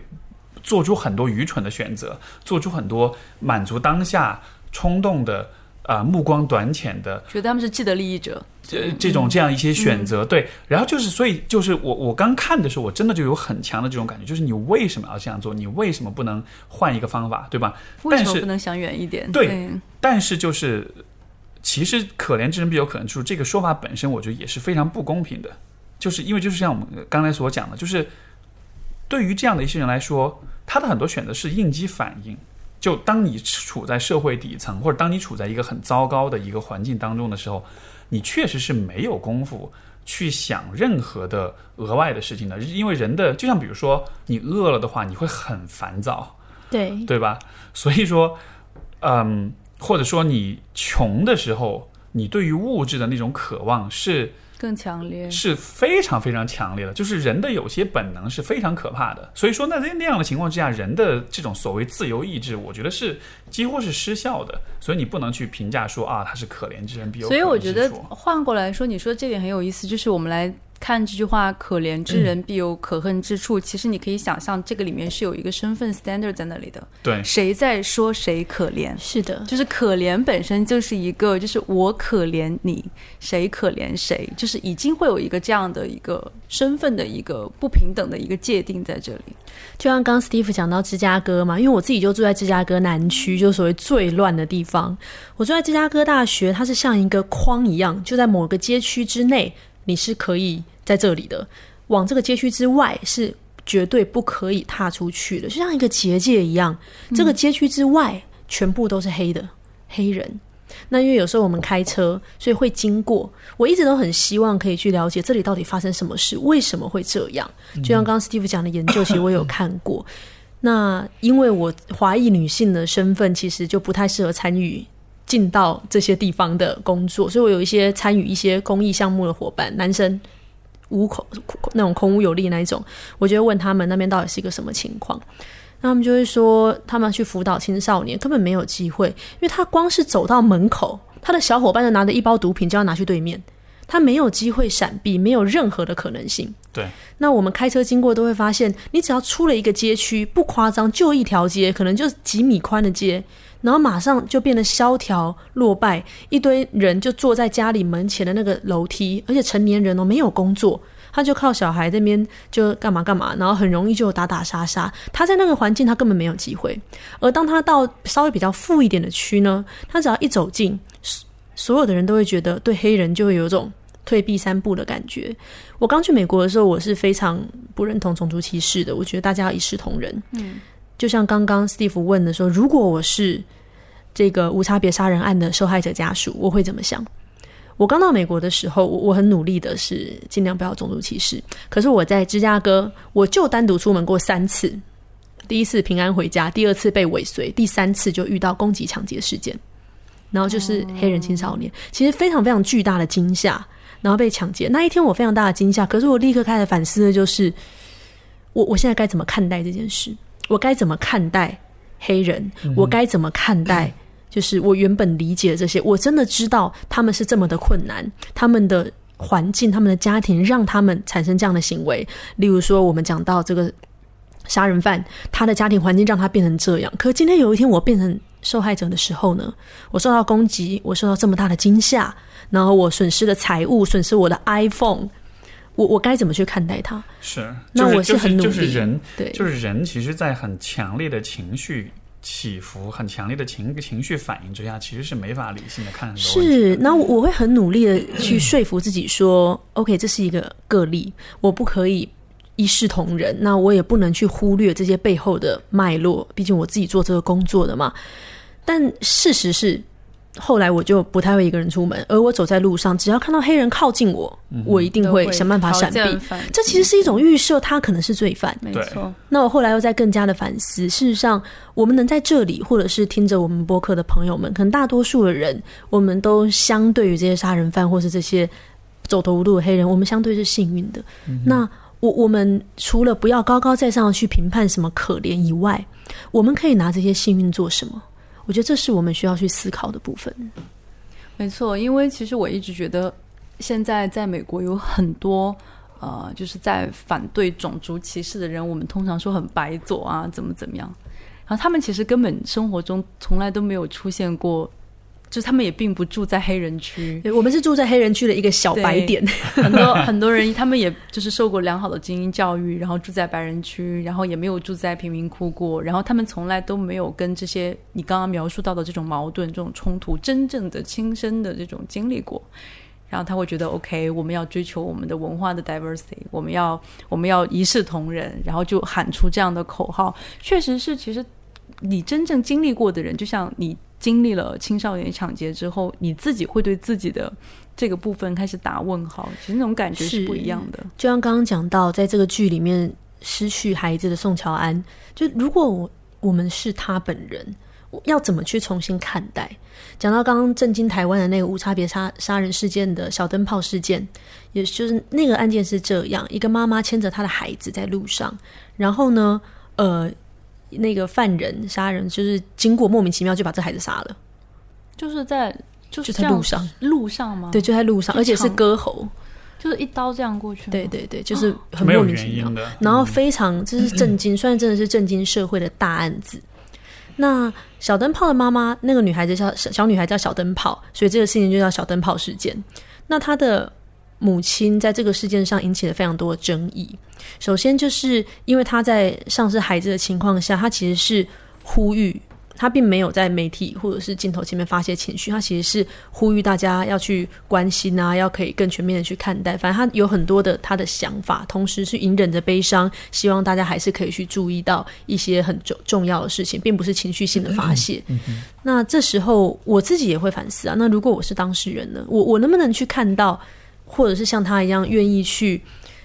做出很多愚蠢的选择，做出很多满足当下冲动的啊、呃目光短浅的觉得他们是既得利益者，这这种这样一些选择，对，然后就是，所以就是我我刚看的时候，我真的就有很强的这种感觉，就是你为什么要这样做？你为什么不能换一个方法，对吧？为什么不能想远一点？对但是就是，其实可怜之人必有可恨之处，这个说法本身，我觉得也是非常不公平的，就是因为就是像我们刚才所讲的，就是对于这样的一些人来说，他的很多选择是应激反应。就当你处在社会底层，或者当你处在一个很糟糕的一个环境当中的时候，你确实是没有功夫去想任何的额外的事情的。因为人的，就像比如说你饿了的话，你会很烦躁，对，对吧？所以说，嗯，或者说你穷的时候，你对于物质的那种渴望是更强烈。是非常非常强烈的，就是人的有些本能是非常可怕的。所以说，那在那样的情况之下，人的这种所谓自由意志，我觉得是几乎是失效的。所以你不能去评价说啊，他是可怜之人必有可所以。我觉得换过来说，你说这点很有意思，就是我们来看这句话“可怜之人必有可恨之处”，其实你可以想象，这个里面是有一个身份 standard 在那里的，对谁在说谁可怜？是的，就是可怜本身就是一个，就是我可怜你，谁可怜谁，就是已经会有一个这样的一个身份的一个不平等的一个界定在这里。就像刚刚 Steve 讲到芝加哥嘛，因为我自己就住在芝加哥南区，就所谓最乱的地方。我住在芝加哥大学，它是像一个框一样，就在某个街区之内，你是可以在这里的；往这个街区之外是绝对不可以踏出去的，就像一个结界一样。这个街区之外全部都是黑的黑人。那因为有时候我们开车，所以会经过。我一直都很希望可以去了解这里到底发生什么事，为什么会这样。就像刚刚 Steve 讲的研究，其实我有看过。那因为我华裔女性的身份，其实就不太适合参与进到这些地方的工作，所以我有一些参与一些公益项目的伙伴，男生无口那种空无有力那一种，我就会问他们那边到底是一个什么情况。那他们就会说，他们去辅导青少年根本没有机会，因为他光是走到门口，他的小伙伴就拿着一包毒品就要拿去对面，他没有机会闪避，没有任何的可能性。对，那我们开车经过都会发现，你只要出了一个街区，不夸张，就一条街，可能就几米宽的街，然后马上就变得萧条落败，一堆人就坐在家里门前的那个楼梯，而且成年人哦没有工作，他就靠小孩这边就干嘛干嘛，然后很容易就打打杀杀。他在那个环境，他根本没有机会。而当他到稍微比较富一点的区呢，他只要一走进，所有的人都会觉得对黑人就会有一种退避三步的感觉。我刚去美国的时候，我是非常不认同种族歧视的，我觉得大家要一视同仁。嗯，就像刚刚 Steve 问的说，如果我是这个无差别杀人案的受害者家属，我会怎么想？我刚到美国的时候，我我很努力的是尽量不要种族歧视。可是我在芝加哥，我就单独出门过三次。第一次平安回家，第二次被尾随，第三次就遇到攻击抢劫事件，然后就是黑人青少年，其实非常非常巨大的惊吓，然后被抢劫那一天我非常大的惊吓。可是我立刻开始反思的就是，我我现在该怎么看待这件事？我该怎么看待黑人？我该怎么看待？就是我原本理解的这些，我真的知道他们是这么的困难，他们的环境、他们的家庭让他们产生这样的行为。例如说，我们讲到这个杀人犯，他的家庭环境让他变成这样。可今天有一天我变成受害者的时候呢？我受到攻击，我受到这么大的惊吓，然后我损失了财物，损失我的 iPhone，我我该怎么去看待他？是，那我是很努力。就是人，对，就是人，其实，在很强烈的情绪。起伏很强烈的情情绪反应之下，其实是没法理性的看很多是，那我会很努力的去 *clears throat* 说服自己说，OK，这是一个个例，我不可以一视同仁。那我也不能去忽略这些背后的脉络，毕竟我自己做这个工作的嘛。但事实是。后来我就不太会一个人出门，而我走在路上，只要看到黑人靠近我，我一定会想办法闪避。这其实是一种预设，他可能是罪犯。没错。那我后来又在更加的反思，事实上，我们能在这里，或者是听着我们播客的朋友们，可能大多数的人，我们都相对于这些杀人犯或是这些走投无路的黑人，我们相对是幸运的。那我我们除了不要高高在上去评判什么可怜以外，我们可以拿这些幸运做什么？我觉得这是我们需要去思考的部分。没错，因为其实我一直觉得，现在在美国有很多呃，就是在反对种族歧视的人，我们通常说很白左啊，怎么怎么样，然后他们其实根本生活中从来都没有出现过。就他们也并不住在黑人区，我们是住在黑人区的一个小白点。很多 *laughs* 很多人，他们也就是受过良好的精英教育，然后住在白人区，然后也没有住在贫民窟过，然后他们从来都没有跟这些你刚刚描述到的这种矛盾、这种冲突真正的亲身的这种经历过。然后他会觉得，OK，我们要追求我们的文化的 diversity，我们要我们要一视同仁，然后就喊出这样的口号。确实是，其实你真正经历过的人，就像你。经历了青少年抢劫之后，你自己会对自己的这个部分开始打问号，其实那种感觉是不一样的。就像刚刚讲到，在这个剧里面失去孩子的宋乔安，就如果我我们是他本人，要怎么去重新看待？讲到刚刚震惊台湾的那个无差别杀杀人事件的小灯泡事件，也就是那个案件是这样：一个妈妈牵着她的孩子在路上，然后呢，呃。那个犯人杀人，就是经过莫名其妙就把这孩子杀了，就是在就是在路上路上吗？对，就在路上，而且是割喉，就是一刀这样过去。对对对，就是很莫名其妙的。然后非常这是震惊，虽然真的是震惊社会的大案子。那小灯泡的妈妈，那个女孩子叫小小女孩叫小灯泡，所以这个事情就叫小灯泡事件。那她的。母亲在这个事件上引起了非常多的争议。首先，就是因为他在丧失孩子的情况下，他其实是呼吁，他并没有在媒体或者是镜头前面发泄情绪，他其实是呼吁大家要去关心啊，要可以更全面的去看待。反正他有很多的他的想法，同时是隐忍着悲伤，希望大家还是可以去注意到一些很重重要的事情，并不是情绪性的发泄。那这时候我自己也会反思啊，那如果我是当事人呢，我我能不能去看到？或者是像他一样愿意去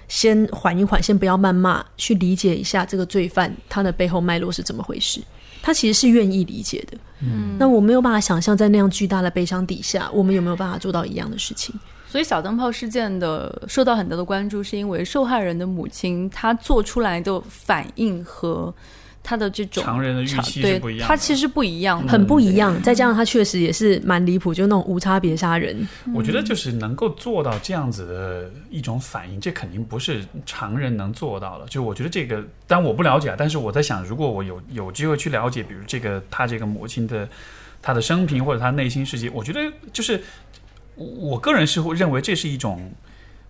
先缓一缓，先不要谩骂，去理解一下这个罪犯他的背后脉络是怎么回事。他其实是愿意理解的。嗯，那我没有办法想象，在那样巨大的悲伤底下，我们有没有办法做到一样的事情？所以小灯泡事件的受到很多的关注，是因为受害人的母亲她做出来的反应和。他的这种常人的预期是不一样，他其实不一样，很不一样。再加上他确实也是蛮离谱，就那种无差别杀人。我觉得就是能够做到这样子的一种反应，这肯定不是常人能做到的。就我觉得这个，但我不了解啊。但是我在想，如果我有有机会去了解，比如这个他这个母亲的他的生平或者他内心世界，我觉得就是我个人是会认为这是一种。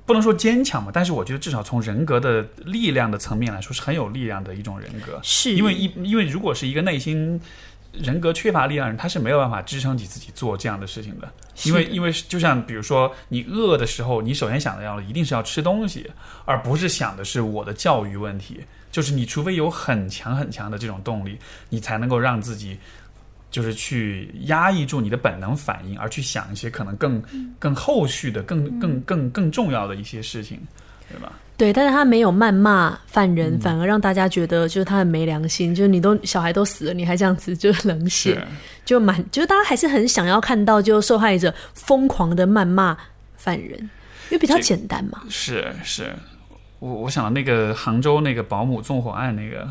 不能说坚强嘛，但是我觉得至少从人格的力量的层面来说，是很有力量的一种人格。是因为一因为如果是一个内心人格缺乏力量的人，他是没有办法支撑起自己做这样的事情的。因为因为就像比如说，你饿的时候，你首先想的要一定是要吃东西，而不是想的是我的教育问题。就是你除非有很强很强的这种动力，你才能够让自己。就是去压抑住你的本能反应，而去想一些可能更更后续的、更更更更重要的一些事情，对吧？对，但是他没有谩骂犯人，反而让大家觉得就是他很没良心，就是你都小孩都死了，你还这样子就是冷血，就蛮就是大家还是很想要看到就受害者疯狂的谩骂犯人，因为比较简单嘛。是是，我我想那个杭州那个保姆纵火案那个，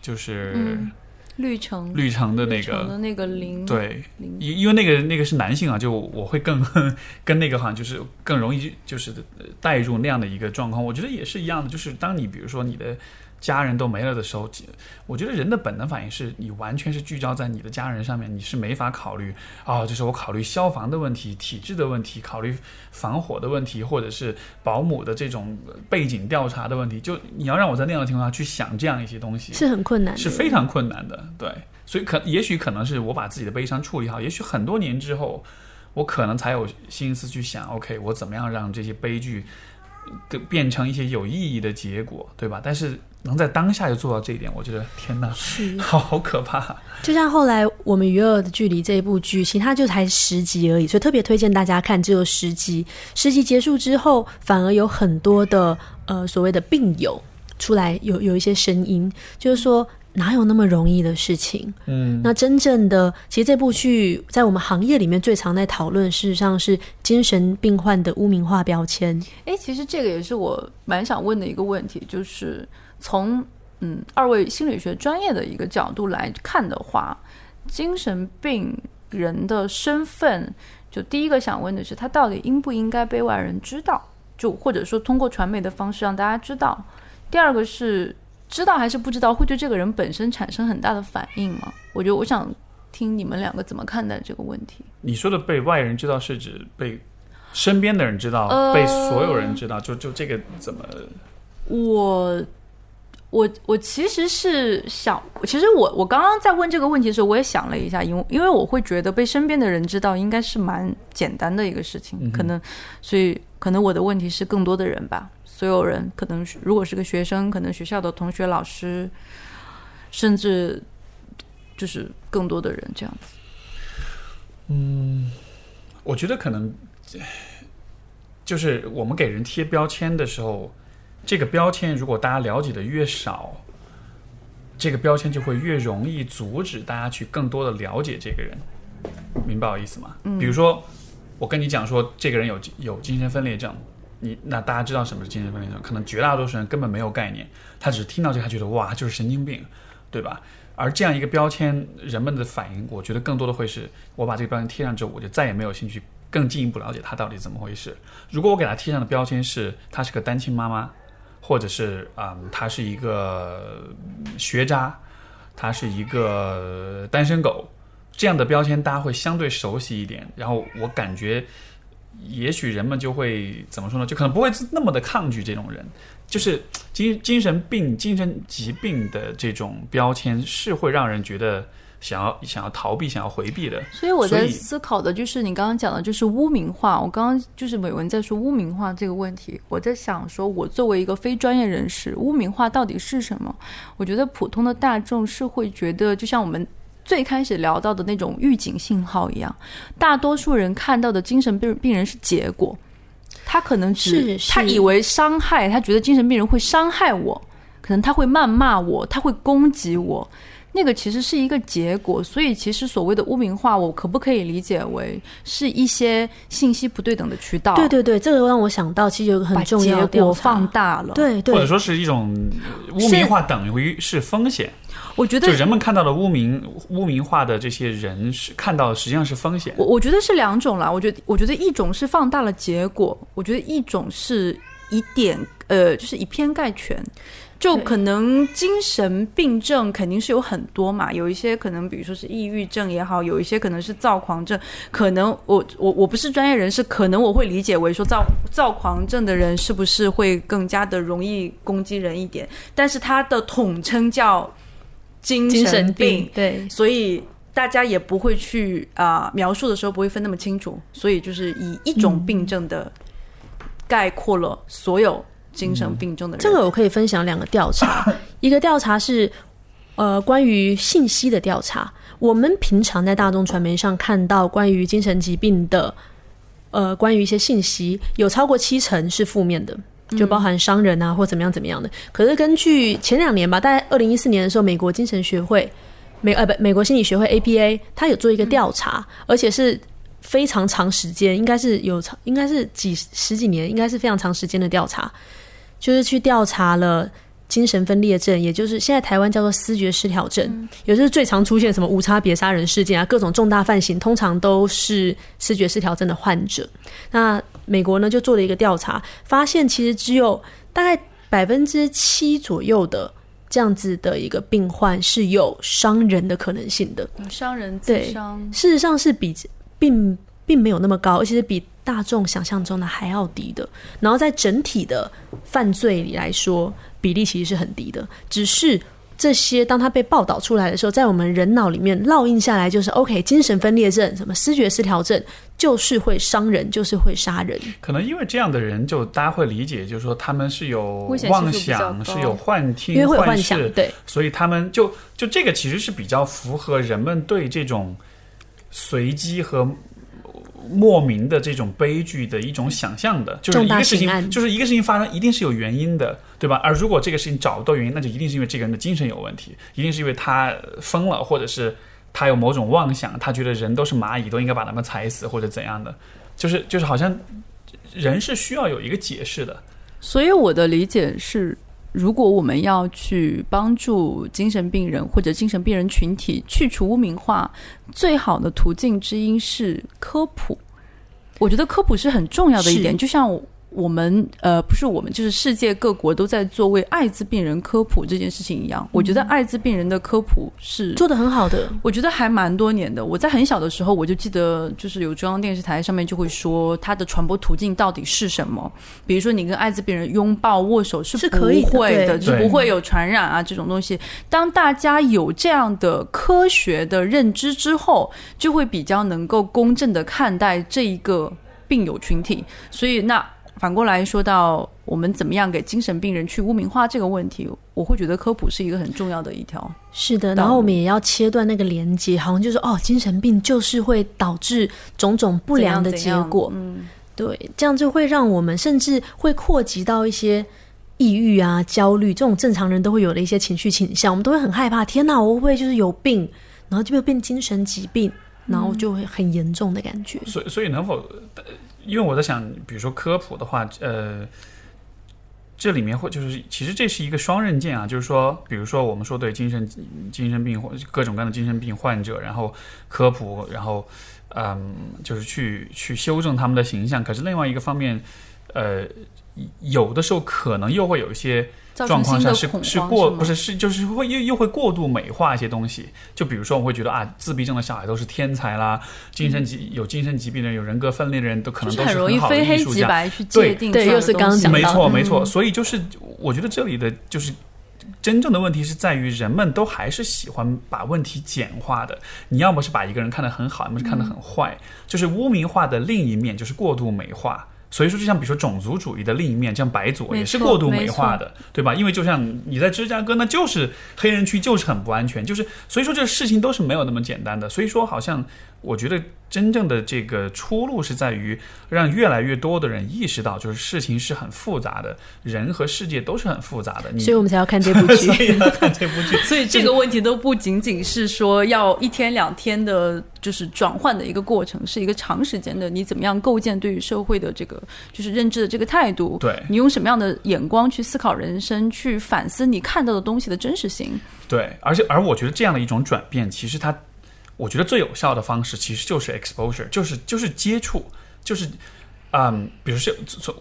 就是嗯绿城绿城的那个那个零对，零因因为那个那个是男性啊，就我会更 *laughs* 跟那个好像就是更容易就是呃带入那样的一个状况。我觉得也是一样的，就是当你比如说你的家人都没了的时候，我觉得人的本能反应是你完全是聚焦在你的家人上面，你是没法考虑啊、就是我考虑消防的问题、体制的问题、考虑防火的问题，或者是保姆的这种背景调查的问题。就你要让我在那样的情况下去想这样一些东西，是很困难的，是非常困难的，对，所以可也许可能是我把自己的悲伤处理好，也许很多年之后，我可能才有心思去想，OK，我怎么样让这些悲剧更变成一些有意义的结果，对吧？但是能在当下就做到这一点，我觉得天哪，好 *laughs* 好可怕。就像后来我们《娱乐的距离》这一部剧，其实它就才十集而已，所以特别推荐大家看，只有十集。十集结束之后，反而有很多的呃所谓的病友出来有有一些声音，就是说哪有那么容易的事情？嗯，那真正的，其实这部剧在我们行业里面最常在讨论，事实上是精神病患的污名化标签。哎，其实这个也是我蛮想问的一个问题，就是从嗯二位心理学专业的一个角度来看的话，精神病人的身份，就第一个想问的是，他到底应不应该被外人知道？就或者说通过传媒的方式让大家知道。第二个是知道还是不知道，会对这个人本身产生很大的反应吗？我觉得我想听你们两个怎么看待这个问题。你说的被外人知道是指被身边的人知道，呃被所有人知道，就就这个怎么？我我我其实是想，其实我我刚刚在问这个问题的时候，我也想了一下，因为因为我会觉得被身边的人知道应该是蛮简单的一个事情，嗯可能所以可能我的问题是更多的人吧，所有人可能如果是个学生，可能学校的同学、老师，甚至就是更多的人这样子。嗯我觉得可能就是我们给人贴标签的时候，这个标签如果大家了解的越少，这个标签就会越容易阻止大家去更多的了解这个人，明白我意思吗？比如说我跟你讲说这个人有有精神分裂症，你那大家知道什么是精神分裂症？可能绝大多数人根本没有概念，他只是听到这个，他觉得哇就是神经病，对吧？而这样一个标签，人们的反应，我觉得更多的会是，我把这个标签贴上之后，我就再也没有兴趣更进一步了解他到底怎么回事。如果我给他贴上的标签是他是个单亲妈妈，或者是啊、嗯，他是一个学渣，他是一个单身狗，这样的标签大家会相对熟悉一点。然后我感觉，也许人们就会怎么说呢？就可能不会那么的抗拒这种人。就是精精神病、精神疾病的这种标签，是会让人觉得想要想要逃避、想要回避的。所以我在思考的就是你刚刚讲的，就是污名化。我刚刚就是伟文在说污名化这个问题，我在想说，我作为一个非专业人士，污名化到底是什么？我觉得普通的大众是会觉得，就像我们最开始聊到的那种预警信号一样，大多数人看到的精神病病人是结果，他可能只他以为伤害，他觉得精神病人会伤害我，可能他会谩骂我，他会攻击我。那个其实是一个结果，所以其实所谓的污名化，我可不可以理解为是一些信息不对等的渠道？对对对，这个让我想到，其实有个很重要的结果放大了。，对对，或者说是一种污名化等于是风险，我觉得就人们看到的污名污名化的这些人是看到的实际上是风险。我我觉得是两种啦。我觉得我觉得一种是放大了结果，我觉得一种是以点呃，就是以偏概全。就可能精神病症肯定是有很多嘛，有一些可能比如说是抑郁症也好，有一些可能是躁狂症。可能我我我不是专业人士，可能我会理解为说躁躁狂症的人是不是会更加的容易攻击人一点？但是它的统称叫精精神病病，对所以大家也不会去啊、描述的时候不会分那么清楚，所以就是以一种病症的概括了所有精神病症的人。这个我可以分享两个调查，*laughs* 一个调查是呃，关于信息的调查，我们平常在大众传媒上看到关于精神疾病的，呃，关于一些信息，有超过七成是负面的，就包含伤人啊或怎么样怎么样的。可是根据前两年吧，大概二零一四年的时候，美国精神学会美呃不美国心理学会 APA，它有做一个调查，而且是非常长时间，应该是有长应该是几十几年，应该是非常长时间的调查，就是去调查了。精神分裂症，也就是现在台湾叫做思觉失调症，也就是最常出现什么无差别杀人事件啊，各种重大犯行，通常都是思觉失调症的患者。那美国呢就做了一个调查，发现其实只有大概百分之七左右的这样子的一个病患是有伤人的可能性的，伤人自伤，事实上是比并并没有那么高，而且是比大众想象中的还要低的。然后在整体的犯罪里来说。比例其实是很低的，只是这些当他被报道出来的时候，在我们人脑里面烙印下来，就是 OK，精神分裂症、什么思觉失调症，就是会伤人，就是会杀人。可能因为这样的人，就大家会理解，就是说他们是有妄想，是有幻听、因为会幻想，对，所以他们就就这个其实是比较符合人们对这种随机和。莫名的这种悲剧的一种想象的，就是一个事情，就是一个事情发生，一定是有原因的，对吧？而如果这个事情找不到原因，那就一定是因为这个人的精神有问题，一定是因为他疯了，或者是他有某种妄想，他觉得人都是蚂蚁，都应该把他们踩死，或者怎样的，就是就是好像人是需要有一个解释的。所以我的理解是。如果我们要去帮助精神病人或者精神病人群体去除污名化，最好的途径之一是科普。我觉得科普是很重要的一点，就像。我们呃不是我们，就是世界各国都在做为艾滋病人科普这件事情一样。我觉得艾滋病人的科普是做的很好的，我觉得还蛮多年的。我在很小的时候我就记得，就是有中央电视台上面就会说它的传播途径到底是什么。比如说你跟艾滋病人拥抱握手是不会的，就不会有传染啊这种东西。当大家有这样的科学的认知之后，就会比较能够公正的看待这一个病友群体。所以那。反过来说到我们怎么样给精神病人去污名化这个问题，我会觉得科普是一个很重要的一条。是的，然后我们也要切断那个连接，好像就是哦，精神病就是会导致种种不良的结果。嗯，对，这样就会让我们甚至会扩及到一些抑郁啊、焦虑这种正常人都会有的一些情绪倾向，我们都会很害怕。天哪，我会不会就是有病，然后就会变精神疾病，然后就会很严重的感觉。所以，所以能否？因为我在想，比如说科普的话，呃，这里面会就是，其实这是一个双刃剑啊。就是说，比如说我们说对精神精神病或各种各样的精神病患者，然后科普，然后嗯，就是去去修正他们的形象。可是另外一个方面，呃，有的时候可能又会有一些。状况上是是过不是是就是会又又会过度美化一些东西，就比如说我会觉得啊，自闭症的小孩都是天才啦，精神疾有精神疾病的人有人格分裂的人都可能都是很容易非黑即白去界定对，又是刚讲没错没错，所以就是我觉得这里的就是真正的问题是在于人们都还是喜欢把问题简化的，你要么是把一个人看得很好，要么是看得很坏，就是污名化的另一面就是过度美化。所以说，就像比如说种族主义的另一面，像白左也是过度美化的，对吧？因为就像你在芝加哥，那就是黑人区就是很不安全，就是所以说这事情都是没有那么简单的。所以说，好像我觉得。真正的这个出路是在于让越来越多的人意识到，就是事情是很复杂的，人和世界都是很复杂的。所以我们才要看这部剧，*laughs* 所以要看这部剧。*laughs* 所以这个问题都不仅仅是说要一天两天的，就是转换的一个过程，是一个长时间的。你怎么样构建对于社会的这个就是认知的这个态度？对，你用什么样的眼光去思考人生，去反思你看到的东西的真实性？对，而且而我觉得这样的一种转变，其实它。我觉得最有效的方式其实就是 exposure，就是就是接触，就是嗯，比如说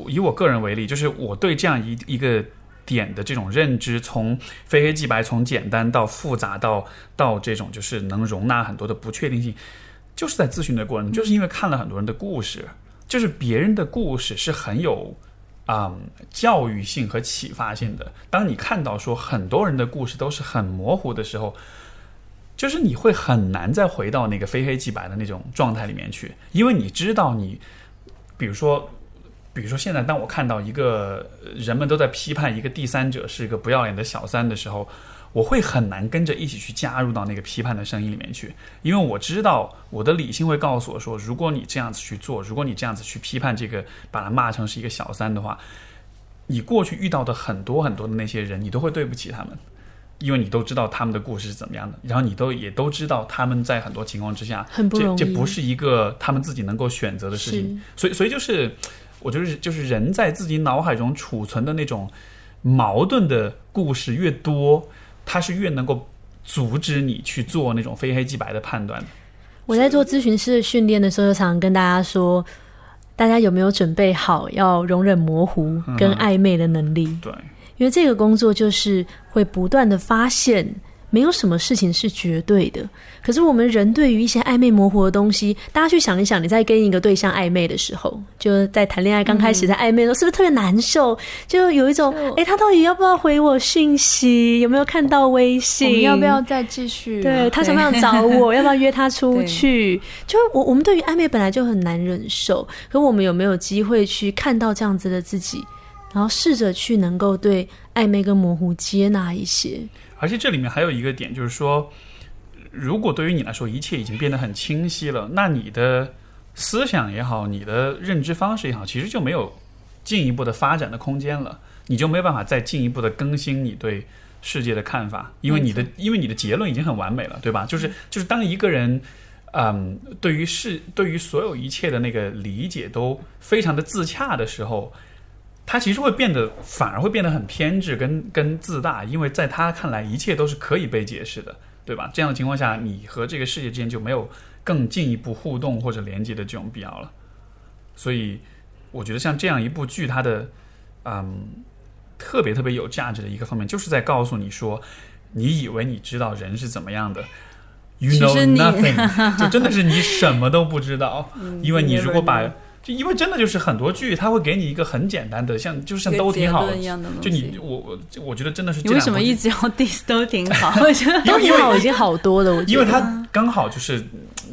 以我个人为例，就是我对这样一一个点的这种认知，从非黑即白，从简单到复杂，到到这种就是能容纳很多的不确定性，就是在咨询的过程中，就是因为看了很多人的故事，就是别人的故事是很有啊教育性和启发性的。当你看到说很多人的故事都是很模糊的时候。就是你会很难再回到那个非黑即白的那种状态里面去，因为你知道你，比如说，比如说现在当我看到一个人们都在批判一个第三者是一个不要脸的小三的时候，我会很难跟着一起去加入到那个批判的声音里面去，因为我知道我的理性会告诉我说，如果你这样子去做，如果你这样子去批判这个，把他骂成是一个小三的话，你过去遇到的很多很多的那些人，你都会对不起他们。因为你都知道他们的故事是怎么样的，然后你都也都知道他们在很多情况之下，很不容易，这这不是一个他们自己能够选择的事情。所以，所以就是，我觉得就是人在自己脑海中储存的那种矛盾的故事越多，他是越能够阻止你去做那种非黑即白的判断。我在做咨询师训练的时候，常常跟大家说，大家有没有准备好要容忍模糊跟暧昧的能力？对。因为这个工作就是会不断的发现，没有什么事情是绝对的。可是我们人对于一些暧昧模糊的东西，大家去想一想，你在跟一个对象暧昧的时候，就在谈恋爱刚开始在暧昧的时候，是不是特别难受？就有一种，哎，他到底要不要回我讯息？有没有看到微信？要不要再继续？对他想不想找我？要不要约他出去？就我我们对于暧昧本来就很难忍受，可我们有没有机会去看到这样子的自己？然后试着去能够对暧昧跟模糊接纳一些，而且这里面还有一个点，就是说，如果对于你来说一切已经变得很清晰了，那你的思想也好，你的认知方式也好，其实就没有进一步的发展的空间了，你就没有办法再进一步的更新你对世界的看法，因为你的因为你的结论已经很完美了，对吧？就是就是当一个人，嗯，对于世对于所有一切的那个理解都非常的自洽的时候。他其实会变得，反而会变得很偏执跟跟自大，因为在他看来，一切都是可以被解释的，对吧？这样的情况下，你和这个世界之间就没有更进一步互动或者连接的这种必要了。所以，我觉得像这样一部剧，它的嗯特别特别有价值的一个方面，就是在告诉你说，你以为你知道人是怎么样的，you know nothing，*laughs* 就真的是你什么都不知道，因为你如果把就因为真的就是很多剧，他会给你一个很简单的，像就像都挺好一样的就你我我我觉得真的是。你为什么一直要 diss 都挺好？*laughs* 都挺好已经好多了，我觉得因为它刚好就是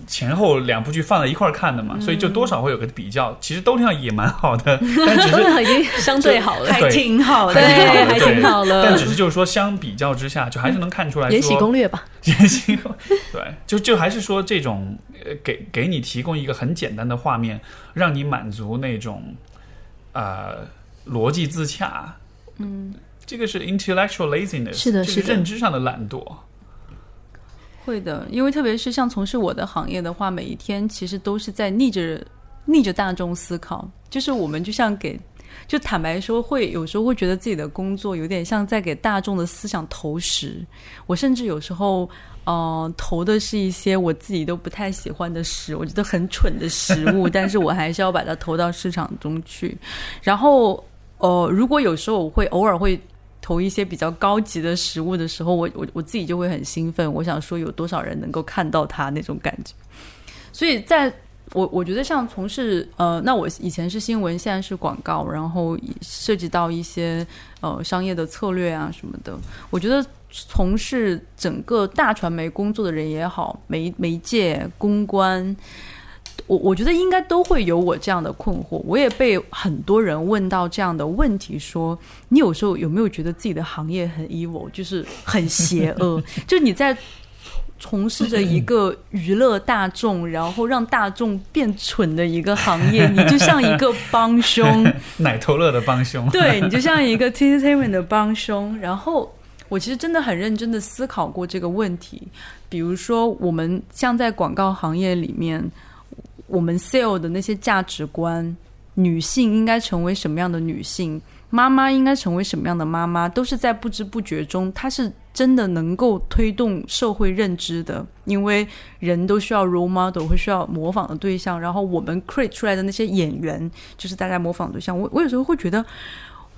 前后两部剧放在一块儿看的嘛，所以就多少会有个比较。其实都挺好也蛮好的，*laughs* 但只是已经相对好了，还挺好的，对，还挺好了。但只是就是说相比较之下，就还是能看出来。延禧攻略吧，延禧攻对，就就还是说这种。呃，给给你提供一个很简单的画面，让你满足那种呃逻辑自洽。嗯，这个是 intellectual laziness，是的，是认知上的懒惰。会的，因为特别是像从事我的行业的话，每一天其实都是在逆着逆着大众思考。就是我们就像给，就坦白说，会有时候会觉得自己的工作有点像在给大众的思想投食。我甚至有时候。嗯，投的是一些我自己都不太喜欢的食，我觉得很蠢的食物，但是我还是要把它投到市场中去。然后，呃，如果有时候我会偶尔会投一些比较高级的食物的时候，我我我自己就会很兴奋，我想说有多少人能够看到它那种感觉。所以，在我我觉得像从事呃，那我以前是新闻，现在是广告，然后涉及到一些呃商业的策略啊什么的，我觉得。从事整个大传媒工作的人也好，媒媒介公关，我我觉得应该都会有我这样的困惑。我也被很多人问到这样的问题，说你有时候有没有觉得自己的行业很 evil，就是很邪恶？*laughs* 就你在从事着一个娱乐大众，然后让大众变蠢的一个行业，你就像一个帮凶，*laughs* 奶头乐的帮凶。*laughs* 对你就像一个 entertainment 的帮凶，然后。我其实真的很认真的思考过这个问题，比如说，我们像在广告行业里面，我们 sale 的那些价值观，女性应该成为什么样的女性，妈妈应该成为什么样的妈妈，都是在不知不觉中，它是真的能够推动社会认知的。因为人都需要 role model，会需要模仿的对象，然后我们 create 出来的那些演员，就是大家模仿对象。我我有时候会觉得。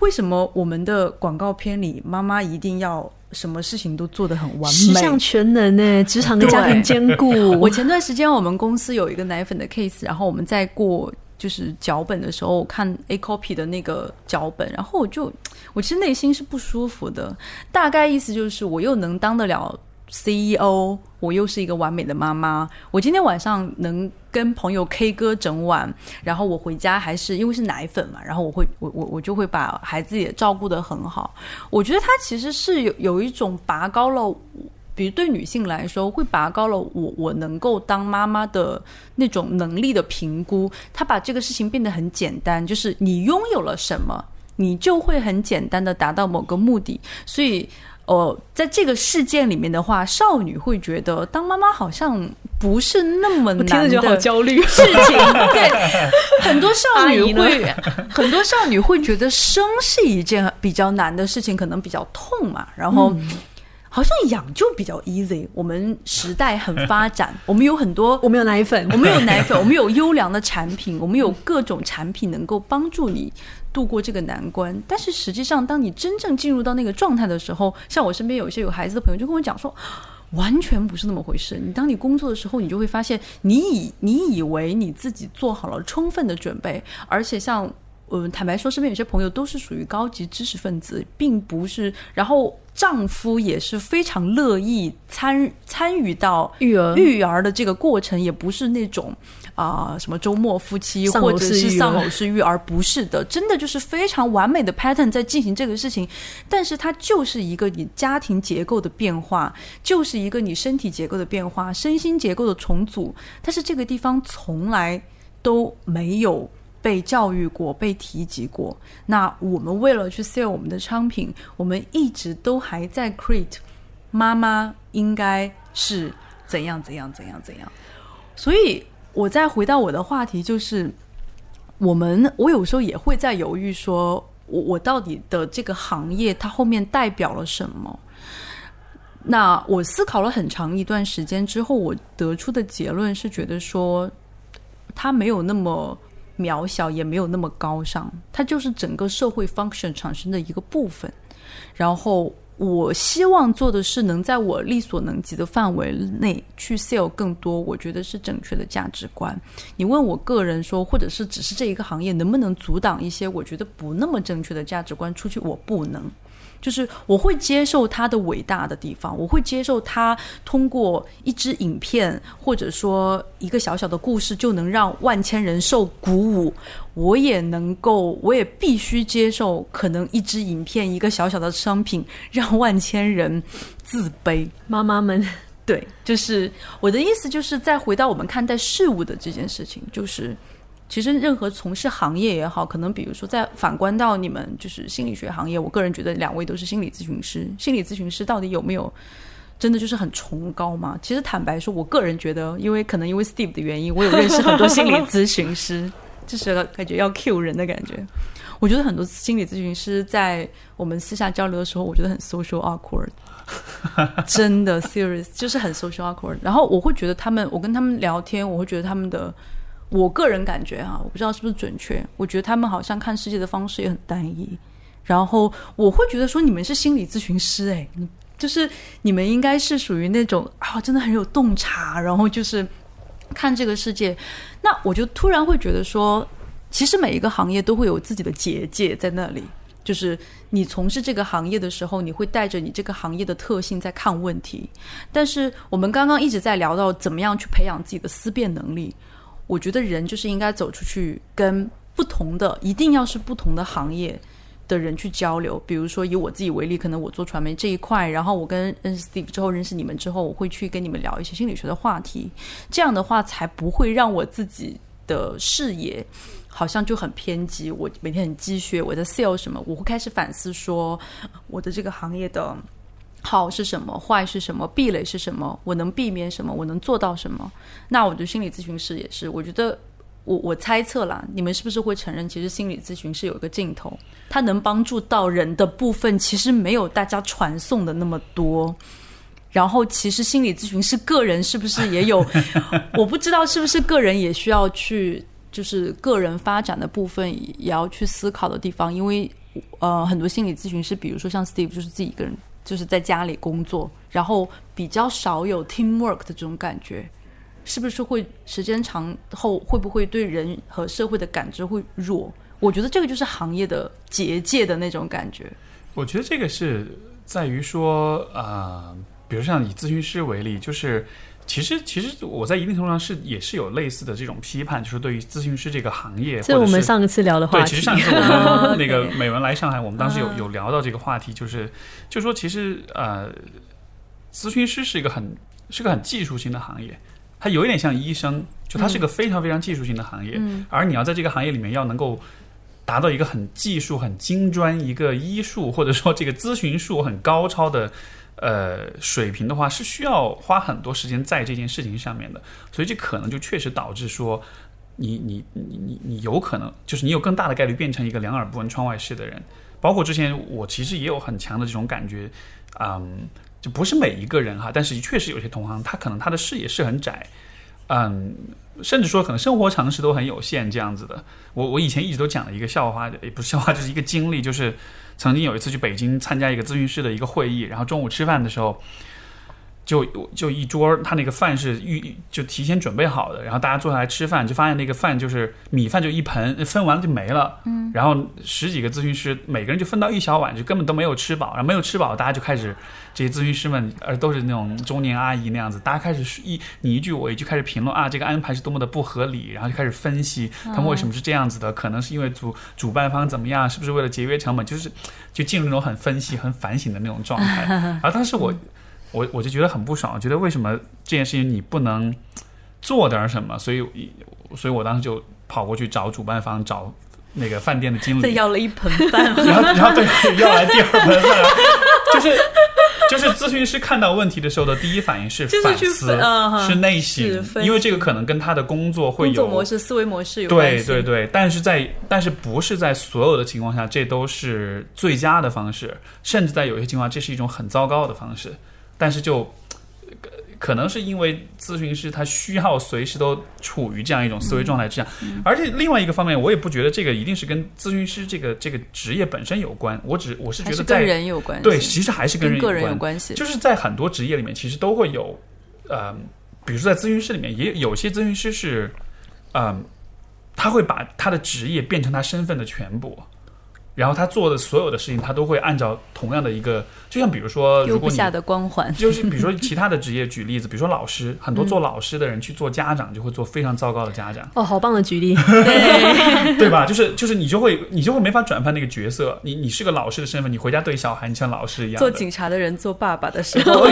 为什么我们的广告片里妈妈一定要什么事情都做得很完美、十项全能呢？*laughs* 职场跟家庭兼顾。我前段时间我们公司有一个奶粉的 case，然后我们在过就是脚本的时候看 A copy 的那个脚本，然后我就我其实内心是不舒服的。大概意思就是我又能当得了 CEO，我又是一个完美的妈妈。我今天晚上能跟朋友 K 歌整晚，然后我回家还是因为是奶粉嘛，然后我会我我我就会把孩子也照顾得很好。我觉得他其实是有有一种拔高了，比如对女性来说会拔高了我我能够当妈妈的那种能力的评估。他把这个事情变得很简单，就是你拥有了什么，你就会很简单的达到某个目的。所以。哦，在这个事件里面的话，少女会觉得当妈妈好像不是那么难的好焦虑事情。对，很多少女会，很多少女会觉得生是一件比较难的事情，可能比较痛嘛。然后，好像养就比较 easy。我们时代很发展，*laughs* 我们有很多，我们有奶粉，我们有奶粉，*laughs* 我们有优良的产品，我们有各种产品能够帮助你。度过这个难关，但是实际上，当你真正进入到那个状态的时候，像我身边有一些有孩子的朋友就跟我讲说，完全不是那么回事。你当你工作的时候，你就会发现，你以你以为你自己做好了充分的准备，而且像。嗯，坦白说，身边有些朋友都是属于高级知识分子，并不是。然后丈夫也是非常乐意参参与到育儿育儿的这个过程，也不是那种啊什么周末夫妻或者是丧偶式育儿，不是的，真的就是非常完美的 pattern 在进行这个事情。但是它就是一个你家庭结构的变化，就是一个你身体结构的变化，身心结构的重组。但是这个地方从来都没有。被教育过，被提及过。那我们为了去 sell 我们的商品，我们一直都还在 create 妈妈应该是怎样怎样怎样怎样。所以，我再回到我的话题，就是我们，我有时候也会在犹豫，说我我到底的这个行业它后面代表了什么？那我思考了很长一段时间之后，我得出的结论是觉得说，它没有那么。渺小也没有那么高尚，它就是整个社会 function 产生的一个部分。然后，我希望做的是能在我力所能及的范围内去 sell 更多，我觉得是正确的价值观。你问我个人说，或者是只是这一个行业能不能阻挡一些我觉得不那么正确的价值观出去？我不能。就是我会接受他的伟大的地方，我会接受他通过一支影片或者说一个小小的故事就能让万千人受鼓舞。我也能够，我也必须接受，可能一支影片、一个小小的商品让万千人自卑。妈妈们，对，就是我的意思，就是再回到我们看待事物的这件事情，就是。其实，任何从事行业也好，可能比如说，在反观到你们就是心理学行业，我个人觉得两位都是心理咨询师。心理咨询师到底有没有真的就是很崇高吗？其实坦白说，我个人觉得，因为可能因为 Steve 的原因，我有认识很多心理咨询师，*laughs* 就是感觉要 Q 人的感觉。我觉得很多心理咨询师在我们私下交流的时候，我觉得很 social awkward，*laughs* 真的 serious，就是很 social awkward。然后我会觉得他们，我跟他们聊天，我会觉得他们的。我个人感觉哈，我不知道是不是准确。我觉得他们好像看世界的方式也很单一。然后我会觉得说，你们是心理咨询师哎，就是你们应该是属于那种啊，真的很有洞察，然后就是看这个世界。那我就突然会觉得说，其实每一个行业都会有自己的结界在那里。就是你从事这个行业的时候，你会带着你这个行业的特性在看问题。但是我们刚刚一直在聊到怎么样去培养自己的思辨能力。我觉得人就是应该走出去，跟不同的，一定要是不同的行业的人去交流。比如说以我自己为例，可能我做传媒这一块，然后我跟认识 Steve 之后，认识你们之后，我会去跟你们聊一些心理学的话题。这样的话，才不会让我自己的视野好像就很偏激。我每天很积血，我在 sell 什么，我会开始反思说，我的这个行业的。好是什么？坏是什么？壁垒是什么？我能避免什么？我能做到什么？那我觉得心理咨询师也是。我觉得，我我猜测啦，你们是不是会承认，其实心理咨询是有一个镜头，它能帮助到人的部分，其实没有大家传送的那么多。然后，其实心理咨询师个人是不是也有？*laughs* 我不知道是不是个人也需要去，就是个人发展的部分也要去思考的地方。因为，呃，很多心理咨询师，比如说像 Steve，就是自己一个人。就是在家里工作，然后比较少有 teamwork 的这种感觉，是不是会时间长后会不会对人和社会的感知会弱？我觉得这个就是行业的结界的那种感觉。我觉得这个是在于说，啊，比如像以咨询师为例，就是其实其实我在一定程度上是也是有类似的这种批判，就是对于咨询师这个行业，这是我们上一次聊的话对，其实上一次我们那个美文来上海，我们当时有嗯 *laughs* 有聊到这个话题，就是就说其实呃，咨询师是一个很是个很技术性的行业，它有一点像医生，就它是个非常非常技术性的行业，嗯而你要在这个行业里面要能够。达到一个很技术、很精专、一个医术或者说这个咨询术很高超的呃水平的话，是需要花很多时间在这件事情上面的。所以这可能就确实导致说，你你你你你有可能就是你有更大的概率变成一个两耳不闻窗外事的人。包括之前我其实也有很强的这种感觉，嗯，就不是每一个人哈，但是确实有些同行他可能他的视野是很窄，嗯，甚至说可能生活常识都很有限这样子的。我我以前一直都讲了一个笑话，也不是笑话，就是一个经历，就是曾经有一次去北京参加一个咨询师的一个会议，然后中午吃饭的时候。就就一桌，他那个饭是预就提前准备好的，然后大家坐下来吃饭，就发现那个饭就是米饭就一盆，分完了就没了。嗯，然后十几个咨询师，每个人就分到一小碗，就根本都没有吃饱。然后没有吃饱，大家就开始这些咨询师们，呃，都是那种中年阿姨那样子，大家开始一你一句我一句开始评论啊，这个安排是多么的不合理，然后就开始分析他们为什么是这样子的，可能是因为主主办方怎么样，是不是为了节约成本，就是就进入那种很分析、很反省的那种状态。*laughs* 然后当时我。我我就觉得很不爽，我觉得为什么这件事情你不能做点什么？所以，所以我当时就跑过去找主办方，找那个饭店的经理，再要了一盆饭，*laughs* 然后，然后对，要来第二盆饭，就是就是咨询师看到问题的时候的第一反应是反思，是内是省，因为这个可能跟他的工作会工作有模式、思维模式有关系。对对对，但是在但是不是在所有的情况下，这都是最佳的方式，甚至在有些情况，这是一种很糟糕的方式。但是就可可能是因为咨询师他需要随时都处于这样一种思维状态之下，嗯而且另外一个方面，我也不觉得这个一定是跟咨询师这个这个职业本身有关，我只我是觉得在人有关系。对，其实还是跟人跟个人有关。关系。就是在很多职业里面，其实都会有，呃，比如说在咨询师里面，也有些咨询师是，嗯、他会把他的职业变成他身份的全部，然后他做的所有的事情，他都会按照同样的一个，就像比如说，如果你下的光环。就是比如说其他的职业，举例子，比如说老师，很多做老师的人去做家长，就会做非常糟糕的家长。哦，好棒的举例，对 *laughs* 吧？就是就是你就会你就会没法转换那个角色，你你是个老师的身份，你回家对小孩，你像老师一样。做警察的人做爸爸的时候，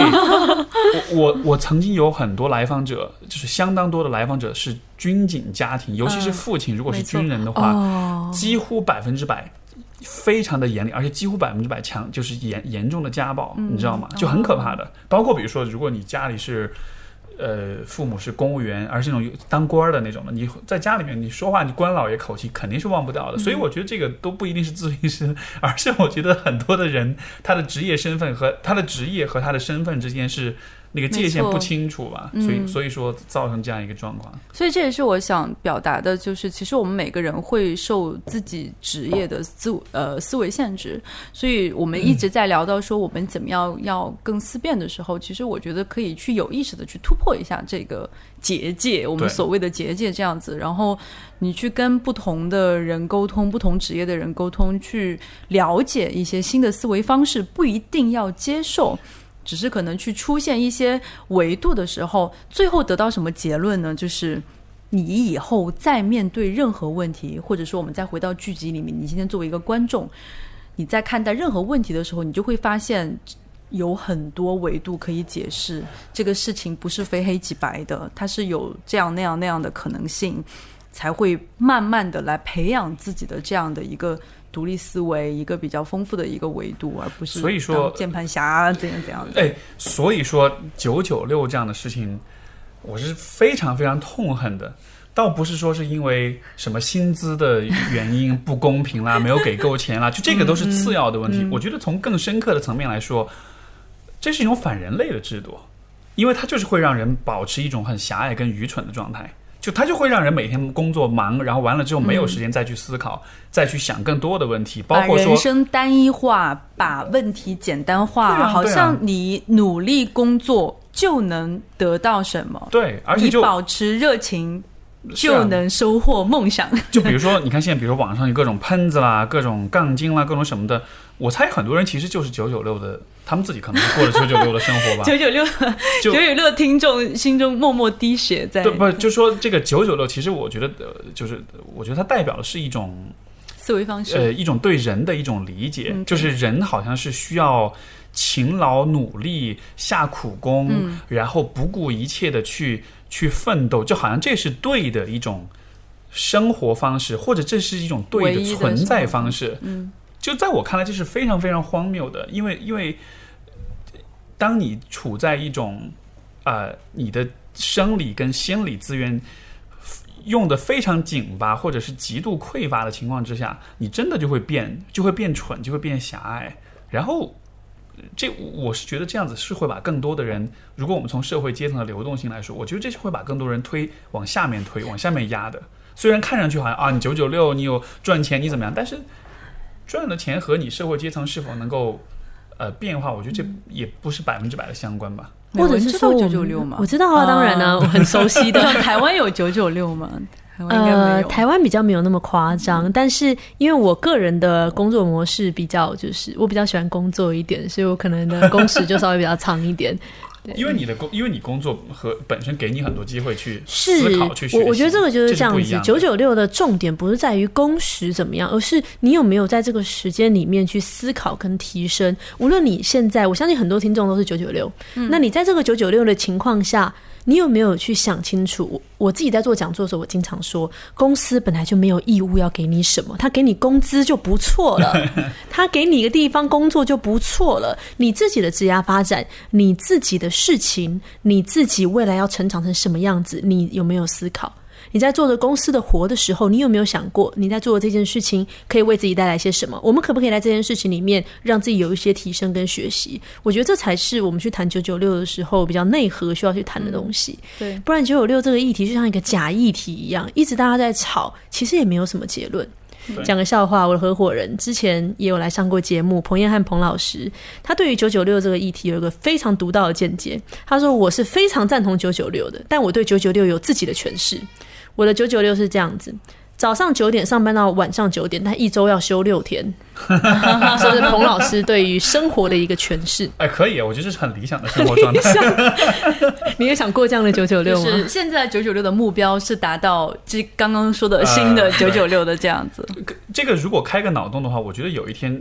我我我曾经有很多来访者，就是相当多的来访者是军警家庭，尤其是父亲，如果是军人的话，哦，几乎百分之百。非常的严厉，而且几乎百分之百强，就是严严重的家暴，你知道吗？就很可怕的。包括比如说，如果你家里是，呃，父母是公务员，而是那种当官儿的那种的，你在家里面你说话，你官老爷口气肯定是忘不掉的。所以我觉得这个都不一定是咨询师，*laughs* 而是我觉得很多的人他的职业身份和他的职业和他的身份之间是那个界限不清楚吧，所以所以说造成这样一个状况。所以这也是我想表达的，就是其实我们每个人会受自己职业的思呃思维限制，所以我们一直在聊到说我们怎么样要更思辨的时候，其实我觉得可以去有意识的去突破一下这个结界，我们所谓的结界这样子，然后你去跟不同的人沟通，不同职业的人沟通，去了解一些新的思维方式，不一定要接受。只是可能去出现一些维度的时候，最后得到什么结论呢？就是你以后再面对任何问题，或者说我们再回到剧集里面，你今天作为一个观众，你在看待任何问题的时候，你就会发现有很多维度可以解释这个事情不是非黑即白的，它是有这样那样那样的可能性，才会慢慢的来培养自己的这样的一个。独立思维，一个比较丰富的一个维度，而不是所以说键盘侠怎样怎样的。哎，所以说九九六这样的事情，我是非常非常痛恨的。倒不是说是因为什么薪资的原因不公平啦，*laughs* 没有给够钱啦，就这个都是次要的问题。我觉得从更深刻的层面来说，这是一种反人类的制度，因为它就是会让人保持一种很狭隘跟愚蠢的状态。就它就会让人每天工作忙，然后完了之后没有时间再去思考，再去想更多的问题，包把括说人生单一化，把问题简单化，好像你努力工作就能得到什么，对，而且你就保持热情就能收获梦想。*laughs* 就比如说，你看现在，比如网上有各种喷子啦，各种杠精啦，各种什么的，我猜很多人其实就是九九六的，他们自己可能过了九九六的生活吧。*laughs* 九九六 *laughs* 就九九六听众心中默默滴血在，对，不就说这个九九六，其实我觉得呃，就是我觉得它代表的是一种思维方式。呃一种对人的一种理解，嗯就是人好像是需要勤劳努力、下苦功，嗯然后不顾一切的去去奋斗，就好像这是对的一种生活方式，或者这是一种对的存在方式。嗯，就在我看来，这是非常非常荒谬的，因为因为当你处在一种呃你的生理跟心理资源用的非常紧巴，或者是极度匮乏的情况之下，你真的就会变，就会变蠢，就会变狭隘。然后，这我是觉得这样子是会把更多的人，如果我们从社会阶层的流动性来说，我觉得这是会把更多人推往下面推，往下面压的。虽然看上去好像啊，你九九六，你有赚钱，你怎么样？但是赚的钱和你社会阶层是否能够呃变化，我觉得这也不是百分之百的相关吧。或者是说九九六嘛？我知道啊，当然呢、我很熟悉的。*laughs* 台湾有九九六吗？呃，台湾比较没有那么夸张，但是因为我个人的工作模式比较，就是我比较喜欢工作一点，所以我可能的工时就稍微比较长一点。对因为你的工，因为你工作和本身给你很多机会去思考、去学习。我我觉得这个就是这这样子九九六的重点不是在于工时怎么样，而是你有没有在这个时间里面去思考跟提升。无论你现在，我相信很多听众都是九九六，那你在这个九九六的情况下。你有没有去想清楚？我我自己在做讲座的时候，我经常说，公司本来就没有义务要给你什么，他给你工资就不错了，*laughs* 他给你一个地方工作就不错了。你自己的职业发展，你自己的事情，你自己未来要成长成什么样子，你有没有思考？你在做着公司的活的时候，你有没有想过，你在做的这件事情可以为自己带来些什么？我们可不可以在这件事情里面让自己有一些提升跟学习？我觉得这才是我们去谈九九六的时候比较内核需要去谈的东西。对，不然九九六这个议题就像一个假议题一样，一直大家在吵，其实也没有什么结论。讲个笑话，我的合伙人之前也有来上过节目，彭燕汉彭老师，他对于九九六这个议题有一个非常独到的见解。他说：“我是非常赞同九九六的，但我对九九六有自己的诠释。我的九九六是这样子：早上九点上班到晚上九点，但一周要休六天。*laughs* ”这是彭老师对于生活的一个诠释。哎，可以，我觉得这是很理想的生活状态。*laughs* 你也想过这样的九九六吗？就是现在九九六的目标是达到这刚刚说的新的呃九九六的这样子。这个如果开个脑洞的话，我觉得有一天，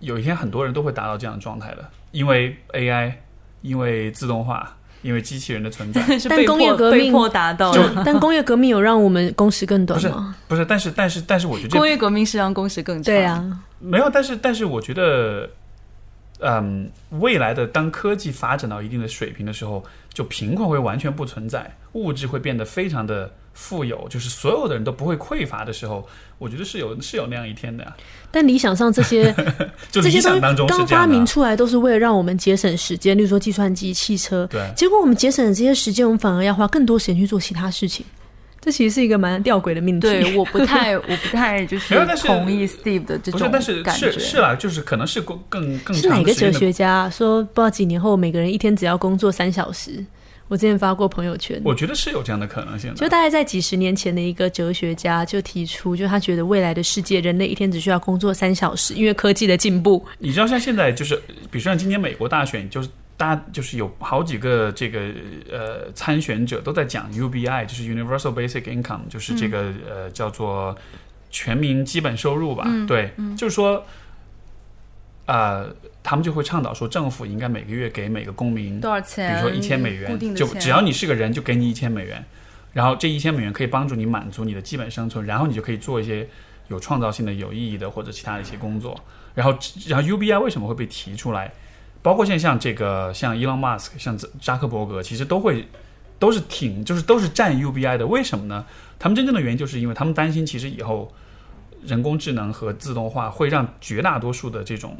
有一天很多人都会达到这样的状态的，因为 AI，因为自动化，因为机器人的存在。*laughs* 但是工业革命被迫达到了。但工业革命有让我们工时更短不是吗？不是，但是但是但是，我觉得工业革命是让工时更长。对，啊，没有，但是但是我觉得，嗯，未来的当科技发展到一定的水平的时候，就贫困会完全不存在，物质会变得非常的富有，就是所有的人都不会匮乏的时候，我觉得是有是有那样一天的呀。*laughs* 但理想上这些 *laughs* 就这些当中是刚。发明出来都是为了让我们节省时间，例如说计算机、汽车。对，结果我们节省了这些时间，我们反而要花更多时间去做其他事情。这其实是一个蛮吊诡的命题。对，我不 *laughs* 太，我不太就是没有但是同意 Steve 的这种不是，但是感觉。是是啦，就是可能是更更更是哪个哲学家说，不知道几年后每个人一天只要工作三小时？我之前发过朋友圈，我觉得是有这样的可能性的。就大概在几十年前的一个哲学家就提出，就他觉得未来的世界，人类一天只需要工作三小时，因为科技的进步。你知道，像现在就是，比如说像今年美国大选，就是大家就是有好几个这个呃参选者都在讲 UBI，就是 Universal Basic Income，就是这个、呃叫做全民基本收入吧。对，就是说，啊，他们就会倡导说，政府应该每个月给每个公民多少钱？比如说一千美元就只要你是个人，就给你一千美元，然后这一千美元可以帮助你满足你的基本生存，然后你就可以做一些有创造性的、有意义的或者其他的一些工作。然后，然后 UBI 为什么会被提出来？包括现在像这个，像 Elon Musk，像扎克伯格，其实都会都是挺，就是都是占 UBI 的。为什么呢？他们真正的原因就是因为他们担心，其实以后人工智能和自动化会让绝大多数的这种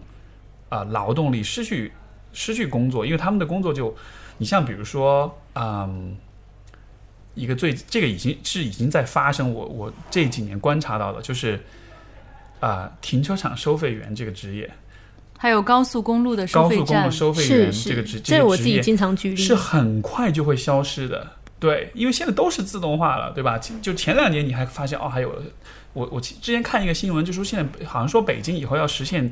啊、劳动力失去失去工作，因为他们的工作就，你像比如说，嗯，一个最这个已经是已经在发生，我我这几年观察到的，就是啊、停车场收费员这个职业，还有高速公路的收费站高速公路，收费员这个职业，这我自己经常举例。是很快就会消失的。对，因为现在都是自动化了，对吧？就前两年你还发现哦，还有我我之前看一个新闻，就说现在好像说北京以后要实现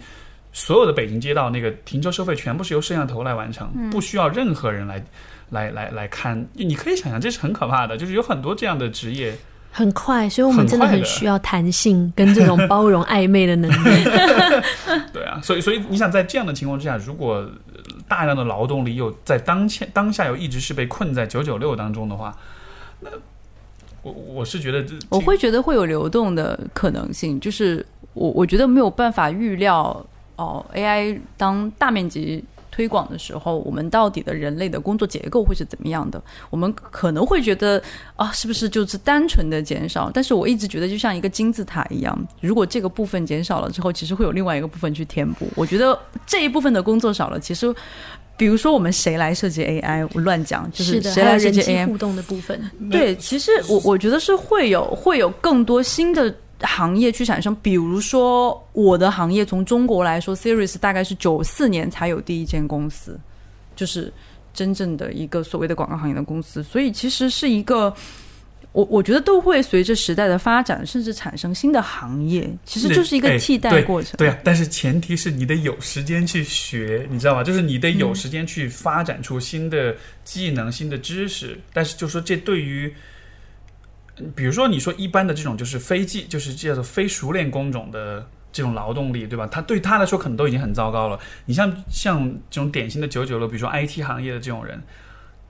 所有的北京街道那个停车收费全部是由摄像头来完成，嗯不需要任何人来来来来看。你可以想象，这是很可怕的，就是有很多这样的职业。很快，所以我们真的很需要弹性跟这种包容暧昧的能力。*laughs* 对啊，所以所以你想在这样的情况之下，如果呃大量的劳动力又在当前当下又一直是被困在九九六当中的话，那我我是觉得这我会觉得会有流动的可能性，就是我我觉得没有办法预料哦，AI 当大面积推广的时候，我们到底的人类的工作结构会是怎么样的？我们可能会觉得啊，是不是就是单纯的减少？但是我一直觉得就像一个金字塔一样，如果这个部分减少了之后，其实会有另外一个部分去填补。我觉得这一部分的工作少了，其实。比如说，我们谁来设计 AI？我乱讲，就是，谁来设计 AI？互动的部分。对，其实我我觉得是会有会有更多新的行业去产生，比如说我的行业从中国来说，Series 大概是九四年才有第一间公司，就是真正的一个所谓的广告行业的公司，所以其实是一个。我我觉得都会随着时代的发展，甚至产生新的行业，其实就是一个哎替代过程。对啊，但是前提是你得有时间去学，你知道吗？就是你得有时间去发展出新的技能、新的知识。但是就说这对于，嗯比如说你说一般的这种就是非技，就是叫做非熟练工种的这种劳动力，对吧？他对他来说可能都已经很糟糕了。你像像这种典型的九九六，比如说 IT 行业的这种人。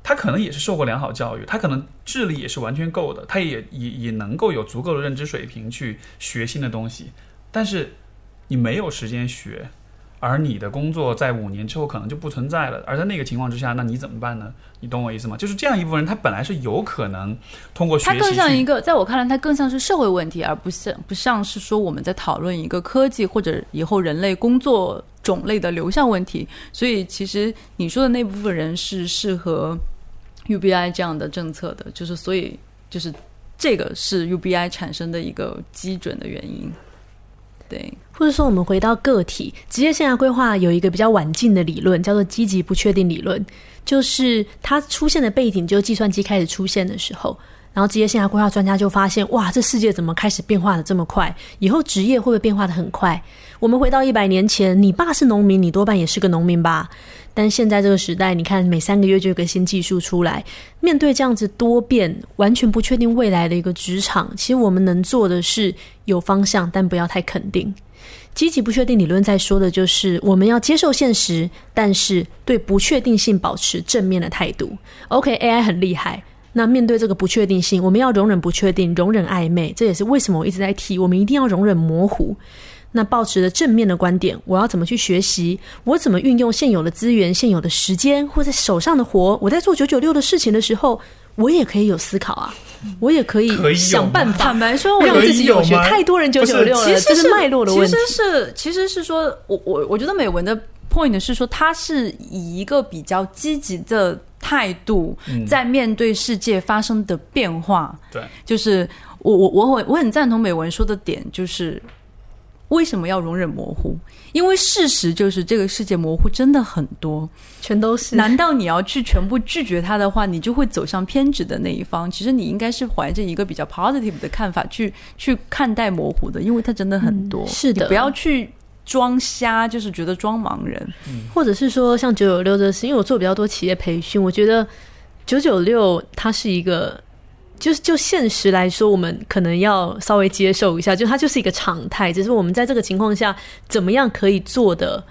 他可能也是受过良好教育，他可能智力也是完全够的，他也也也能够有足够的认知水平去学新的东西，但是你没有时间学，而你的工作在五年之后可能就不存在了，而在那个情况之下，那你怎么办呢？你懂我意思吗？就是这样一部分人，他本来是有可能通过学它习更像一个，在我看来，他更像是社会问题，而不像不像是说我们在讨论一个科技或者以后人类工作种类的流向问题。所以，其实你说的那部分人是适合 UBI 这样的政策的，就是所以就是这个是 UBI 产生的一个基准的原因。对，或者说，我们回到个体职业生涯规划有一个比较晚近的理论，叫做积极不确定理论，就是它出现的背景就是计算机开始出现的时候。然后职业生涯规划专家就发现，哇，这世界怎么开始变化的这么快？以后职业会不会变化的很快？我们回到一百年前，你爸是农民，你多半也是个农民吧？但现在这个时代，你看每三个月就有个新技术出来，面对这样子多变、完全不确定未来的一个职场，其实我们能做的是有方向，但不要太肯定。积极不确定理论在说的就是我们要接受现实，但是对不确定性保持正面的态度。OK，AI 很厉害。那面对这个不确定性，我们要容忍不确定，容忍暧昧，这也是为什么我一直在提，我们一定要容忍模糊。那保持着正面的观点，我要怎么去学习？我怎么运用现有的资源、现有的时间，或者手上的活？我在做九九六的事情的时候，我也可以有思考啊，我也可以想办法坦白说，我让自己有学。有太多人九九六了，其实这是脉络的问题其。实是其实是说，我我我觉得美文的 point 是说，他是以一个比较积极的态度，嗯在面对世界发生的变化。对，就是我我我很我很赞同美文说的点，就是为什么要容忍模糊？因为事实就是这个世界模糊真的很多。全都是难道你要去全部拒绝它的话，你就会走向偏执的那一方？其实你应该是怀着一个比较 positive 的看法去去看待模糊的，因为它真的很多。嗯是的不要去装瞎，就是觉得装盲人。或者是说像九九六这事，因为我做比较多企业培训，我觉得九九六它是一个，就是就现实来说，我们可能要稍微接受一下，就它就是一个常态，只是我们在这个情况下怎么样可以做的。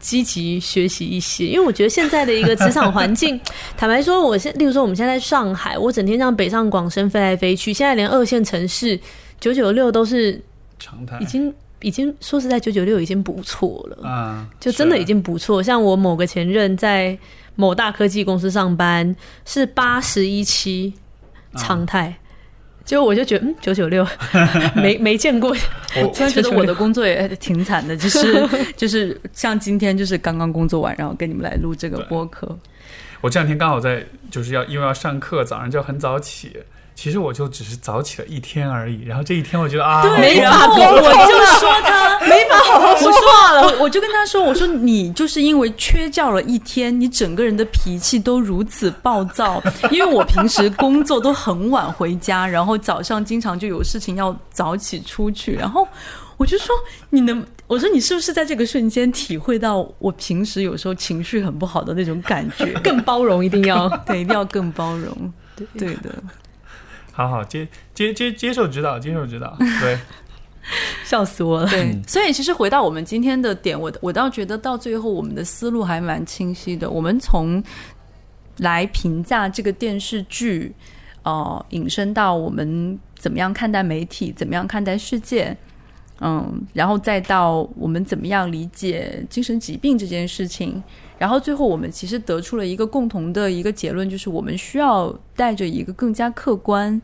积极学习一些，因为我觉得现在的一个职场环境，*laughs* 坦白说，我现例如说我们现在在上海，我整天这样北上广深飞来飞去，现在连二线城市九九六都是常态已经已经说实在九九六已经不错了。啊，就真的已经不错。像我某个前任在某大科技公司上班，是八十一期常态。就我就觉得，嗯，九九六 *laughs* 没没见过。我突然觉得我的工作也 *laughs* 挺惨的，就是就是像今天就是刚刚工作完，然后跟你们来录这个播客。我这两天刚好在就是要因为要上课，早上就要很早起。其实我就只是早起了一天而已，然后这一天我觉得啊，对，好然后痛我就说他没法好好说话了。我 *laughs* 我就跟他说，我说你就是因为缺觉了一天，你整个人的脾气都如此暴躁。因为我平时工作都很晚回家，然后早上经常就有事情要早起出去，然后我就说你能。我说你是不是在这个瞬间体会到我平时有时候情绪很不好的那种感觉？*laughs* 更包容，一定要对，一定要更包容。对对的，好好接接接接受指导，接受指导。*laughs* 对，笑死我了。对，所以其实回到我们今天的点，我我倒觉得到最后我们的思路还蛮清晰的。我们从来评价这个电视剧，呃，引申到我们怎么样看待媒体，怎么样看待世界，嗯，然后再到我们怎么样理解精神疾病这件事情，然后最后我们其实得出了一个共同的一个结论，就是我们需要带着一个更加客观。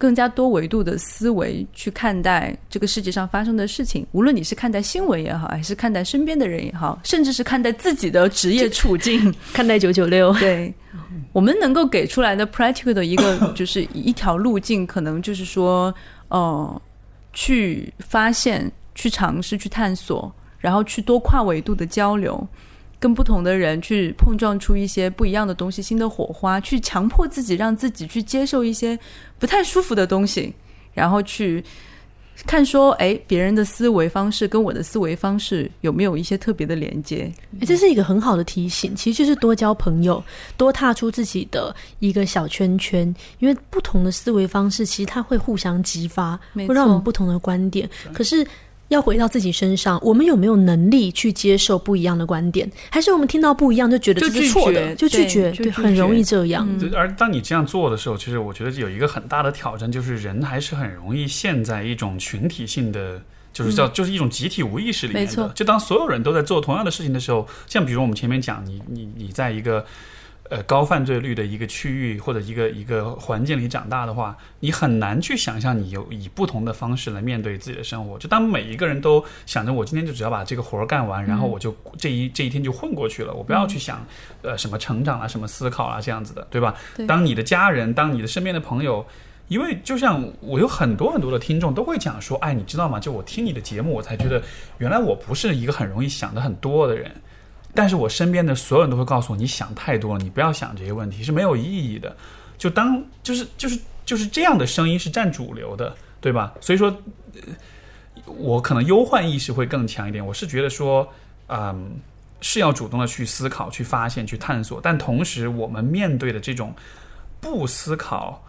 更加多维度的思维去看待这个世界上发生的事情，无论你是看待新闻也好，还是看待身边的人也好，甚至是看待自己的职业处境，看待九九六。对，*laughs* 我们能够给出来的 practical 的一个就是一条路径，可能就是说，呃，去发现、去尝试、去探索，然后去多跨维度的交流。跟不同的人去碰撞出一些不一样的东西，新的火花，去强迫自己，让自己去接受一些不太舒服的东西，然后去看说，哎，别人的思维方式跟我的思维方式有没有一些特别的连接？这是一个很好的提醒，其实就是多交朋友，多踏出自己的一个小圈圈，因为不同的思维方式，其实它会互相激发，会让我们不同的观点。可是。要回到自己身上，我们有没有能力去接受不一样的观点？还是我们听到不一样就觉得这是错的，就拒绝？对，很容易这样。而当你这样做的时候，其实我觉得有一个很大的挑战，就是人还是很容易陷在一种群体性的，就是叫就是一种集体无意识里面的。就当所有人都在做同样的事情的时候，像比如我们前面讲，你你你在一个。呃，高犯罪率的一个区域或者一个一个环境里长大的话，你很难去想象你有以不同的方式来面对自己的生活。就当每一个人都想着我今天就只要把这个活儿干完，然后我就这一这一天就混过去了，我不要去想呃什么成长啊、什么思考啊这样子的，对吧？当你的家人、当你的身边的朋友，因为就像我有很多很多的听众都会讲说，哎，你知道吗？就我听你的节目，我才觉得原来我不是一个很容易想的很多的人。但是我身边的所有人都会告诉我，你想太多了，你不要想这些问题是没有意义的。就当就是就是就是这样的声音是占主流的，对吧？所以说，我可能忧患意识会更强一点。我是觉得说，嗯，是要主动的去思考、去发现、去探索，但同时我们面对的这种不思考。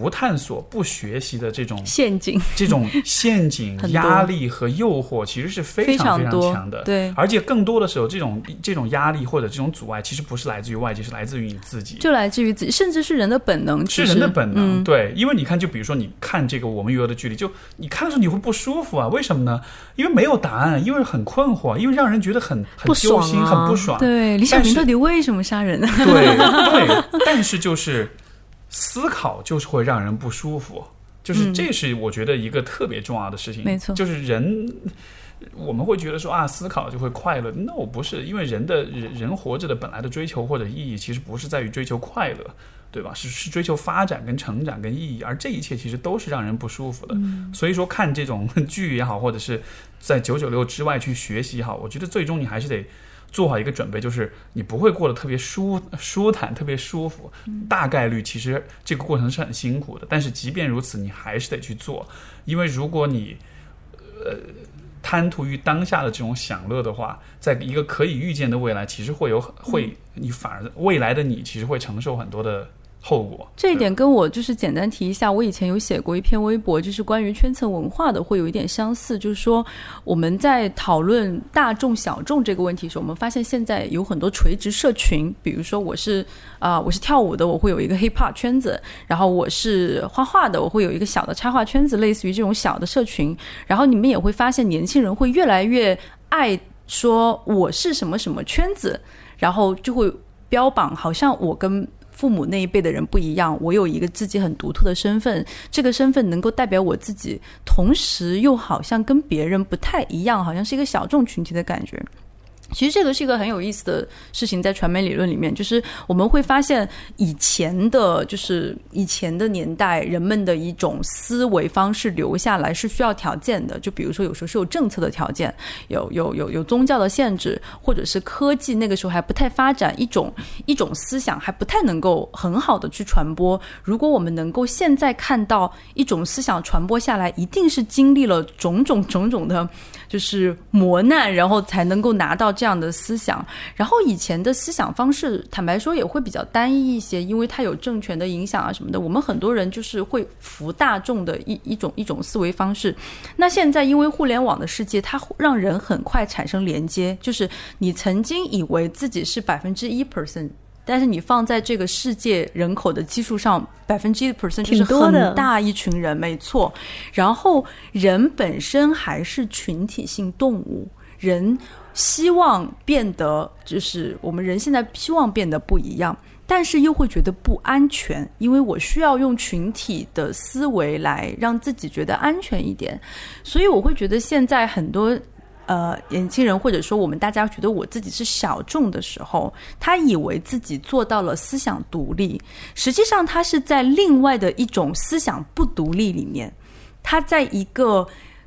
不探索、不学习的这种陷阱，这种陷阱、*laughs* 压力和诱惑，其实是非常非常强的。对，而且更多的时候，这种这种压力或者这种阻碍，其实不是来自于外界，是来自于你自己，就来自于自己，甚至是人的本能，是人的本能。对，因为你看，就比如说，你看这个我们与恶的距离，就你看的时候你会不舒服啊？为什么呢？因为没有答案，因为很困惑，因为让人觉得很很揪心、很不爽。对，李小明到底为什么杀人呢？对对，但是就是。思考就是会让人不舒服，就是这是我觉得一个特别重要的事情。没错，就是人我们会觉得说啊，思考就会快乐。No，不是，因为人的人人活着的本来的追求或者意义，其实不是在于追求快乐，对吧？是是追求发展跟成长跟意义，而这一切其实都是让人不舒服的。所以说，看这种剧也好，或者是在九九六之外去学习也好，我觉得最终你还是得。做好一个准备，就是你不会过得特别舒舒坦、特别舒服，大概率其实这个过程是很辛苦的。但是即便如此，你还是得去做，因为如果你呃贪图于当下的这种享乐的话，在一个可以预见的未来，其实会有会你反而未来的你其实会承受很多的。后果这一点跟我就是简单提一下，我以前有写过一篇微博，就是关于圈层文化的，会有一点相似。就是说我们在讨论大众小众这个问题时，我们发现现在有很多垂直社群，比如说我是啊我是跳舞的，我会有一个 hip hop 圈子；然后我是画画的，我会有一个小的插画圈子，类似于这种小的社群。然后你们也会发现，年轻人会越来越爱说我是什么什么圈子，然后就会标榜好像我跟。父母那一辈的人不一样，我有一个自己很独特的身份，这个身份能够代表我自己，同时又好像跟别人不太一样，好像是一个小众群体的感觉。其实这个是一个很有意思的事情，在传媒理论里面，就是我们会发现以前的，就是以前的年代，人们的一种思维方式留下来是需要条件的。就比如说，有时候是有政策的条件，有有有有宗教的限制，或者是科技那个时候还不太发展，一种一种思想还不太能够很好的去传播。如果我们能够现在看到一种思想传播下来，一定是经历了种种种种的。就是磨难，然后才能够拿到这样的思想。然后以前的思想方式，坦白说也会比较单一一些，因为它有政权的影响啊什么的。我们很多人就是会服大众的一一种一种思维方式。那现在因为互联网的世界，它让人很快产生连接，就是你曾经以为自己是百分之一 percent。但是你放在这个世界人口的基数上，百分之一的 percent 就是很大一群人，没错。然后人本身还是群体性动物，人希望变得就是我们人现在希望变得不一样，但是又会觉得不安全，因为我需要用群体的思维来让自己觉得安全一点，所以我会觉得现在很多。呃，年轻人或者说我们大家觉得我自己是小众的时候，他以为自己做到了思想独立，实际上他是在另外的一种思想不独立里面，他在一个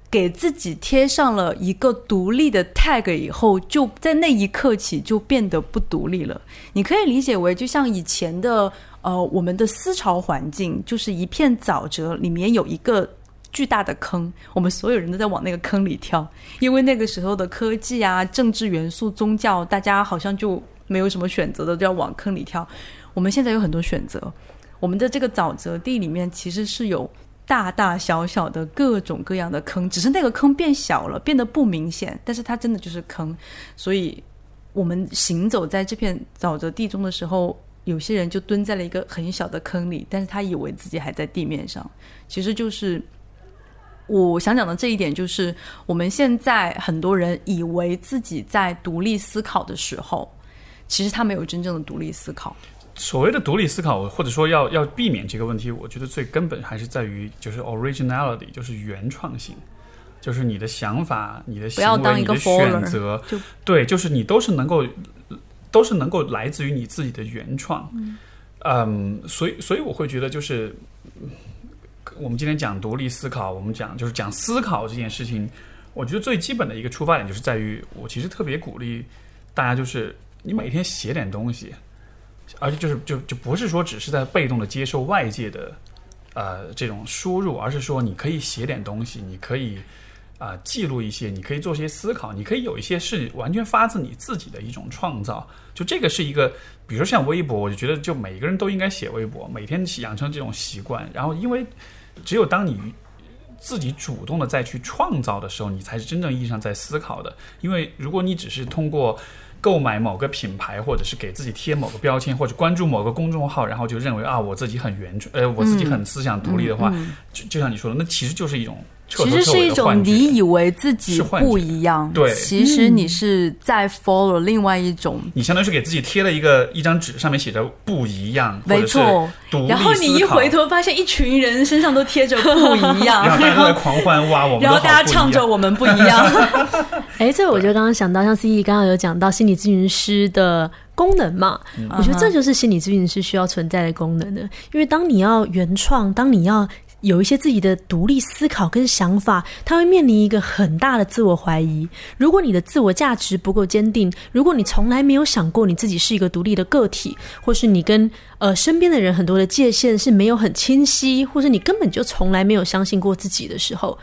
给自己贴上了一个独立的 tag 以后，就在那一刻起就变得不独立了。你可以理解为，就像以前的呃，我们的思潮环境就是一片沼泽，里面有一个。巨大的坑，我们所有人都在往那个坑里跳，因为那个时候的科技啊、政治元素、宗教，大家好像就没有什么选择的，都要往坑里跳。我们现在有很多选择，我们的这个沼泽地里面其实是有大大小小的各种各样的坑，只是那个坑变小了，变得不明显，但是它真的就是坑。所以，我们行走在这片沼泽地中的时候，有些人就蹲在了一个很小的坑里，但是他以为自己还在地面上，其实就是。我想讲的这一点就是，我们现在很多人以为自己在独立思考的时候，其实他没有真正的独立思考。所谓的独立思考，或者说要要避免这个问题，我觉得最根本还是在于就是 originality，就是原创性，就是你的想法、你的行为、你的选择，对，就是你都是能够都是能够来自于你自己的原创。嗯，所以所以我会觉得就是。我们今天讲独立思考，我们讲就是讲思考这件事情。我觉得最基本的一个出发点就是在于，我其实特别鼓励大家，就是你每天写点东西，而且就是就就不是说只是在被动的接受外界的呃这种输入，而是说你可以写点东西，你可以啊记录一些，你可以做些思考，你可以有一些是完全发自你自己的一种创造。就这个是一个，比如说像微博，我就觉得就每个人都应该写微博，每天养成这种习惯，然后因为。只有当你自己主动的再去创造的时候，你才是真正意义上在思考的。因为如果你只是通过购买某个品牌，或者是给自己贴某个标签，或者关注某个公众号，然后就认为啊，我自己很原创，呃，我自己很思想独立的话，就就像你说的，那其实就是一种。其实是一种你以为自己不一样，对，其实你是在 follow 另外一种。你相当于是给自己贴了一个一张纸，上面写着不一样，没错。然后你一回头发现，一群人身上都贴着不一 *laughs* 样，然后大家都在狂欢哇，我们然后大家唱着我们不一样。*laughs* *laughs* 哎，这我就刚刚想到，像 C E 刚刚有讲到心理咨询师的功能嘛，我觉得这就是心理咨询师需要存在的功能的，因为当你要原创，当你要。有一些自己的独立思考跟想法，他会面临一个很大的自我怀疑。如果你的自我价值不够坚定，如果你从来没有想过你自己是一个独立的个体，或是你跟呃身边的人很多的界限是没有很清晰，或者你根本就从来没有相信过自己的时候。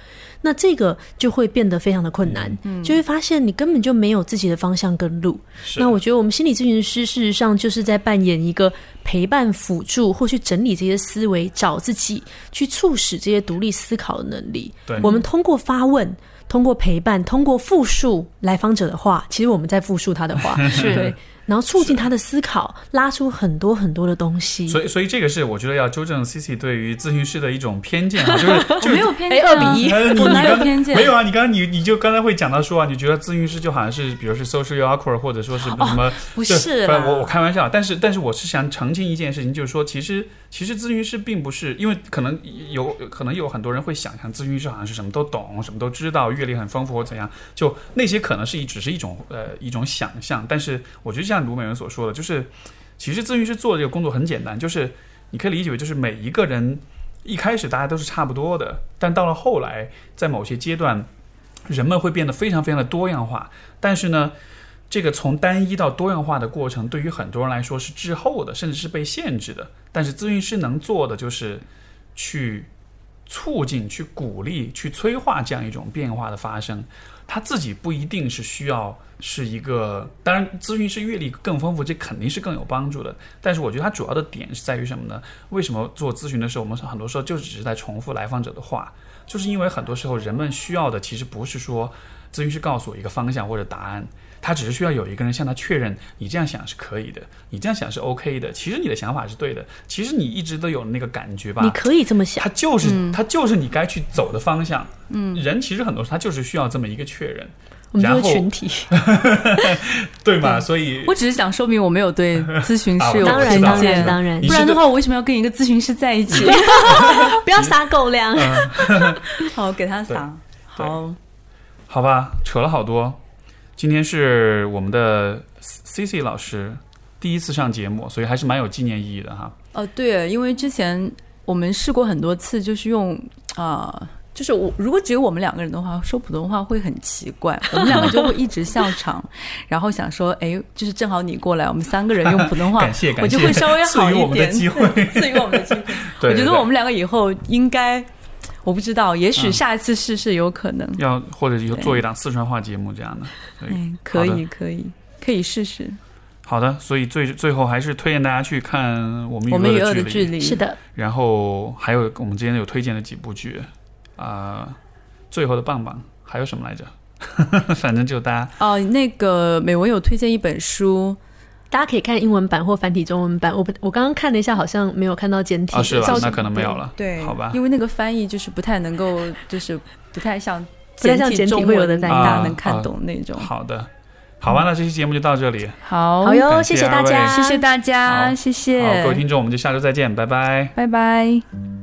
那这个就会变得非常的困难，就会发现你根本就没有自己的方向跟路。那我觉得我们心理咨询师事实上就是在扮演一个陪伴、辅助或去整理这些思维，找自己，去促使这些独立思考的能力。我们通过发问、通过陪伴、通过复述来访者的话，其实我们在复述他的话。*laughs* 是。然后促进他的思考，拉出很多很多的东西。所以，所以这个是我觉得要纠正 C C 对于咨询师的一种偏见啊，*laughs* 就是我没有偏哎见、啊，二比一呃你我哪有你刚才偏见？没有啊，你刚刚你你就刚才会讲到说啊，你觉得咨询师就好像是，比如是 social awkward，或者说是什么？不就是我我开玩笑，但是但是我是想澄清一件事情，就是说，其实其实咨询师并不是，因为可能有可能有很多人会想象咨询师好像是什么都懂，什么都知道，阅历很丰富或怎样，就那些可能是一只是一种呃一种想象，但是我觉得像卢美人所说的，就是其实咨询师做这个工作很简单，就是你可以理解为就是每一个人一开始大家都是差不多的，但到了后来，在某些阶段，人们会变得非常非常的多样化，但是呢。这个从单一到多样化的过程，对于很多人来说是滞后的，甚至是被限制的。但是咨询师能做的就是去促进、去鼓励、去催化这样一种变化的发生。他自己不一定是需要是一个，当然咨询师阅历更丰富，这肯定是更有帮助的。但是我觉得他主要的点是在于什么呢？为什么做咨询的时候，我们很多时候就只是在重复来访者的话？就是因为很多时候人们需要的其实不是说咨询师告诉我一个方向或者答案。他只是需要有一个人向他确认，你这样想是可以的，你这样想是 OK 的。其实你的想法是对的，其实你一直都有那个感觉吧？你可以这么想他，就是、他就是你该去走的方向。嗯，人其实很多时候他就是需要这么一个确认，我们然后就是群体。*laughs* 对吗？所以我只是想说明我没有对咨询 *laughs* 啊师有当然，我知道当然，当然，不然的话，我为什么要跟一个咨询师在一起？*laughs* 不要撒狗粮。好，给他撒。好，好吧，扯了好多。今天是我们的 C C 老师第一次上节目，所以还是蛮有纪念意义的哈。哦，对，因为之前我们试过很多次，就是用啊、就是我如果只有我们两个人的话，说普通话会很奇怪，*laughs* 我们两个就会一直笑场，然后想说，哎，就是正好你过来，我们三个人用普通话，*laughs* 感谢感谢，我就会稍微好赐予我们的一点，机会。赐予我们的机会。*laughs* 对对对我觉得我们两个以后应该，我不知道，也许嗯下一次试试有可能。要或者就做一档四川话节目这样的。对，哎，可以，可以，可以试试。好的，所以最最后还是推荐大家去看我们我们与恶的距离是的，然后还有我们之前有推荐的几部剧，啊、最后的棒棒还有什么来着？*laughs* 反正就大家哦，那个美文有推荐一本书，大家可以看英文版或繁体中文版。我不，我刚刚看了一下，好像没有看到简体？是吧那可能没有了。对，好吧因为那个翻译就是不太能够，就是不太像不太像简体中会有的文翻译大家啊能看懂那种。好的，好吧，那这期节目就到这里。好好哟，谢谢谢大家，谢谢大家，谢谢，好，各位听众，我们就下周再见，拜拜。拜拜。